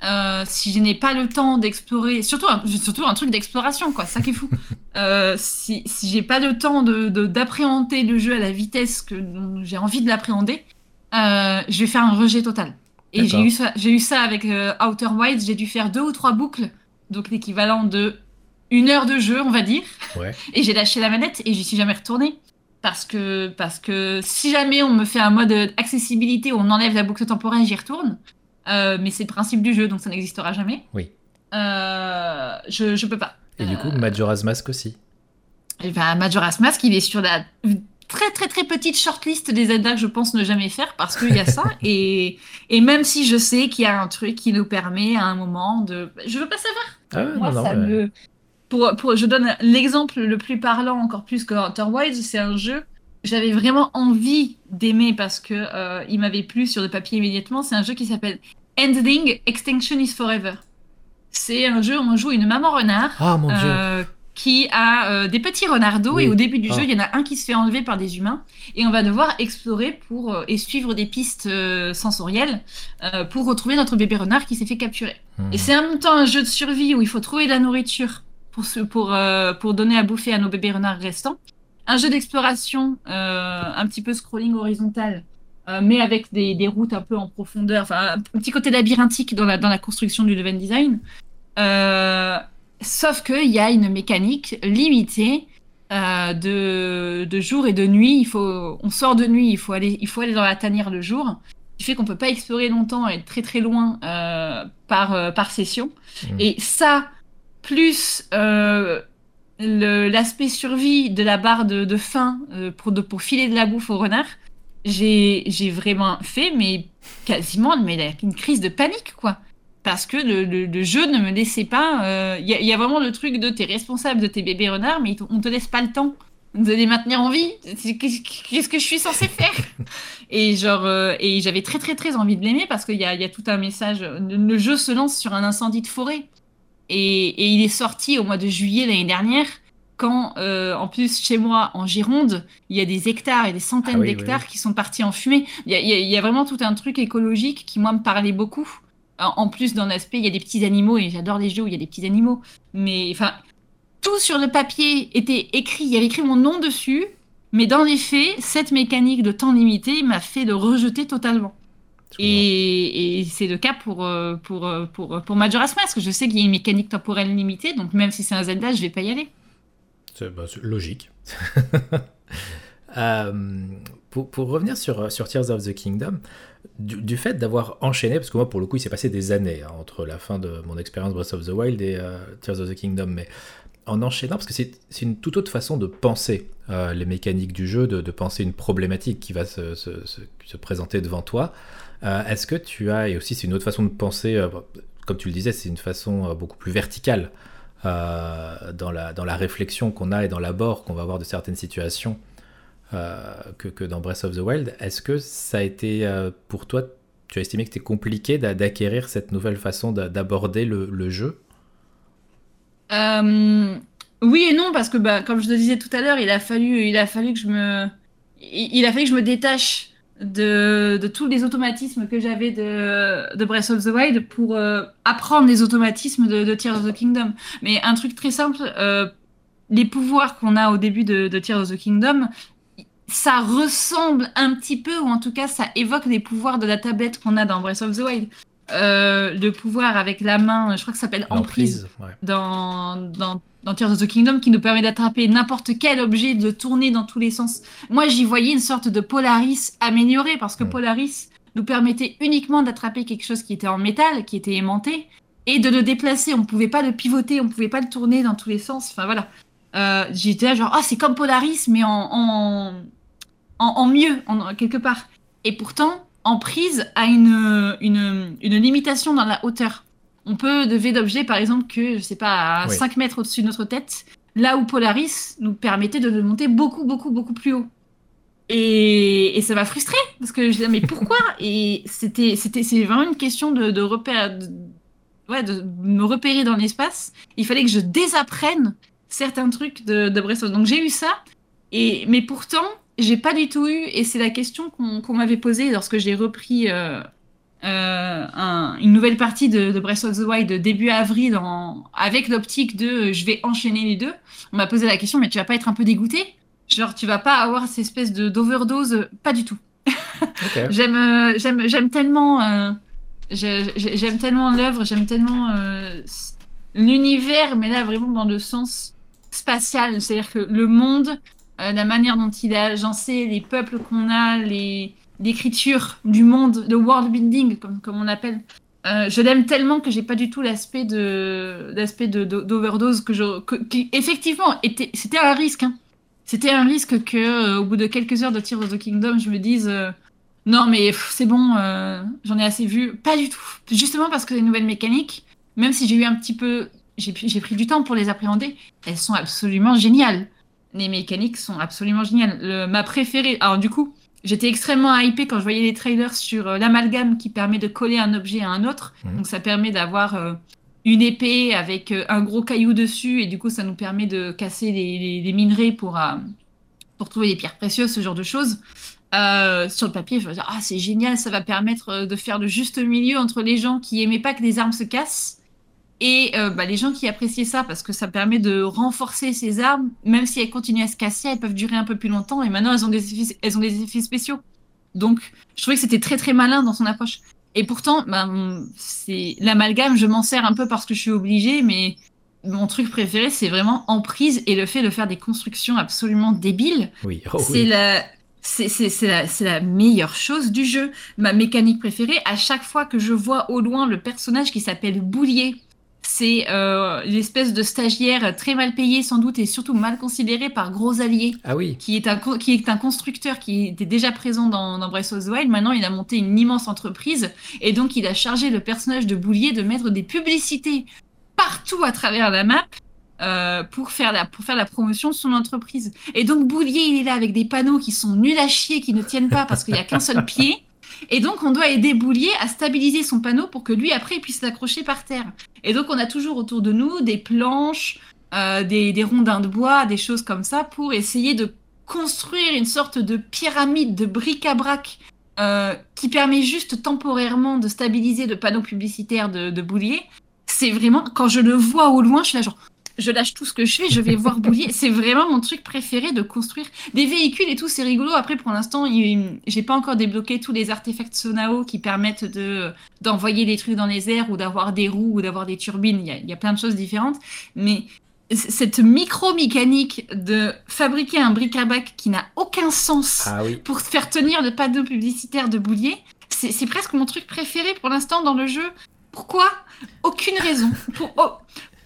euh, si je n'ai pas le temps d'explorer, surtout, surtout un truc d'exploration, quoi, ça qui est fou. Euh, si, si j'ai pas le temps de, d'appréhender le jeu à la vitesse que j'ai envie de l'appréhender, euh, je vais faire un rejet total. Et j'ai eu, ça, j'ai eu ça avec Outer Wilds, j'ai dû faire deux ou trois boucles, donc l'équivalent de une heure de jeu, on va dire. Et j'ai lâché la manette et j'y suis jamais retournée. Parce que, parce que si jamais on me fait un mode accessibilité où on enlève la boucle temporelle, j'y retourne. Euh, mais c'est le principe du jeu, donc ça n'existera jamais. Oui. Euh, je, je peux pas. Et du coup, Majora's Mask aussi. Et ben, Majora's Mask, il est sur la très très très petite shortlist des Zelda que je pense ne jamais faire parce qu'il y a ça. et, et même si je sais qu'il y a un truc qui nous permet à un moment de. Je veux pas savoir. Ah, Moi, non, ça me. Pour, pour, je donne l'exemple le plus parlant, encore plus que Outer Wilds, c'est un jeu j'avais vraiment envie d'aimer parce que euh, il m'avait plu sur le papier immédiatement. C'est un jeu qui s'appelle Ending Extinction is Forever. C'est un jeu où on joue une maman renard. Ah, mon Dieu. Euh, qui a euh, des petits renardos et au début du jeu, ah. il y en a un qui se fait enlever par des humains et on va devoir explorer pour et suivre des pistes sensorielles pour retrouver notre bébé renard qui s'est fait capturer. Hmm. Et c'est en même temps un jeu de survie où il faut trouver de la nourriture pour pour pour donner à bouffer à nos bébés renards restants. Un jeu d'exploration un petit peu scrolling horizontal. mais avec des, des, routes un peu en profondeur, enfin un petit côté labyrinthique dans la, dans la construction du level design. Euh, Sauf qu'il y a une mécanique limitée euh, de, de, jour et de nuit. Il faut, on sort de nuit, il faut aller, il faut aller dans la tanière le jour. Ce qui fait qu'on peut pas explorer longtemps et être très très loin euh, par, euh, par session. Mmh. Et ça, plus l'aspect survie de la barre de, de faim pour, de, pour filer de la bouffe au renard, j'ai vraiment fait, mais quasiment mais une crise de panique, quoi parce que le, jeu ne me laissait pas. Il euh, y, a vraiment le truc de t'es responsable de tes bébés renards, mais on te laisse pas le temps de les maintenir en vie. Qu'est-ce que je suis censée faire? Et genre, euh, et j'avais très très très envie de l'aimer parce qu'il y, y a, tout un message. Le jeu se lance sur un incendie de forêt et, et il est sorti au mois de juillet l'année dernière. Quand, euh, en plus, chez moi, en Gironde, il y a des hectares et des centaines ah d'hectares qui sont partis en fumée. Il y, y, a vraiment tout un truc écologique qui, moi, me parlait beaucoup. En plus, dans l'aspect, il y a des petits animaux, et j'adore les jeux où il y a des petits animaux. Mais enfin, tout sur le papier était écrit, il y avait écrit mon nom dessus, mais dans les faits, cette mécanique de temps limité m'a fait le rejeter totalement. Et, c'est le cas pour, euh, pour, euh, pour, pour Majora's Mask. Je sais qu'il y a une mécanique temporelle limitée, donc même si c'est un Zelda, je vais pas y aller. C'est bah, logique. Euh, pour, pour, revenir sur, sur Tears of the Kingdom, du, fait d'avoir enchaîné, parce que moi pour le coup il s'est passé des années hein, entre la fin de mon expérience Breath of the Wild et euh, Tears of the Kingdom, mais en enchaînant, parce que c'est une toute autre façon de penser euh, les mécaniques du jeu, de, penser une problématique qui va se, se, se, présenter devant toi. Euh, est-ce que tu as, et aussi c'est une autre façon de penser, comme tu le disais, c'est une façon beaucoup plus verticale dans, la, dans la réflexion qu'on a et dans l'abord qu'on va avoir de certaines situations euh, que, que, dans Breath of the Wild. Est-ce que ça a été euh, pour toi, tu as estimé que c'était compliqué d'acquérir cette nouvelle façon d'aborder le, jeu? Euh, Oui et non, parce que bah, comme je te disais tout à l'heure, il il, a fallu que je me détache de, tous les automatismes que j'avais de, Breath of the Wild pour apprendre les automatismes de, Tears of the Kingdom. Mais un truc très simple, les pouvoirs qu'on a au début de Tears of the Kingdom, ça ressemble un petit peu, ou en tout cas, ça évoque les pouvoirs de la tablette qu'on a dans Breath of the Wild. Euh, le pouvoir avec la main, je crois que ça s'appelle Emprise, dans, dans, dans, Tears of the Kingdom, qui nous permet d'attraper n'importe quel objet, de tourner dans tous les sens. Moi, j'y voyais une sorte de Polaris amélioré, parce que Polaris nous permettait uniquement d'attraper quelque chose qui était en métal, qui était aimanté, et de le déplacer. On ne pouvait pas le pivoter, on ne pouvait pas le tourner dans tous les sens. Enfin voilà. Euh, j'étais là genre, ah, c'est comme Polaris, mais en, en, mieux, en, quelque part. Et pourtant, Emprise a une, une, une, limitation dans la hauteur. On peut lever d'objets, par exemple, que, je sais pas, à 5 mètres au-dessus de notre tête, là où Polaris nous permettait de le monter beaucoup, beaucoup, beaucoup plus haut. Et, et ça m'a frustré parce que je disais, mais pourquoi? Et c'était, c'était, c'est vraiment une question de, de repère, ouais, de me repérer dans l'espace. Il fallait que je désapprenne certains trucs de, de Breath Donc j'ai eu ça, et, mais pourtant, j'ai pas du tout eu, et c'est la question qu'on m'avait posée lorsque j'ai repris euh, euh, une nouvelle partie de, de, Breath of the Wild début avril avec l'optique de euh, je vais enchaîner les deux. On m'a posé la question, mais tu vas pas être un peu dégoûté? Genre, tu vas pas avoir cette espèce d'overdose? Pas du tout. j'aime, j'aime, j'aime tellement J'aime tellement l'œuvre, j'aime tellement l'univers, mais là vraiment dans le sens spatial, c'est-à-dire que le monde, euh, la manière dont il est agencé, les peuples qu'on a, l'écriture du monde, le world building comme, comme on appelle. Euh, je l'aime tellement que j'ai pas du tout l'aspect de d'overdose que je qui effectivement était c'était un risque hein. c'était un risque que au bout de quelques heures de Tears of the Kingdom je me dise non, mais c'est bon, euh, j'en ai assez vu. Pas du tout. Justement parce que les nouvelles mécaniques, même si j'ai eu un petit peu. J'ai pris du temps pour les appréhender, elles sont absolument géniales. Les mécaniques sont absolument géniales. ma préférée. Alors, du coup, j'étais extrêmement hypée quand je voyais les trailers sur euh, l'amalgame qui permet de coller un objet à un autre. Donc, ça permet d'avoir. Euh, une épée avec un gros caillou dessus et du coup ça nous permet de casser les, minerais pour, pour trouver des pierres précieuses, ce genre de choses. Euh, sur le papier, je vais dire, ah, c'est génial, ça va permettre euh, de faire le juste milieu entre les gens qui aimaient pas que les armes se cassent et euh, bah, les gens qui appréciaient ça parce que ça permet de renforcer ces armes, même si elles continuent à se casser, elles peuvent durer un peu plus longtemps et maintenant elles ont des effets, elles ont des effets spéciaux. Donc, je trouvais que c'était très très malin dans son approche. Et pourtant, c'est l'amalgame, je m'en sers un peu parce que je suis obligée, mais mon truc préféré, c'est vraiment emprise et le fait de faire des constructions absolument débiles. Oui, oh c'est la c'est la, la, meilleure chose du jeu. Ma mécanique préférée, à chaque fois que je vois au loin le personnage qui s'appelle Boulier, c'est euh, l'espèce de stagiaire très mal payé sans doute et surtout mal considéré par Gros Allier. Ah oui. Qui est un, qui est un constructeur qui était déjà présent dans, dans Breath of the Wild. Maintenant, il a monté une immense entreprise et donc il a chargé le personnage de Boulier de mettre des publicités partout à travers la map euh, pour, faire la, pour faire la promotion de son entreprise. Et donc Boulier, il est là avec des panneaux qui sont nuls à chier, qui ne tiennent pas parce qu'il n'y a qu'un seul pied. Et donc on doit aider Boulier à stabiliser son panneau pour que lui après il puisse l'accrocher par terre. Et donc on a toujours autour de nous des planches, euh, des, des, rondins de bois, des choses comme ça pour essayer de construire une sorte de pyramide de bric-à-brac euh, qui permet juste temporairement de stabiliser le panneau publicitaire de, de Boulier. C'est vraiment, quand je le vois au loin, je suis là genre, je lâche tout ce que je fais, je vais voir Boulier. C'est vraiment mon truc préféré de construire des véhicules et tout, c'est rigolo. Après, pour l'instant, j'ai pas encore débloqué tous les artefacts Sonao qui permettent de d'envoyer des trucs dans les airs ou d'avoir des roues ou d'avoir des turbines. Il y, a, il y a plein de choses différentes, mais cette micro-mécanique de fabriquer un bric-à-brac qui n'a aucun sens ah pour faire tenir le panneau publicitaire de Boulier, c'est presque mon truc préféré pour l'instant dans le jeu. Pourquoi? Aucune raison. Pour, oh,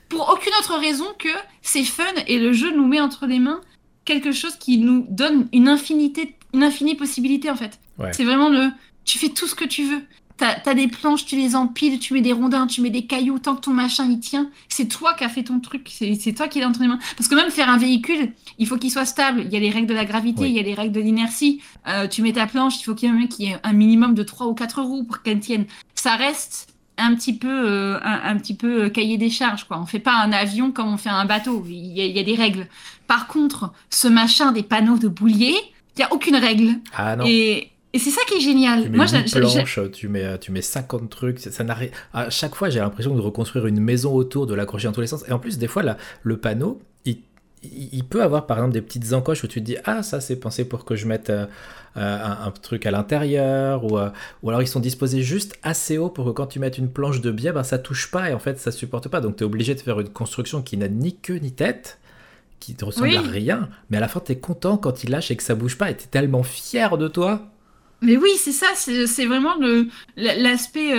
pour aucune autre raison que c'est fun et le jeu nous met entre les mains quelque chose qui nous donne une infinité, une infinie possibilité en fait. C'est vraiment le, tu fais tout ce que tu veux. T'as as des planches, tu les empiles, tu mets des rondins, tu mets des cailloux, tant que ton machin il tient, c'est toi qui as fait ton truc, c'est toi qui l'as entre les mains. Parce que même faire un véhicule, il faut qu'il soit stable. Il y a les règles de la gravité, il y a les règles de l'inertie. Euh, tu mets ta planche, il faut qu'il y ait un minimum de 3 ou 4 roues pour qu'elle tienne. Ça reste un petit peu, euh, un, petit peu euh, cahier des charges. Quoi. On fait pas un avion comme on fait un bateau. Il y, a, des règles. Par contre, ce machin des panneaux de boulier, il y a aucune règle. Ah non. Et, c'est ça qui est génial. Tu mets Moi, planches, tu mets, tu mets 50 trucs. Ça, À chaque fois, j'ai l'impression de reconstruire une maison autour, de l'accrocher dans tous les sens. Et en plus, des fois, là, le panneau, il, il peut avoir par exemple des petites encoches où tu te dis ah ça c'est pensé pour que je mette euh, euh, un, truc à l'intérieur ou, euh, ou alors ils sont disposés juste assez haut pour que quand tu mettes une planche de biais ben, ça touche pas et en fait ça supporte pas. Donc tu es obligé de faire une construction qui n'a ni queue ni tête qui ne ressemble à rien mais à la fin tu es content quand il lâche et que ça bouge pas et tu es tellement fier de toi. Mais oui c'est ça c'est vraiment l'aspect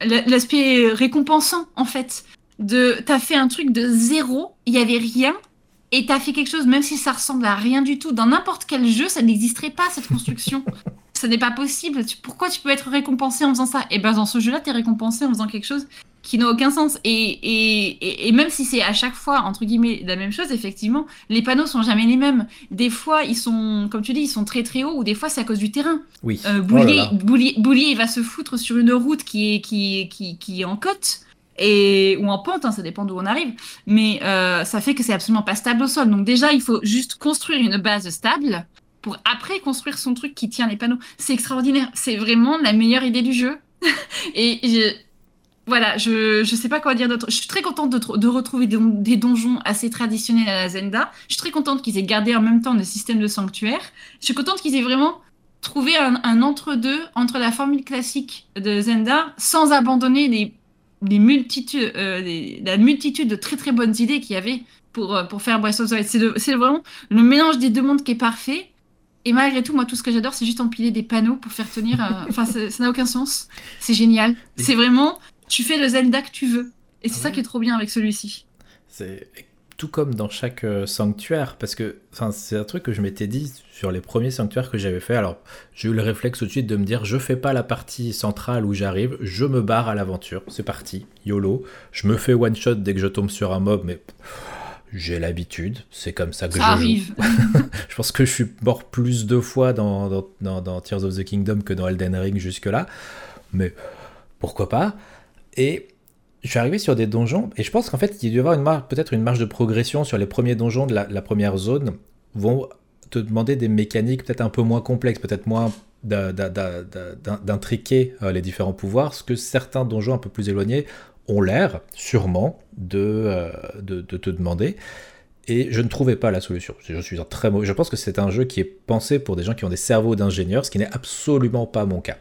l'aspect récompensant en fait. De t'as fait un truc de zéro, il y avait rien, et t'as fait quelque chose, même si ça ressemble à rien du tout. Dans n'importe quel jeu, ça n'existerait pas cette construction. ça n'est pas possible. pourquoi tu peux être récompensé en faisant ça? Et eh ben dans ce jeu-là, t'es récompensé en faisant quelque chose qui n'a aucun sens. Et, et, et, même si c'est à chaque fois, entre guillemets, la même chose, effectivement, les panneaux sont jamais les mêmes. Des fois, ils sont, comme tu dis, ils sont très très hauts, ou des fois, c'est à cause du terrain. Oui. Euh, Boulier, oh Boulier, il va se foutre sur une route qui est, qui, qui, qui est en côte ou en pente, hein, ça dépend d'où on arrive, mais euh, ça fait que c'est absolument pas stable au sol. Donc déjà, il faut juste construire une base stable pour après construire son truc qui tient les panneaux. C'est extraordinaire, c'est vraiment la meilleure idée du jeu. et voilà, je je sais pas quoi dire d'autre. Je suis très contente de, retrouver des, donjons assez traditionnels à la Zelda. Je suis très contente qu'ils aient gardé en même temps le système de sanctuaire. Je suis contente qu'ils aient vraiment trouver un, entre-deux entre la formule classique de Zelda sans abandonner les, les multitudes, euh, la multitude de très très bonnes idées qu'il y avait pour, euh, pour faire Breath of the Wild. C'est vraiment le mélange des deux mondes qui est parfait. Et malgré tout, moi, tout ce que j'adore, c'est juste empiler des panneaux pour faire tenir. Euh, enfin, ça n'a aucun sens. C'est génial. C'est vraiment, tu fais le Zelda que tu veux. Et c'est ça qui est trop bien avec celui-ci. C'est tout comme dans chaque euh, sanctuaire, parce que c'est un truc que je m'étais dit sur les premiers sanctuaires que j'avais fait. Alors, j'ai eu le réflexe tout de suite de me dire je fais pas la partie centrale où j'arrive, je me barre à l'aventure. C'est parti, YOLO. Je me fais one shot dès que je tombe sur un mob, mais j'ai l'habitude, c'est comme ça que ça je arrive. je pense que je suis mort plus de fois dans, dans, dans, Tears of the Kingdom que dans Elden Ring jusque-là, mais pourquoi pas? Et je suis arrivé sur des donjons, et je pense qu'en fait, il doit y avoir peut-être une marge de progression sur les premiers donjons de la, première zone, vont te demander des mécaniques peut-être un peu moins complexes, peut-être moins d'intriquer euh, les différents pouvoirs, ce que certains donjons un peu plus éloignés ont l'air, sûrement, euh, de, de, te demander. Et je ne trouvais pas la solution. Je suis un très mauvais. Je pense que c'est un jeu qui est pensé pour des gens qui ont des cerveaux d'ingénieurs, ce qui n'est absolument pas mon cas.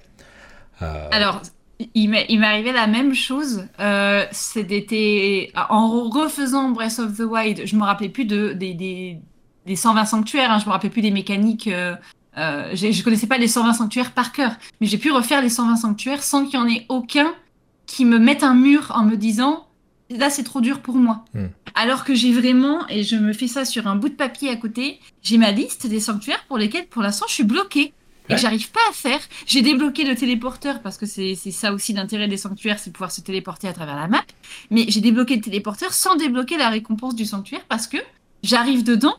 Euh, Alors, il m'est arrivé la même chose. Euh, C'était en refaisant Breath of the Wild, je me rappelais plus de des, des, des 120 sanctuaires. Hein, je me rappelais plus des mécaniques. Euh, euh, je connaissais pas les 120 sanctuaires par cœur, mais j'ai pu refaire les 120 sanctuaires sans qu'il y en ait aucun qui me mettent un mur en me disant là c'est trop dur pour moi. Hmm. Alors que j'ai vraiment, et je me fais ça sur un bout de papier à côté, j'ai ma liste des sanctuaires pour lesquels pour l'instant je suis bloquée. Et j'arrive pas à faire. J'ai débloqué le téléporteur parce que c'est ça aussi l'intérêt des sanctuaires, c'est pouvoir se téléporter à travers la map. Mais j'ai débloqué le téléporteur sans débloquer la récompense du sanctuaire parce que j'arrive dedans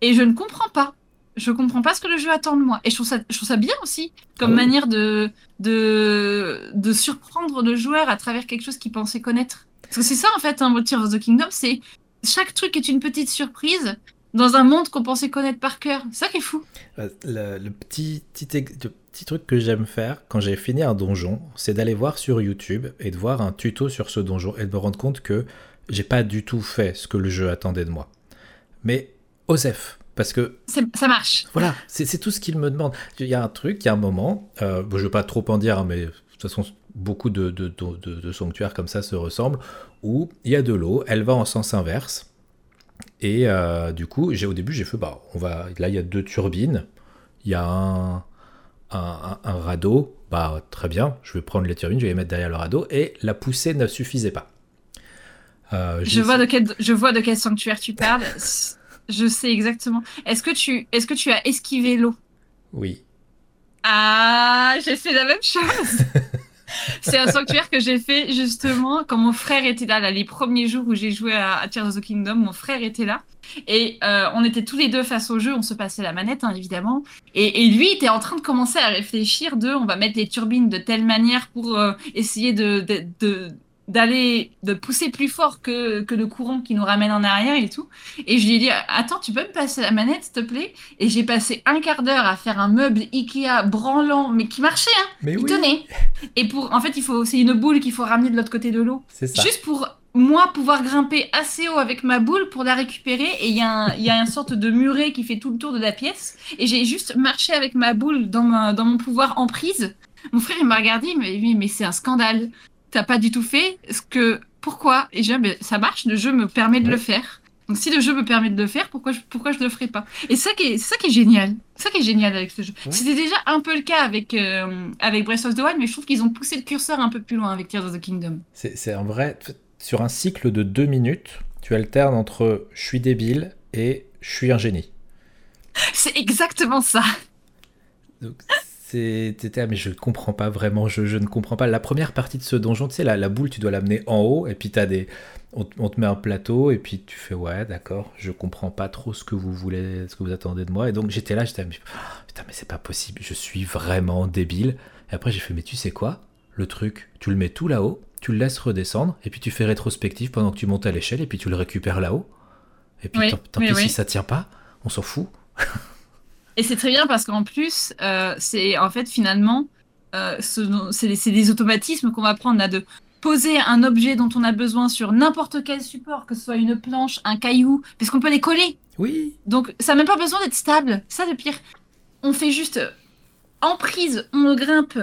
et je ne comprends pas je comprends pas ce que le jeu attend de moi. Et je trouve ça, je trouve ça bien aussi, comme ah manière de, de, de surprendre le joueur à travers quelque chose qu'il pensait connaître. Parce que c'est ça, en fait, un hein, Tears of the Kingdom, c'est chaque truc est une petite surprise dans un monde qu'on pensait connaître par cœur. C'est ça qui est fou. Euh, le, petit, petit, petit truc que j'aime faire quand j'ai fini un donjon, c'est d'aller voir sur YouTube et de voir un tuto sur ce donjon et de me rendre compte que j'ai pas du tout fait ce que le jeu attendait de moi. Mais Osef, parce que ça marche. Voilà, c'est tout ce qu'il me demande. Il y a un truc, il y a un moment, euh, je ne veux pas trop en dire, hein, mais de toute façon, beaucoup de, de, de, sanctuaires comme ça se ressemblent, où il y a de l'eau, elle va en sens inverse. Et euh, du coup, j'ai au début, j'ai fait, bah, on va, là, il y a deux turbines, il y a un, un, un, radeau, bah, très bien, je vais prendre les turbines, je vais les mettre derrière le radeau, et la poussée ne suffisait pas. Euh, je, vois de quel, je vois de quel sanctuaire tu parles. Je sais exactement. Est-ce que tu, est-ce que tu as esquivé l'eau? Oui. Ah, j'ai fait la même chose. c'est un sanctuaire que j'ai fait justement quand mon frère était là, là les premiers jours où j'ai joué à, Tears of the Kingdom, mon frère était là. Et euh, on était tous les deux face au jeu, on se passait la manette hein, évidemment. Et, lui était en train de commencer à réfléchir de on va mettre les turbines de telle manière pour euh, essayer de, de d'aller de pousser plus fort que, que le courant qui nous ramène en arrière et tout. Et je lui ai dit attends, tu peux me passer la manette s'il te plaît? Et j'ai passé un quart d'heure à faire un meuble Ikea branlant mais qui marchait hein. Mais il tenait. Et pour en fait, il faut c'est une boule qu'il faut ramener de l'autre côté de l'eau. C'est ça. Juste pour moi pouvoir grimper assez haut avec ma boule pour la récupérer et il y, y a une sorte de muret qui fait tout le tour de la pièce et j'ai juste marché avec ma boule dans, dans mon pouvoir en prise mon frère, il m'a regardé, il m'a dit, mais c'est un scandale t'as pas du tout fait ce que. Pourquoi Et je dis, ça marche, le jeu me permet de le faire. Donc si le jeu me permet de le faire, pourquoi je, pourquoi je le ferais pas Et ça qui est, ça qui est génial. C'est ça qui est génial avec ce jeu. C'était déjà un peu le cas avec, euh, avec Breath of the Wild, mais je trouve qu'ils ont poussé le curseur un peu plus loin avec Tears of the Kingdom. C'est en vrai, sur un cycle de deux minutes, tu alternes entre je suis débile et je suis un génie. C'est exactement ça. Donc, c'était, mais je comprends pas vraiment, je, je, ne comprends pas. La première partie de ce donjon, tu sais, la, la boule, tu dois l'amener en haut, et puis as des, on, te met un plateau, et puis tu fais, ouais, d'accord, je comprends pas trop ce que vous voulez, ce que vous attendez de moi. Et donc j'étais là, j'étais, putain, mais c'est pas possible, je suis vraiment débile. Et après, j'ai fait, mais tu sais quoi? Le truc, tu le mets tout là-haut, tu le laisses redescendre, et puis tu fais rétrospective pendant que tu montes à l'échelle, et puis tu le récupères là-haut. Et puis tant, pis si ça tient pas, on s'en fout. Et c'est très bien parce qu'en plus, euh, c'est en fait finalement, euh, c'est des, automatismes qu'on va prendre là de poser un objet dont on a besoin sur n'importe quel support, que ce soit une planche, un caillou, parce qu'on peut les coller. Oui. Donc ça n'a même pas besoin d'être stable. Ça le pire. On fait juste en prise, on le grimpe,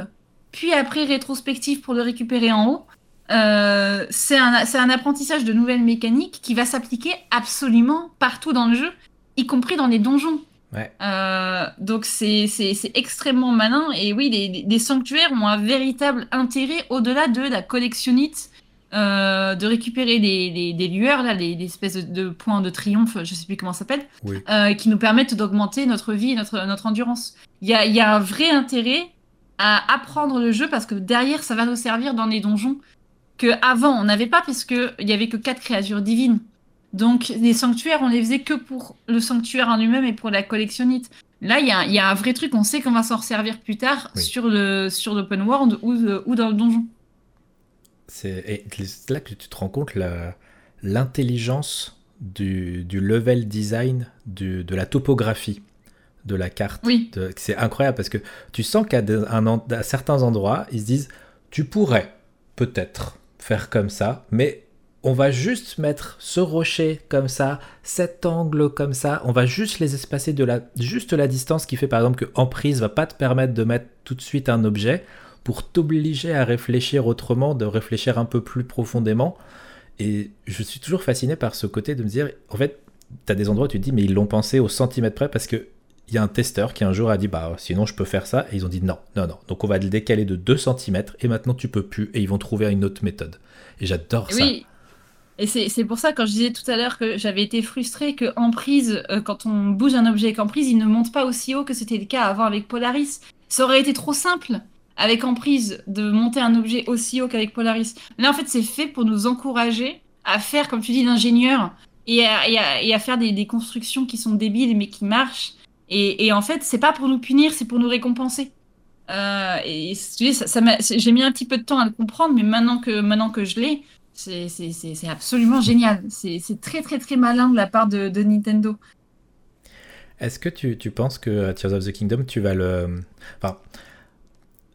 puis après rétrospective pour le récupérer en haut. Euh, c'est un, un, apprentissage de nouvelles mécaniques qui va s'appliquer absolument partout dans le jeu, y compris dans les donjons. Ouais. Euh, donc c'est extrêmement malin et oui, les, les, sanctuaires ont un véritable intérêt au-delà de la collectionnite, euh, de récupérer des, des, lueurs, là, des, espèces de, points de triomphe, je sais plus comment ça s'appelle, euh, qui nous permettent d'augmenter notre vie, notre, notre endurance. Il y a, y a un vrai intérêt à apprendre le jeu parce que derrière ça va nous servir dans les donjons que avant on n'avait pas parce que il y avait que quatre créatures divines. Donc les sanctuaires, on les faisait que pour le sanctuaire en lui-même et pour la collectionnite. Là, il y, y, a un vrai truc, on sait qu'on va s'en servir plus tard sur le sur l'open world ou, ou dans le donjon. C'est là que tu te rends compte l'intelligence du, du, level design du, de la topographie de la carte. Oui. C'est incroyable parce que tu sens qu'à certains endroits, ils se disent tu pourrais peut-être faire comme ça, mais on va juste mettre ce rocher comme ça, cet angle comme ça, on va juste les espacer de la juste la distance qui fait par exemple que Emprise va pas te permettre de mettre tout de suite un objet pour t'obliger à réfléchir autrement, de réfléchir un peu plus profondément. Et je suis toujours fasciné par ce côté de me dire, en fait, tu as des endroits où tu te dis, mais ils l'ont pensé au centimètre près parce que il y a un testeur qui un jour a dit bah sinon je peux faire ça. Et ils ont dit non non non. Donc on va le décaler de 2 cm et maintenant tu peux plus. Et ils vont trouver une autre méthode. Et j'adore ça et c'est pour ça quand je disais tout à l'heure que j'avais été frustrée que en prise euh, quand on bouge un objet avec prise il ne monte pas aussi haut que c'était le cas avant avec Polaris. Ça aurait été trop simple avec prise de monter un objet aussi haut qu'avec Polaris. Là en fait c'est fait pour nous encourager à faire comme tu dis l'ingénieur et, à, faire des, constructions qui sont débiles mais qui marchent. Et, en fait, c'est pas pour nous punir, c'est pour nous récompenser. Euh, et ça, ça j'ai mis un petit peu de temps à le comprendre, mais maintenant que, maintenant que je l'ai, c'est absolument génial. C'est très très très malin de la part de, Nintendo. Est-ce que tu, penses que Tears of the Kingdom, tu vas le... Enfin,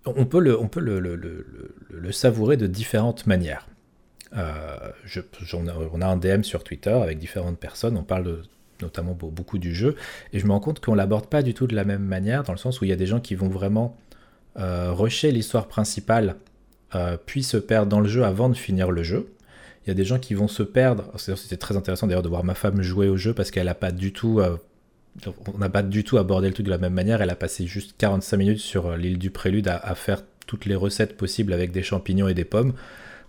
on peut le, on peut le, le, le, savourer de différentes manières. Euh, je, on a un DM sur Twitter avec différentes personnes, on parle notamment beaucoup du jeu. Et je me rends compte qu'on l'aborde pas du tout de la même manière, dans le sens où il y a des gens qui vont vraiment euh, rusher l'histoire principale, euh, puis se perdre dans le jeu avant de finir le jeu. Il y a des gens qui vont se perdre. C'était très intéressant d'ailleurs de voir ma femme jouer au jeu parce qu'elle n'a pas du tout. Euh, on n'a pas du tout abordé le truc de la même manière. Elle a passé juste 45 minutes sur euh, l'île du Prélude à, faire toutes les recettes possibles avec des champignons et des pommes.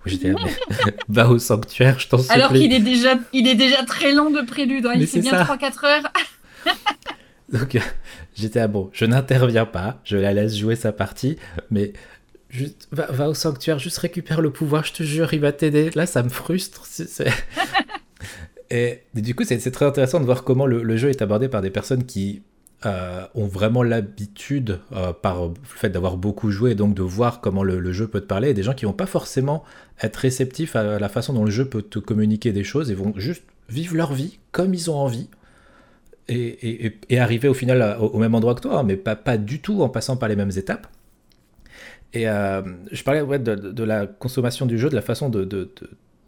J'étais va au sanctuaire, je t'en supplie. Alors qu'il est déjà, il est déjà très long de prélude, hein. il fait bien 3-4 heures. Donc j'étais à bon, je n'interviens pas, je la laisse jouer sa partie, mais juste, va, au sanctuaire, juste récupère le pouvoir, je te jure, il va t'aider. Là, ça me frustre. et, du coup, c'est très intéressant de voir comment le, jeu est abordé par des personnes qui euh, ont vraiment l'habitude, euh, par le fait d'avoir beaucoup joué, donc de voir comment le, jeu peut te parler, et des gens qui vont pas forcément être réceptifs à la façon dont le jeu peut te communiquer des choses, et vont juste vivre leur vie comme ils ont envie, et, arriver au final au, même endroit que toi, hein, mais pas du tout en passant par les mêmes étapes. Et euh, je parlais ouais, de, la consommation du jeu, de la façon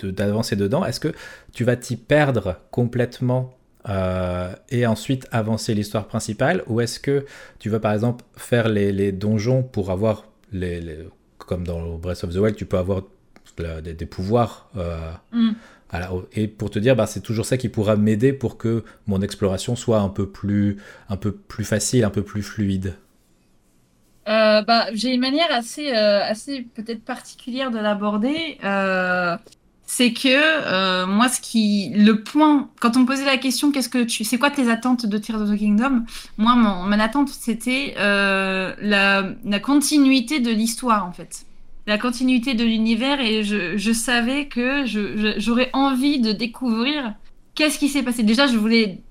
d'avancer dedans. Est-ce que tu vas t'y perdre complètement euh, et ensuite avancer l'histoire principale? Ou est-ce que tu vas par exemple faire les, donjons pour avoir, les, comme dans Breath of the Wild, tu peux avoir des, pouvoirs euh, mm. et pour te dire, bah, c'est toujours ça qui pourra m'aider pour que mon exploration soit un peu plus, un peu plus facile, un peu plus fluide euh, bah, J'ai une manière assez, assez peut-être particulière de l'aborder c'est que euh, moi, ce qui, le point, quand on me posait la question, qu'est-ce que tu, c'est quoi tes attentes de Tears of the Kingdom? Moi, mon, attente, c'était euh, la, la, continuité de l'histoire, en fait, la continuité de l'univers, et je, je, savais que j'aurais envie de découvrir qu'est-ce qui s'est passé. Déjà, je voulais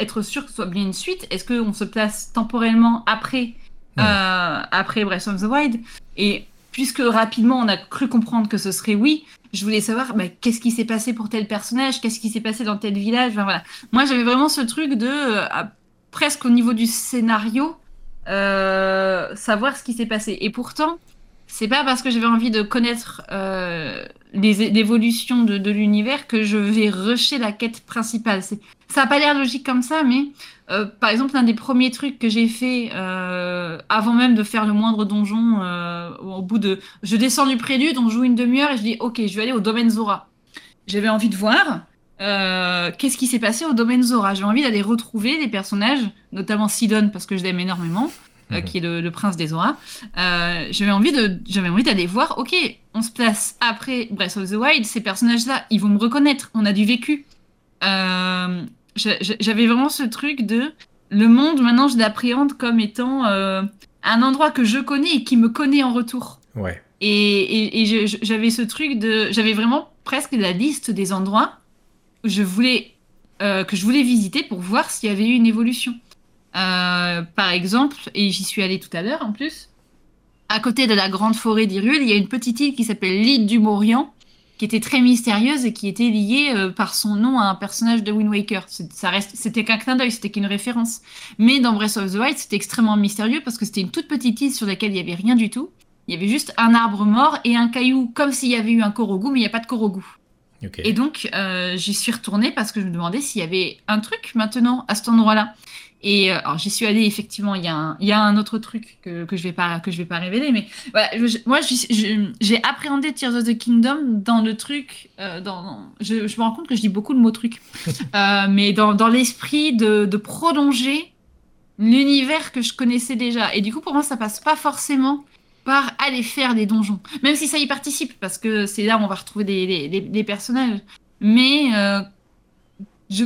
être sûr que ce soit bien une suite. Est-ce qu'on se place temporellement après, euh, après Breath of the Wild Et puisque rapidement on a cru comprendre que ce serait oui, je voulais savoir bah, qu'est-ce qui s'est passé pour tel personnage, qu'est-ce qui s'est passé dans tel village. voilà. Moi, j'avais vraiment ce truc de, euh, presque au niveau du scénario, euh, savoir ce qui s'est passé. Et pourtant, c'est pas parce que j'avais envie de connaître euh, l'évolution de, de l'univers que je vais rusher la quête principale. Ça a pas l'air logique comme ça, mais euh, par exemple, l'un des premiers trucs que j'ai fait euh, avant même de faire le moindre donjon, euh, au bout de, je descends du prélude, on joue une demi-heure et je dis, ok, je vais aller au domaine Zora. J'avais envie de voir qu'est-ce qui s'est passé au domaine Zora. J'ai envie d'aller retrouver les personnages, notamment Sidon parce que je l'aime énormément. Mhm. qui est le, le, prince des Zora. J'avais envie de, j'avais envie d'aller voir. Ok, on se place après Breath of the Wild. Ces personnages-là, ils vont me reconnaître. On a du vécu. Euh, j'avais vraiment ce truc de le monde. Maintenant, je l'appréhende comme étant euh, un endroit que je connais et qui me connaît en retour. Ouais. Et, et, et j'avais ce truc de, j'avais vraiment presque la liste des endroits où je voulais euh, que je voulais visiter pour voir s'il y avait eu une évolution. Euh, par exemple, et j'y suis allée tout à l'heure en plus, à côté de la grande forêt d'Irule, il y a une petite île qui s'appelle l'île du Morian, qui était très mystérieuse et qui était liée euh, par son nom à un personnage de Wind Waker. Ça reste, c'était qu'un clin d'œil, c'était qu'une référence. Mais dans Breath of the Wild, c'était extrêmement mystérieux parce que c'était une toute petite île sur laquelle il y avait rien du tout. Il y avait juste un arbre mort et un caillou, comme s'il y avait eu un Korogu, mais il n'y a pas de Korogu. Okay. Et donc, euh, j'y suis retournée parce que je me demandais s'il y avait un truc maintenant à cet endroit-là. Et euh, alors j'y suis allée effectivement. Il y, a un, il y a un autre truc que, que je vais pas que je vais pas révéler, mais voilà, je, moi j'ai appréhendé Tears of the Kingdom dans le truc. Euh, dans, je, je, me rends compte que je dis beaucoup le mot truc, euh, mais dans, dans l'esprit de, de, prolonger l'univers que je connaissais déjà. Et du coup, pour moi, ça passe pas forcément par aller faire des donjons, même si ça y participe, parce que c'est là où on va retrouver des, des, des personnages. Mais euh, je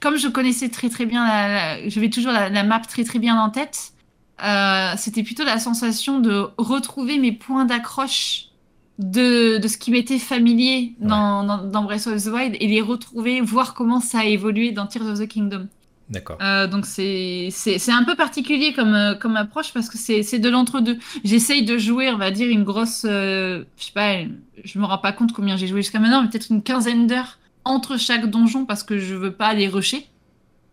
comme je connaissais très très bien, la, la, je vais toujours la, la, map très très bien en tête, euh, c'était plutôt la sensation de retrouver mes points d'accroche de, de, ce qui m'était familier dans, ouais. dans, dans, Breath of the Wild et les retrouver, voir comment ça a évolué dans Tears of the Kingdom. D'accord. Euh, donc c'est un peu particulier comme, euh, comme approche parce que c'est de l'entre-deux. J'essaye de jouer, on va dire, une grosse... Euh, je sais pas, je me rends pas compte combien j'ai joué jusqu'à maintenant, mais peut-être une quinzaine d'heures entre chaque donjon parce que je veux pas les rusher.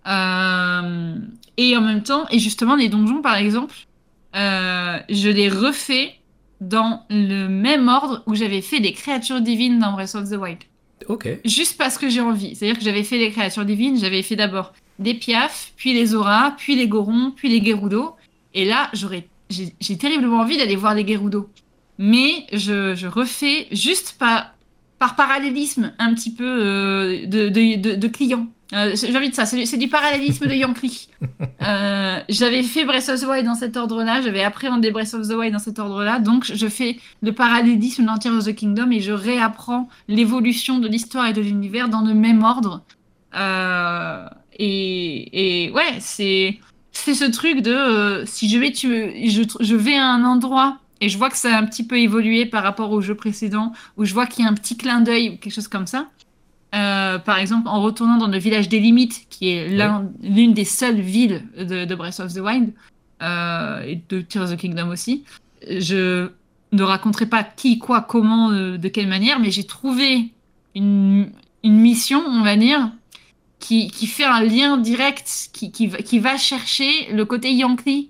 Euh, et en même temps, et justement, les donjons, par exemple, euh, je les refais dans le même ordre où j'avais fait les créatures divines dans Breath of the Wild. Ok. Juste parce que j'ai envie. C'est-à-dire que j'avais fait les créatures divines, j'avais fait d'abord des piafs, puis les auras, puis les gorons, puis les gerudo. Et là, j'aurais, j'ai terriblement envie d'aller voir les gerudo. Mais je, je refais juste pas par parallélisme un petit peu euh, de, de, de, de, clients. Euh, de ça, c'est du parallélisme de Yankee. euh, j'avais fait Breath of the Wild dans cet ordre-là, j'avais appréhendé Breath of the Wild dans cet ordre-là, donc je fais le parallélisme dans Tears of the Kingdom et je réapprends l'évolution de l'histoire et de l'univers dans le même ordre. Et, et ouais, c'est c'est ce truc de si je vais tu je, je vais à un endroit et je vois que ça a un petit peu évolué par rapport au jeu précédent, où je vois qu'il y a un petit clin d'œil ou quelque chose comme ça. Euh, par exemple, en retournant dans le village des limites, qui est l'une ouais. des seules villes de, de, Breath of the Wild, euh, et de Tears of the Kingdom aussi, je ne raconterai pas qui, quoi, comment, euh, de quelle manière, mais j'ai trouvé une, une, mission, on va dire, qui, qui fait un lien direct, qui, qui, qui va chercher le côté Yankee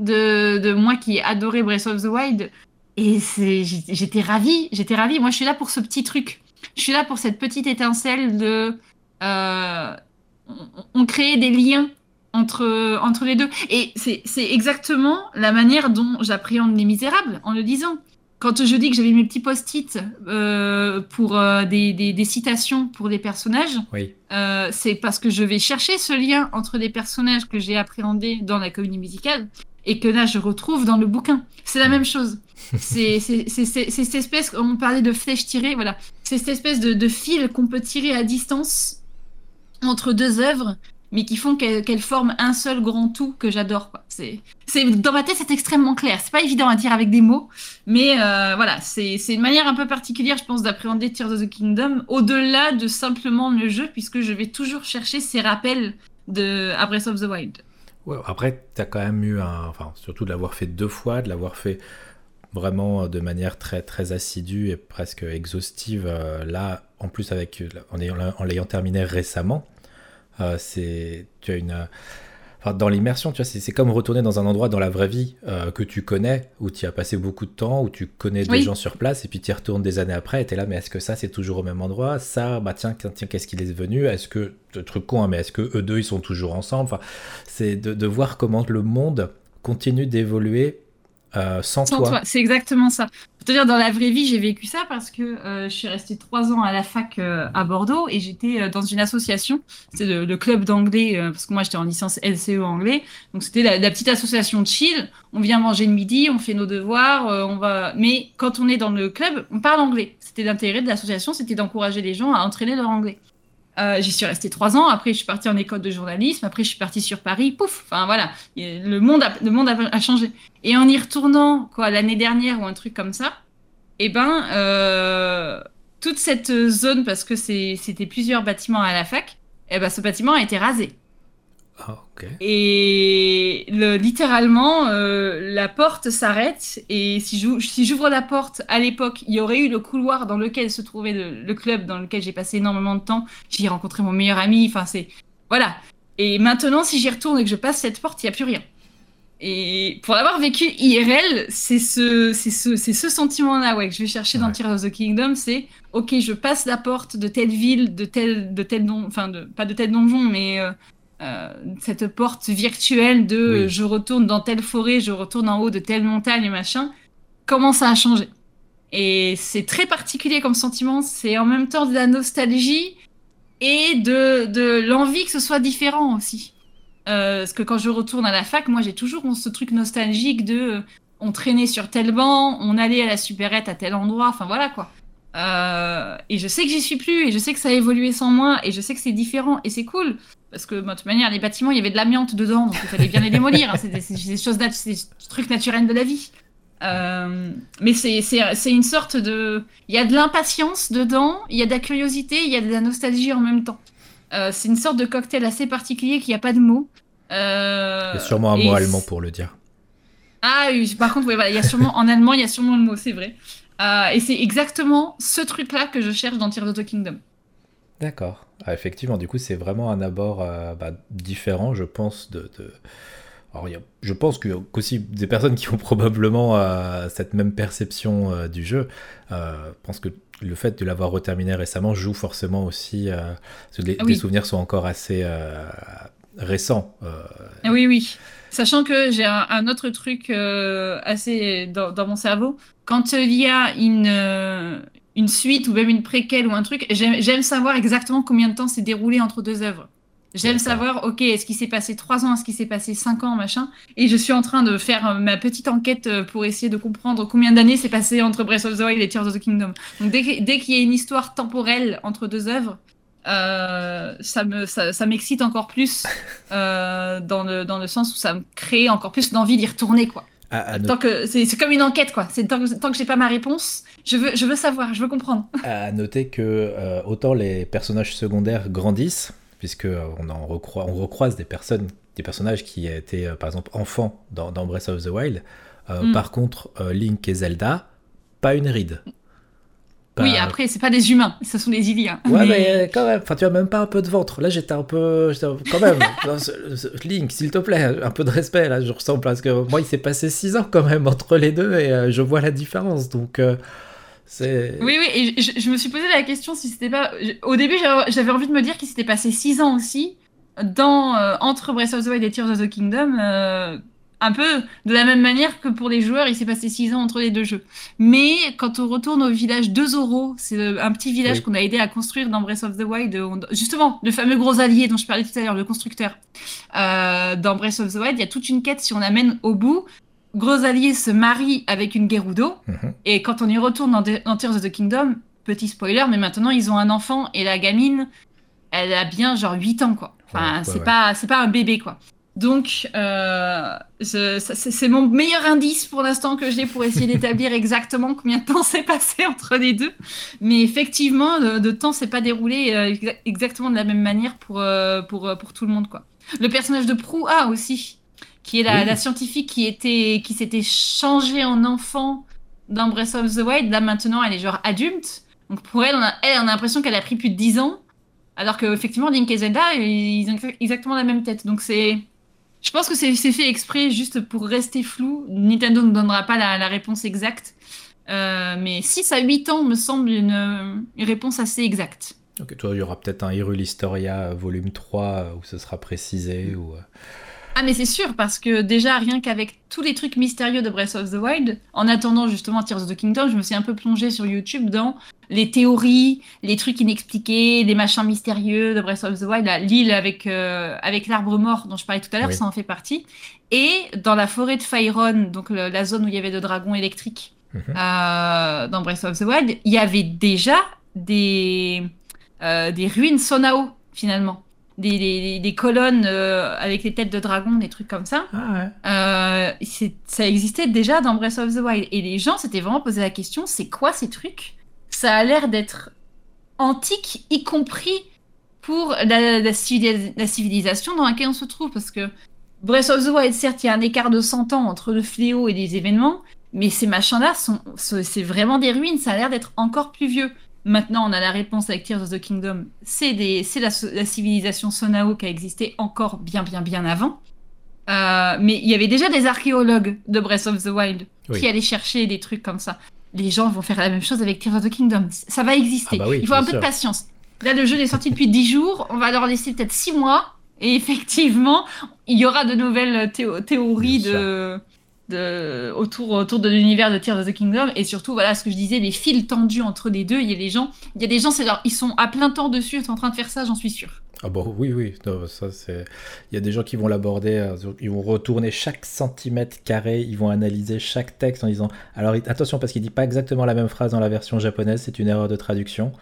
de, de moi qui adorais Breath of the Wild. Et j'étais ravie, j'étais ravie. Moi, je suis là pour ce petit truc. Je suis là pour cette petite étincelle de. Euh, on, on crée des liens entre, entre les deux. Et c'est exactement la manière dont j'appréhende Les Misérables en le disant. Quand je dis que j'avais mes petits post-it euh, pour euh, des, des, des, citations pour des personnages, oui. Euh, c'est parce que je vais chercher ce lien entre les personnages que j'ai appréhendés dans la comédie musicale et que là je retrouve dans le bouquin. C'est la même chose. C'est cette espèce, on parlait de flèche tirée, voilà. C'est cette espèce de, de fil qu'on peut tirer à distance entre deux œuvres, mais qui font qu'elles qu forment un seul grand tout que j'adore. C'est dans ma tête c'est extrêmement clair. C'est pas évident à dire avec des mots, mais euh, voilà, c'est une manière un peu particulière, je pense, d'appréhender Tears of the Kingdom au-delà de simplement le jeu, puisque je vais toujours chercher ces rappels de à Breath of the Wild. Après, tu as quand même eu un. Enfin, surtout de l'avoir fait deux fois, de l'avoir fait vraiment de manière très, très assidue et presque exhaustive. Euh, là, en plus, avec, en l'ayant terminé récemment, euh, tu as une. Enfin, dans l'immersion, tu vois, c'est comme retourner dans un endroit dans la vraie vie euh, que tu connais, où tu as passé beaucoup de temps, où tu connais des gens sur place, et puis tu y retournes des années après, et tu es là, mais est-ce que ça, c'est toujours au même endroit? Ça, bah tiens, tiens qu'est-ce qu'il est devenu? Est-ce que, truc con, hein, mais est-ce que eux deux, ils sont toujours ensemble? Enfin, c'est de, de voir comment le monde continue d'évoluer euh, sans, toi. C'est exactement ça. Je te dire, dans la vraie vie, j'ai vécu ça parce que euh, je suis restée trois ans à la fac euh, à Bordeaux et j'étais dans une association. C'était le, club d'anglais, parce que moi j'étais en licence LCE anglais. Donc c'était la, petite association de chill. On vient manger le midi, on fait nos devoirs, on va. Mais quand on est dans le club, on parle anglais. C'était l'intérêt de l'association, c'était d'encourager les gens à entraîner leur anglais. Euh, j'y suis restée trois ans. Après, je suis partie en école de journalisme. Après, je suis partie sur Paris. Pouf. Enfin voilà, le monde a, le monde a, changé. Et en y retournant, quoi, l'année dernière ou un truc comme ça, eh ben, euh, toute cette zone, parce que c'était plusieurs bâtiments à la fac, eh ben, ce bâtiment a été rasé. Ah, et le, littéralement, euh, la porte s'arrête. Et si j'ouvre la porte, à l'époque, il y aurait eu le couloir dans lequel se trouvait le, club dans lequel j'ai passé énormément de temps. J'y ai rencontré mon meilleur ami. Enfin, c'est. Voilà. Et maintenant, si j'y retourne et que je passe cette porte, il n'y a plus rien. Et pour avoir vécu IRL, c'est ce, ce, ce sentiment-là ouais, que je vais chercher dans Tears of the Kingdom. C'est ok, je passe la porte de telle ville, de tel, de tel don, enfin de, pas de tel donjon, mais euh, euh, cette porte virtuelle de je retourne dans telle forêt, je retourne en haut de telle montagne, machin, comment ça a changé? Et c'est très particulier comme sentiment, c'est en même temps de la nostalgie et de, de l'envie que ce soit différent aussi. Euh, parce que quand je retourne à la fac, moi j'ai toujours ce truc nostalgique de euh, on traînait sur tel banc, on allait à la supérette à tel endroit, enfin voilà quoi. Et je sais que j'y suis plus, et je sais que ça a évolué sans moi, et je sais que c'est différent, et c'est cool. Parce que, de toute manière, les bâtiments, il y avait de l'amiante dedans, donc il fallait bien les démolir. Hein. C'est des, choses, des trucs naturels de la vie. Euh, mais c'est une sorte de. Il y a de l'impatience dedans, il y a de la curiosité, il y a de la nostalgie en même temps. Euh, c'est une sorte de cocktail assez particulier qui a pas de mots. Euh, il y a sûrement un mot allemand pour le dire. Ah oui, par contre, il y a sûrement, en allemand, il y a sûrement le mot, c'est vrai. Et c'est exactement ce truc-là que je cherche dans Tears of the Kingdom. D'accord. Ah, effectivement, du coup, c'est vraiment un abord euh, bah, différent, je pense, de... Alors, je pense qu'il y a aussi des personnes qui ont probablement euh, cette même perception euh, du jeu. je pense que le fait de l'avoir reterminé récemment joue forcément aussi. parce que les, ah souvenirs sont encore assez récents. Ah oui, oui. Sachant que j'ai un, autre truc assez dans, dans, mon cerveau. Quand il y a une, une suite ou même une préquelle ou un truc, j'aime savoir exactement combien de temps s'est déroulé entre deux œuvres. J'aime savoir, ok, est-ce qu'il s'est passé trois ans, est-ce qu'il s'est passé cinq ans, machin. Et je suis en train de faire euh, ma petite enquête euh, pour essayer de comprendre combien d'années s'est passé entre Breath of the Wild et Tears of the Kingdom. Donc dès, qu'il y a une histoire temporelle entre deux œuvres, euh, ça me ça, m'excite encore plus dans le dans le sens où ça me crée encore plus d'envie d'y retourner quoi tant que c'est comme une enquête quoi. C'est tant que tant que j'ai pas ma réponse, je veux je veux savoir, je veux comprendre. À noter que euh, autant les personnages secondaires grandissent, puisque euh, on en recroise, on recroise des personnes, des personnages qui étaient euh, par exemple enfants dans, dans, Breath of the Wild. Mm. Par contre, Link et Zelda, pas une ride. Oui, après, c'est pas des humains, ce sont des Iliens. Ouais, mais... quand même, enfin, tu as même pas un peu de ventre. Là, j'étais un peu. Quand même, Link, s'il te plaît, un peu de respect, là, je ressens, parce que moi, il s'est passé 6 ans quand même entre les deux et euh, je vois la différence. Donc. Euh, c'est... Oui, oui, et je, me suis posé la question si c'était pas. Au début, j'avais envie de me dire qu'il s'était passé 6 ans aussi dans, euh, entre Breath of the Wild et Tears of the Kingdom, un peu de la même manière que pour les joueurs, il s'est passé six ans entre les deux jeux. Mais quand on retourne au village de Zoro, c'est un petit village qu'on a aidé à construire dans Breath of the Wild, justement, le fameux gros allié dont je parlais tout à l'heure, le constructeur. Euh, dans Breath of the Wild, il y a toute une quête si on amène au bout. Gros allié se marie avec une Gerudo, mhm. et quand on y retourne dans, dans Tears of the Kingdom, petit spoiler, mais maintenant ils ont un enfant et la gamine, elle a bien genre 8 ans quoi. Enfin, c'est pas c'est pas un bébé quoi. Donc, euh, c'est mon meilleur indice pour l'instant que j'ai pour essayer d'établir exactement combien de temps s'est passé entre les deux. Mais effectivement, le, temps s'est pas déroulé euh, exactement de la même manière pour, euh, pour, pour tout le monde. Quoi. Le personnage de Prou a aussi, qui est la, scientifique qui était qui s'était changée en enfant dans Breath of the Wild. Là, maintenant, elle est genre adulte. Donc, pour elle, on a, elle, on a l'impression qu'elle a pris plus de 10 ans. Alors qu'effectivement, Link et Zelda, ils ont exactement la même tête. Donc, c'est Je pense que c'est fait exprès juste pour rester flou. Nintendo ne donnera pas la, réponse exacte. Euh, mais 6 à 8 ans me semble une, réponse assez exacte. Ok, toi, il y aura peut-être un Hyrule Historia volume 3 où ce sera précisé. Ou... Ah mais c'est sûr, parce que déjà, rien qu'avec tous les trucs mystérieux de Breath of the Wild, en attendant justement Tears of the Kingdom, je me suis un peu plongée sur YouTube dans les théories, les trucs inexpliqués, les machins mystérieux de Breath of the Wild, l'île avec, euh, avec l'arbre mort dont je parlais tout à l'heure, ça en fait partie. Et dans la forêt de Fyron, donc la zone où il y avait de dragons électriques mhm. euh, dans Breath of the Wild, il y avait déjà des, euh, des ruines Sonao finalement des, colonnes euh, avec les têtes de dragon, des trucs comme ça. Ah euh, ça existait déjà dans Breath of the Wild. Et les gens s'étaient vraiment posé la question, c'est quoi ces trucs? Ça a l'air d'être antique, y compris pour la, civilisation dans laquelle on se trouve. Parce que Breath of the Wild, certes, il y a un écart de 100 ans entre le fléau et les événements, mais ces machins-là, c'est vraiment des ruines, ça a l'air d'être encore plus vieux. Maintenant, on a la réponse avec Tears of the Kingdom. C'est la, la, civilisation Sonao qui a existé encore bien, bien, bien avant. Euh, mais il y avait déjà des archéologues de Breath of the Wild qui allaient chercher des trucs comme ça. Les gens vont faire la même chose avec Tears of the Kingdom. Ça va exister. Ah bah il faut un peu de patience. Là, le jeu est sorti depuis 10 jours. On va leur laisser peut-être 6 mois. Et effectivement, il y aura de nouvelles théories de, autour, autour de l'univers de Tears of the Kingdom. Et surtout voilà ce que je disais les fils tendus entre les deux il y a des gens il y a des gens c'est ils sont à plein temps dessus ils sont en train de faire ça j'en suis sûr. Ah bon oui oui ça c'est il y a des gens qui vont l'aborder euh, ils vont retourner chaque centimètre carré ils vont analyser chaque texte en disant alors attention parce qu'il dit pas exactement la même phrase dans la version japonaise c'est une erreur de traduction.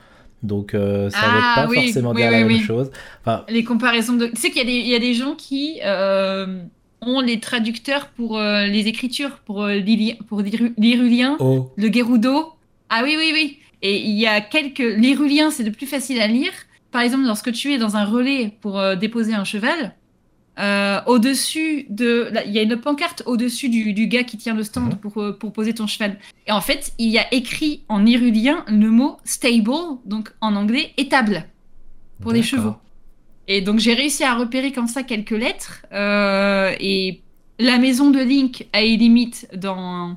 Donc euh, ça ne veut ah pas forcément dire la même chose. Enfin... Les comparaisons de... Tu sais qu'il y, y, a des gens qui, euh, ont les traducteurs pour euh, les écritures, pour, euh, pour l'irulien, oh. le Gerudo. Ah oui, oui, oui. Et il y a quelques. L'irulien, c'est le plus facile à lire. Par exemple, lorsque tu es dans un relais pour euh, déposer un cheval, au-dessus de. Il y a une pancarte au-dessus du, du, gars qui tient le stand mhm. pour, pour poser ton cheval. Et en fait, il y a écrit en irulien le mot stable, donc en anglais étable, pour les chevaux. Et donc j'ai réussi à repérer comme ça quelques lettres. Euh, et la maison de Link à limite dans,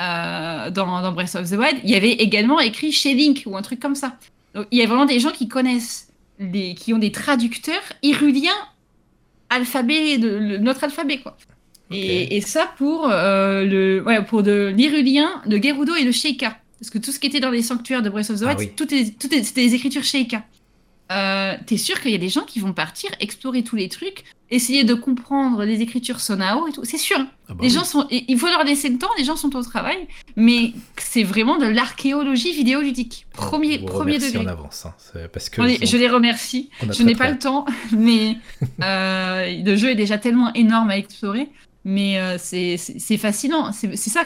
euh, dans, dans, Breath of the Wild, il y avait également écrit chez Link ou un truc comme ça. Donc il y a vraiment des gens qui connaissent, des, qui ont des traducteurs iruliens alphabet, de, notre alphabet quoi. Et, et, ça pour euh, le ouais, pour de l'irulien, de Gerudo et de Sheikah. Parce que tout ce qui était dans les sanctuaires de Breath of the ah Wild, tout, est, tout est, c'était des écritures Sheikah. Euh, t'es sûr qu'il y a des gens qui vont partir explorer tous les trucs, essayer de comprendre les écritures Sonao et tout. C'est sûr. Ah bah les gens sont, il faut leur laisser le temps. Les gens sont au travail, mais c'est vraiment de l'archéologie vidéoludique. Premier, premier degré. en avance, hein. parce que je les remercie. Je n'ai pas le temps, mais euh, le jeu est déjà tellement énorme à explorer. Mais euh, c'est fascinant. C'est ça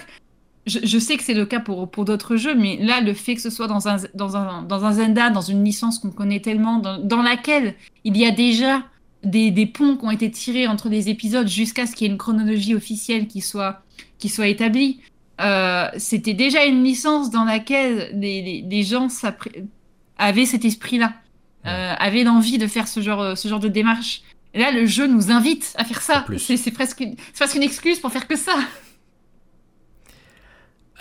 je, sais que c'est le cas pour, pour d'autres jeux, mais là, le fait que ce soit dans un, dans un, dans un Zelda, dans une licence qu'on connaît tellement, dans, laquelle il y a déjà des, des, ponts qui ont été tirés entre les épisodes jusqu'à ce qu'il y ait une chronologie officielle qui soit, qui soit établie, euh, c'était déjà une licence dans laquelle les, les, gens avaient cet esprit-là, euh, avaient l'envie de faire ce genre, ce genre de démarche. Et là, le jeu nous invite à faire ça. C'est presque, presque une excuse pour faire que ça.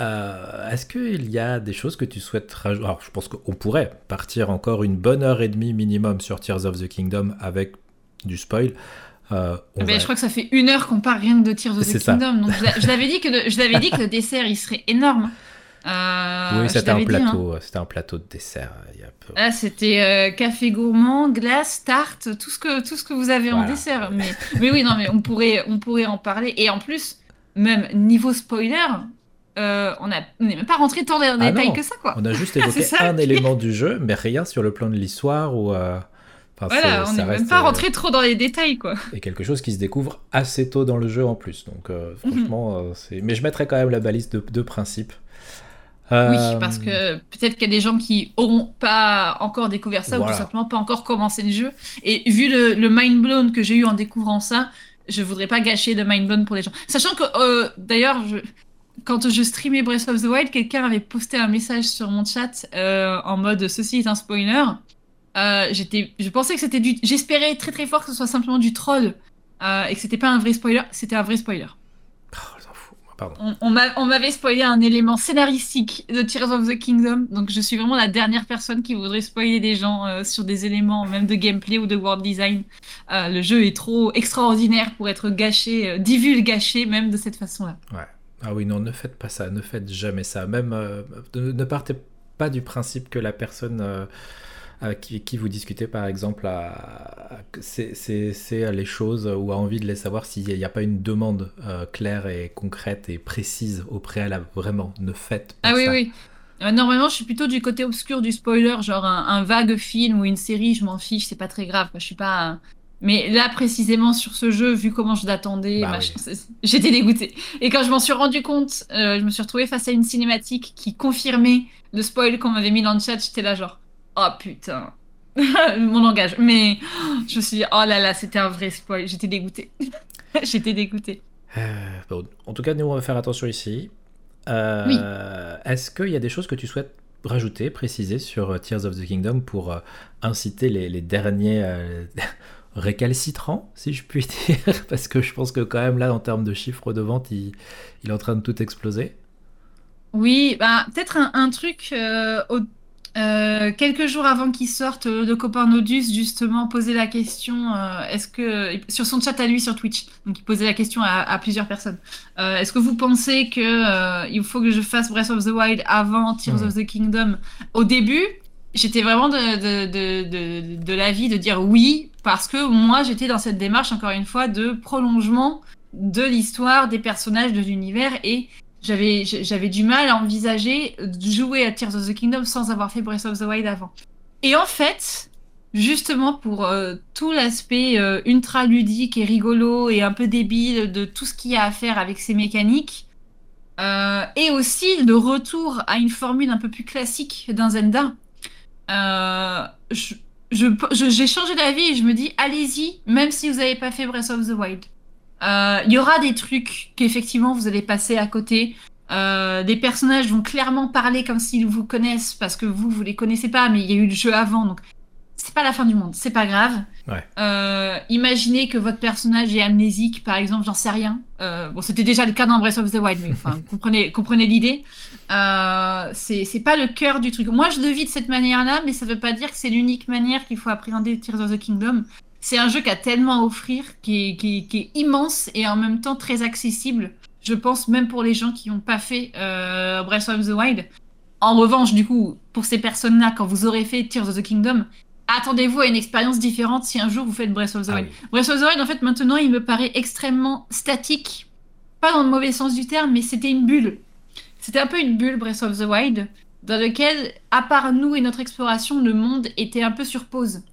Euh, est-ce qu'il y a des choses que tu souhaites rajouter Alors, je pense qu'on pourrait partir encore une bonne heure et demie minimum sur Tears of the Kingdom avec du spoil. Euh, Je crois que ça fait une heure qu'on parle rien de Tears of the Kingdom. Donc je l'avais dit que dit que le dessert il serait énorme. Euh, oui, c'était un plateau, hein. c'était un plateau de dessert. Il y a peu... Ah, c'était café gourmand, glace, tarte, tout ce que tout ce que vous avez en dessert. Mais, mais oui, non, mais on pourrait on pourrait en parler. Et en plus, même niveau spoiler, euh, on n'est même pas rentré tant dans les ah détails que ça, quoi. On a juste évoqué un élément du jeu, mais rien sur le plan de l'histoire ou. Euh, voilà, on n'est même pas rentré trop dans les détails, quoi. Et quelque chose qui se découvre assez tôt dans le jeu en plus. Donc, euh, mhm. franchement, c'est. Mais je mettrais quand même la balise de, de principe. Oui, parce que peut-être qu'il y a des gens qui n'auront pas encore découvert ça ou tout simplement pas encore commencé le jeu. Et vu le, le mind blown que j'ai eu en découvrant ça, je voudrais pas gâcher de mind blown pour les gens. Sachant que, d'ailleurs, je quand je streamais Breath of the Wild, quelqu'un avait posté un message sur mon chat euh, en mode ceci est un spoiler. Euh, j'étais, je pensais que c'était du, j'espérais très très fort que ce soit simplement du troll et que c'était pas un vrai spoiler, c'était un vrai spoiler. Pardon. On, on m'avait spoilé un élément scénaristique de Tears of the Kingdom, donc je suis vraiment la dernière personne qui voudrait spoiler des gens sur des éléments même de gameplay ou de world design. le jeu est trop extraordinaire pour être gâché, divulgaché même de cette façon-là. Ouais. Ah oui, non, ne faites pas ça, ne faites jamais ça. Même euh, ne, partez pas du principe que la personne euh, avec qui, vous discutez, par exemple, c'est les choses ou a envie de les savoir s'il n'y a, pas une demande euh, claire et concrète et précise au préalable. Vraiment, ne faites pas ah, ça. Ah oui, oui. Normalement, je suis plutôt du côté obscur du spoiler, genre un, vague film ou une série, je m'en fiche, c'est pas très grave. Je suis pas, mais là, précisément sur ce jeu, vu comment je l'attendais, bah j'étais dégoûtée. Et quand je m'en suis rendu compte, euh, je me suis retrouvée face à une cinématique qui confirmait le spoil qu'on m'avait mis dans le chat. J'étais là, genre, oh putain, mon langage. Mais je me suis dit, oh là là, c'était un vrai spoil. J'étais dégoûtée. j'étais dégoûtée. Euh, en tout cas, nous, on va faire attention ici. Euh, est-ce qu'il y a des choses que tu souhaites rajouter, préciser sur Tears of the Kingdom pour inciter les, les derniers récalcitrant, si je puis dire, parce que je pense que quand même là, en termes de chiffres de vente, il, est en train de tout exploser. Oui, bah, peut-être un, truc, euh, euh, quelques jours avant qu'il sorte, de euh, copain Nodus, justement, posait la question, est-ce que, sur son chat à lui sur Twitch, donc il posait la question à, plusieurs personnes, est-ce que vous pensez que il faut que je fasse Breath of the Wild avant Tears of the Kingdom? Au début, j'étais vraiment de, de, de, de l'avis de dire oui, parce que moi, j'étais dans cette démarche, encore une fois, de prolongement de l'histoire, des personnages, de l'univers, et j'avais, j'avais du mal à envisager de jouer à Tears of the Kingdom sans avoir fait Breath of the Wild avant. Et en fait, justement pour euh, tout l'aspect euh, ultra ludique et rigolo et un peu débile de tout ce qu'il y a à faire avec ces mécaniques, euh, et aussi le retour à une formule un peu plus classique d'un Zelda, je, j'ai changé d'avis et je me dis, allez-y, même si vous n'avez pas fait Breath of the Wild. Euh, il y aura des trucs qu'effectivement vous allez passer à côté. Euh, des personnages vont clairement parler comme s'ils vous connaissent parce que vous, vous les connaissez pas, mais il y a eu le jeu avant, donc c'est pas la fin du monde, c'est pas grave. Euh, imaginez que votre personnage est amnésique, par exemple, j'en sais rien. Bon, c'était déjà le cas dans Breath of the Wild, mais enfin, comprenez, comprenez l'idée. Euh, c'est pas le cœur du truc. Moi, je le vis de cette manière-là, mais ça veut pas dire que c'est l'unique manière qu'il faut appréhender Tears of the Kingdom. C'est un jeu qui a tellement à offrir, qui est, qui, qui est, immense et en même temps très accessible. Je pense même pour les gens qui n'ont pas fait euh, Breath of the Wild. En revanche, du coup, pour ces personnes-là, quand vous aurez fait Tears of the Kingdom, attendez-vous à une expérience différente si un jour vous faites Breath of the ah Wild. Breath of the Wild, en fait, maintenant, il me paraît extrêmement statique. Pas dans le mauvais sens du terme, mais c'était une bulle. C'était un peu une bulle, Breath of the Wild, dans lequel, à part nous et notre exploration, le monde était un peu sur pause.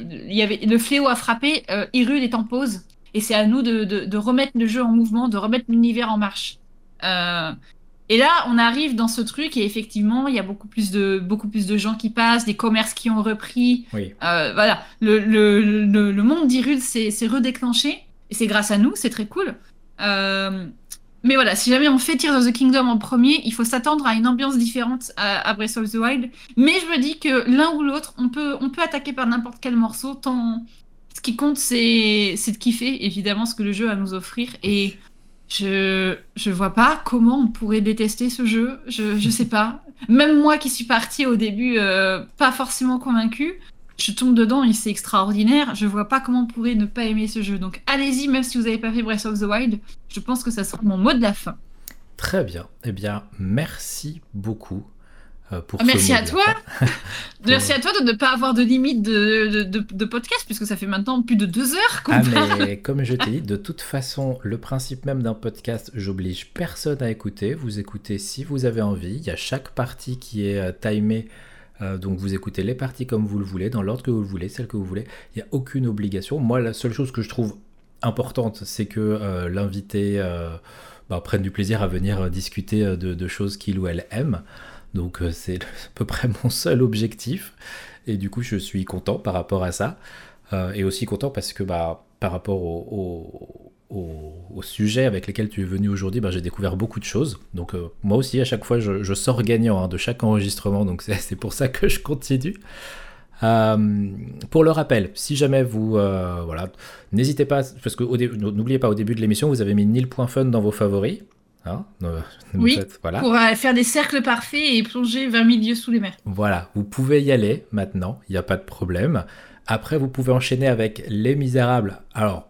Il y avait, le fléau a frappé, euh, Hyrule est en pause, et c'est à nous de, de, remettre le jeu en mouvement, de remettre l'univers en marche. Euh, et là, on arrive dans ce truc et effectivement, il y a beaucoup plus de, beaucoup plus de gens qui passent, des commerces qui ont repris. Oui. Euh, voilà, le, le, le, monde d'Irul s'est redéclenché et c'est grâce à nous, c'est très cool. Mais voilà, si jamais on fait Tears of the Kingdom en premier, il faut s'attendre à une ambiance différente à, Breath of the Wild. Mais je me dis que l'un ou l'autre, on peut, on peut attaquer par n'importe quel morceau. Tant ce qui compte, c'est de kiffer évidemment ce que le jeu a à nous offrir. Et je je vois pas comment on pourrait détester ce jeu. Je je sais pas. Même moi qui suis partie au début euh, pas forcément convaincue, je tombe dedans et c'est extraordinaire. Je vois pas comment on pourrait ne pas aimer ce jeu. Donc allez-y même si vous avez pas fait Breath of the Wild. Je pense que ça sera mon mot de la fin. Très bien. Eh bien, merci beaucoup euh, ah, merci à toi. merci à toi de ne pas avoir de limite de, de, podcast, puisque ça fait maintenant plus de deux heures qu'on ah, mais comme je t'ai dit, de toute façon, le principe même d'un podcast, j'oblige personne à écouter. Vous écoutez si vous avez envie. Il y a chaque partie qui est euh, timée. Euh, donc vous écoutez les parties comme vous le voulez, dans l'ordre que vous le voulez, celle que vous voulez. Il n'y a aucune obligation. Moi, la seule chose que je trouve importante, c'est que l'invité bah, prenne du plaisir à venir discuter de, choses qu'il ou elle aime. Donc euh, c'est à peu près mon seul objectif. Et du coup, je suis content par rapport à ça. Euh, et aussi content parce que bah, par rapport au, au, sujet avec lesquels tu es venu aujourd'hui, bah, j'ai découvert beaucoup de choses. Donc euh, moi aussi, à chaque fois, je, sors gagnant hein, de chaque enregistrement. Donc c'est pour ça que je continue. Pour le rappel, si jamais vous, voilà, n'hésitez pas, parce que n'oubliez pas au début de l'émission, vous avez mis nil.fun dans vos favoris. Hein oui, voilà. pour faire des cercles parfaits et plonger 20 milieux sous les mers. Voilà, vous pouvez y aller maintenant, il n'y a pas de problème. Après, vous pouvez enchaîner avec Les Misérables. Alors,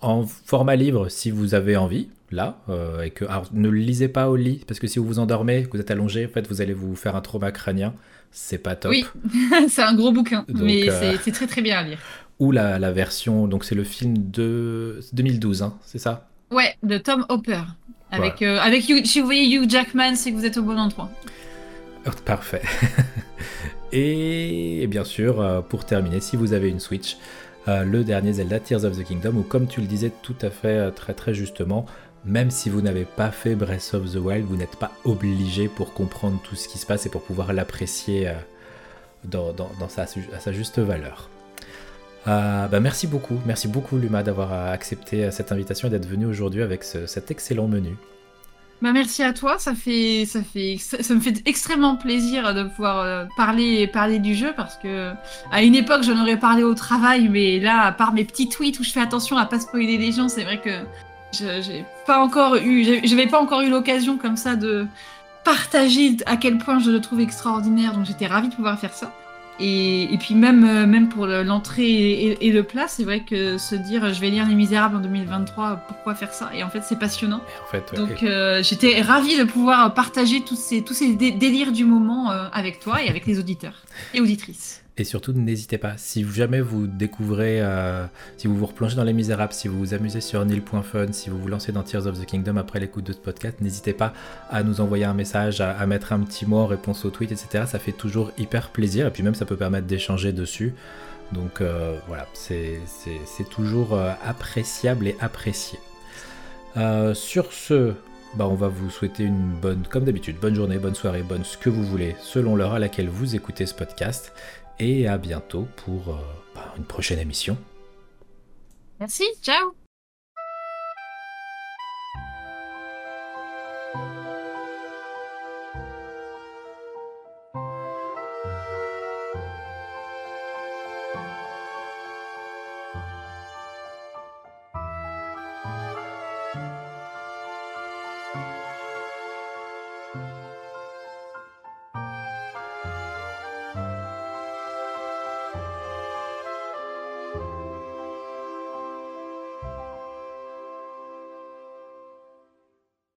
en format livre, si vous avez envie, là, euh, et que ne le lisez pas au lit, parce que si vous vous endormez, que vous êtes allongé, en fait, vous allez vous faire un trauma crânien. C'est pas top. Oui, c'est un gros bouquin, mais euh, c'est très très bien à lire. Ou la, la version, donc c'est le film de 2012, hein, c'est ça? Ouais, de Tom Hopper. Avec, euh, avec si vous voyez Hugh Jackman, c'est que vous êtes au bon endroit. Oh, parfait. et, bien sûr, euh, pour terminer, si vous avez une Switch, le dernier Zelda Tears of the Kingdom, ou comme tu le disais tout à fait très très justement, même si vous n'avez pas fait Breath of the Wild, vous n'êtes pas obligé pour comprendre tout ce qui se passe et pour pouvoir l'apprécier dans, sa, à sa juste valeur. Euh, bah, merci beaucoup, merci beaucoup Luma d'avoir accepté cette invitation et d'être venu aujourd'hui avec cet excellent menu. Bah merci à toi, ça me fait extrêmement plaisir de pouvoir euh, parler parler du jeu parce que à une époque j'en aurais parlé au travail mais là à part mes petits tweets où je fais attention à pas spoiler les gens, c'est vrai que j'ai pas encore eu j'avais pas encore eu l'occasion comme ça de partager à quel point je le trouve extraordinaire donc j'étais ravie de pouvoir faire ça. Et, puis même, euh, même pour l'entrée et, le plat, c'est vrai que se dire je vais lire Les Misérables en 2023, pourquoi faire ça? Et en fait, c'est passionnant. En fait, Donc euh, j'étais ravie de pouvoir partager tous ces, tous ces délires du moment euh, avec toi et avec les auditeurs et auditrices. Et surtout, n'hésitez pas, si jamais vous découvrez, euh, si vous vous replongez dans Les Misérables, si vous vous amusez sur Nil.fun, si vous vous lancez dans Tears of the Kingdom après l'écoute de ce podcast, n'hésitez pas à nous envoyer un message, à, mettre un petit mot en réponse au tweet, etc. Ça fait toujours hyper plaisir, et puis même ça peut permettre d'échanger dessus. Donc euh, voilà, c'est toujours euh, appréciable et apprécié. sur ce, bah, on va vous souhaiter une bonne, comme d'habitude, bonne journée, bonne soirée, bonne ce que vous voulez, selon l'heure à laquelle vous écoutez ce podcast et à bientôt pour euh, bah, une prochaine émission. Merci, ciao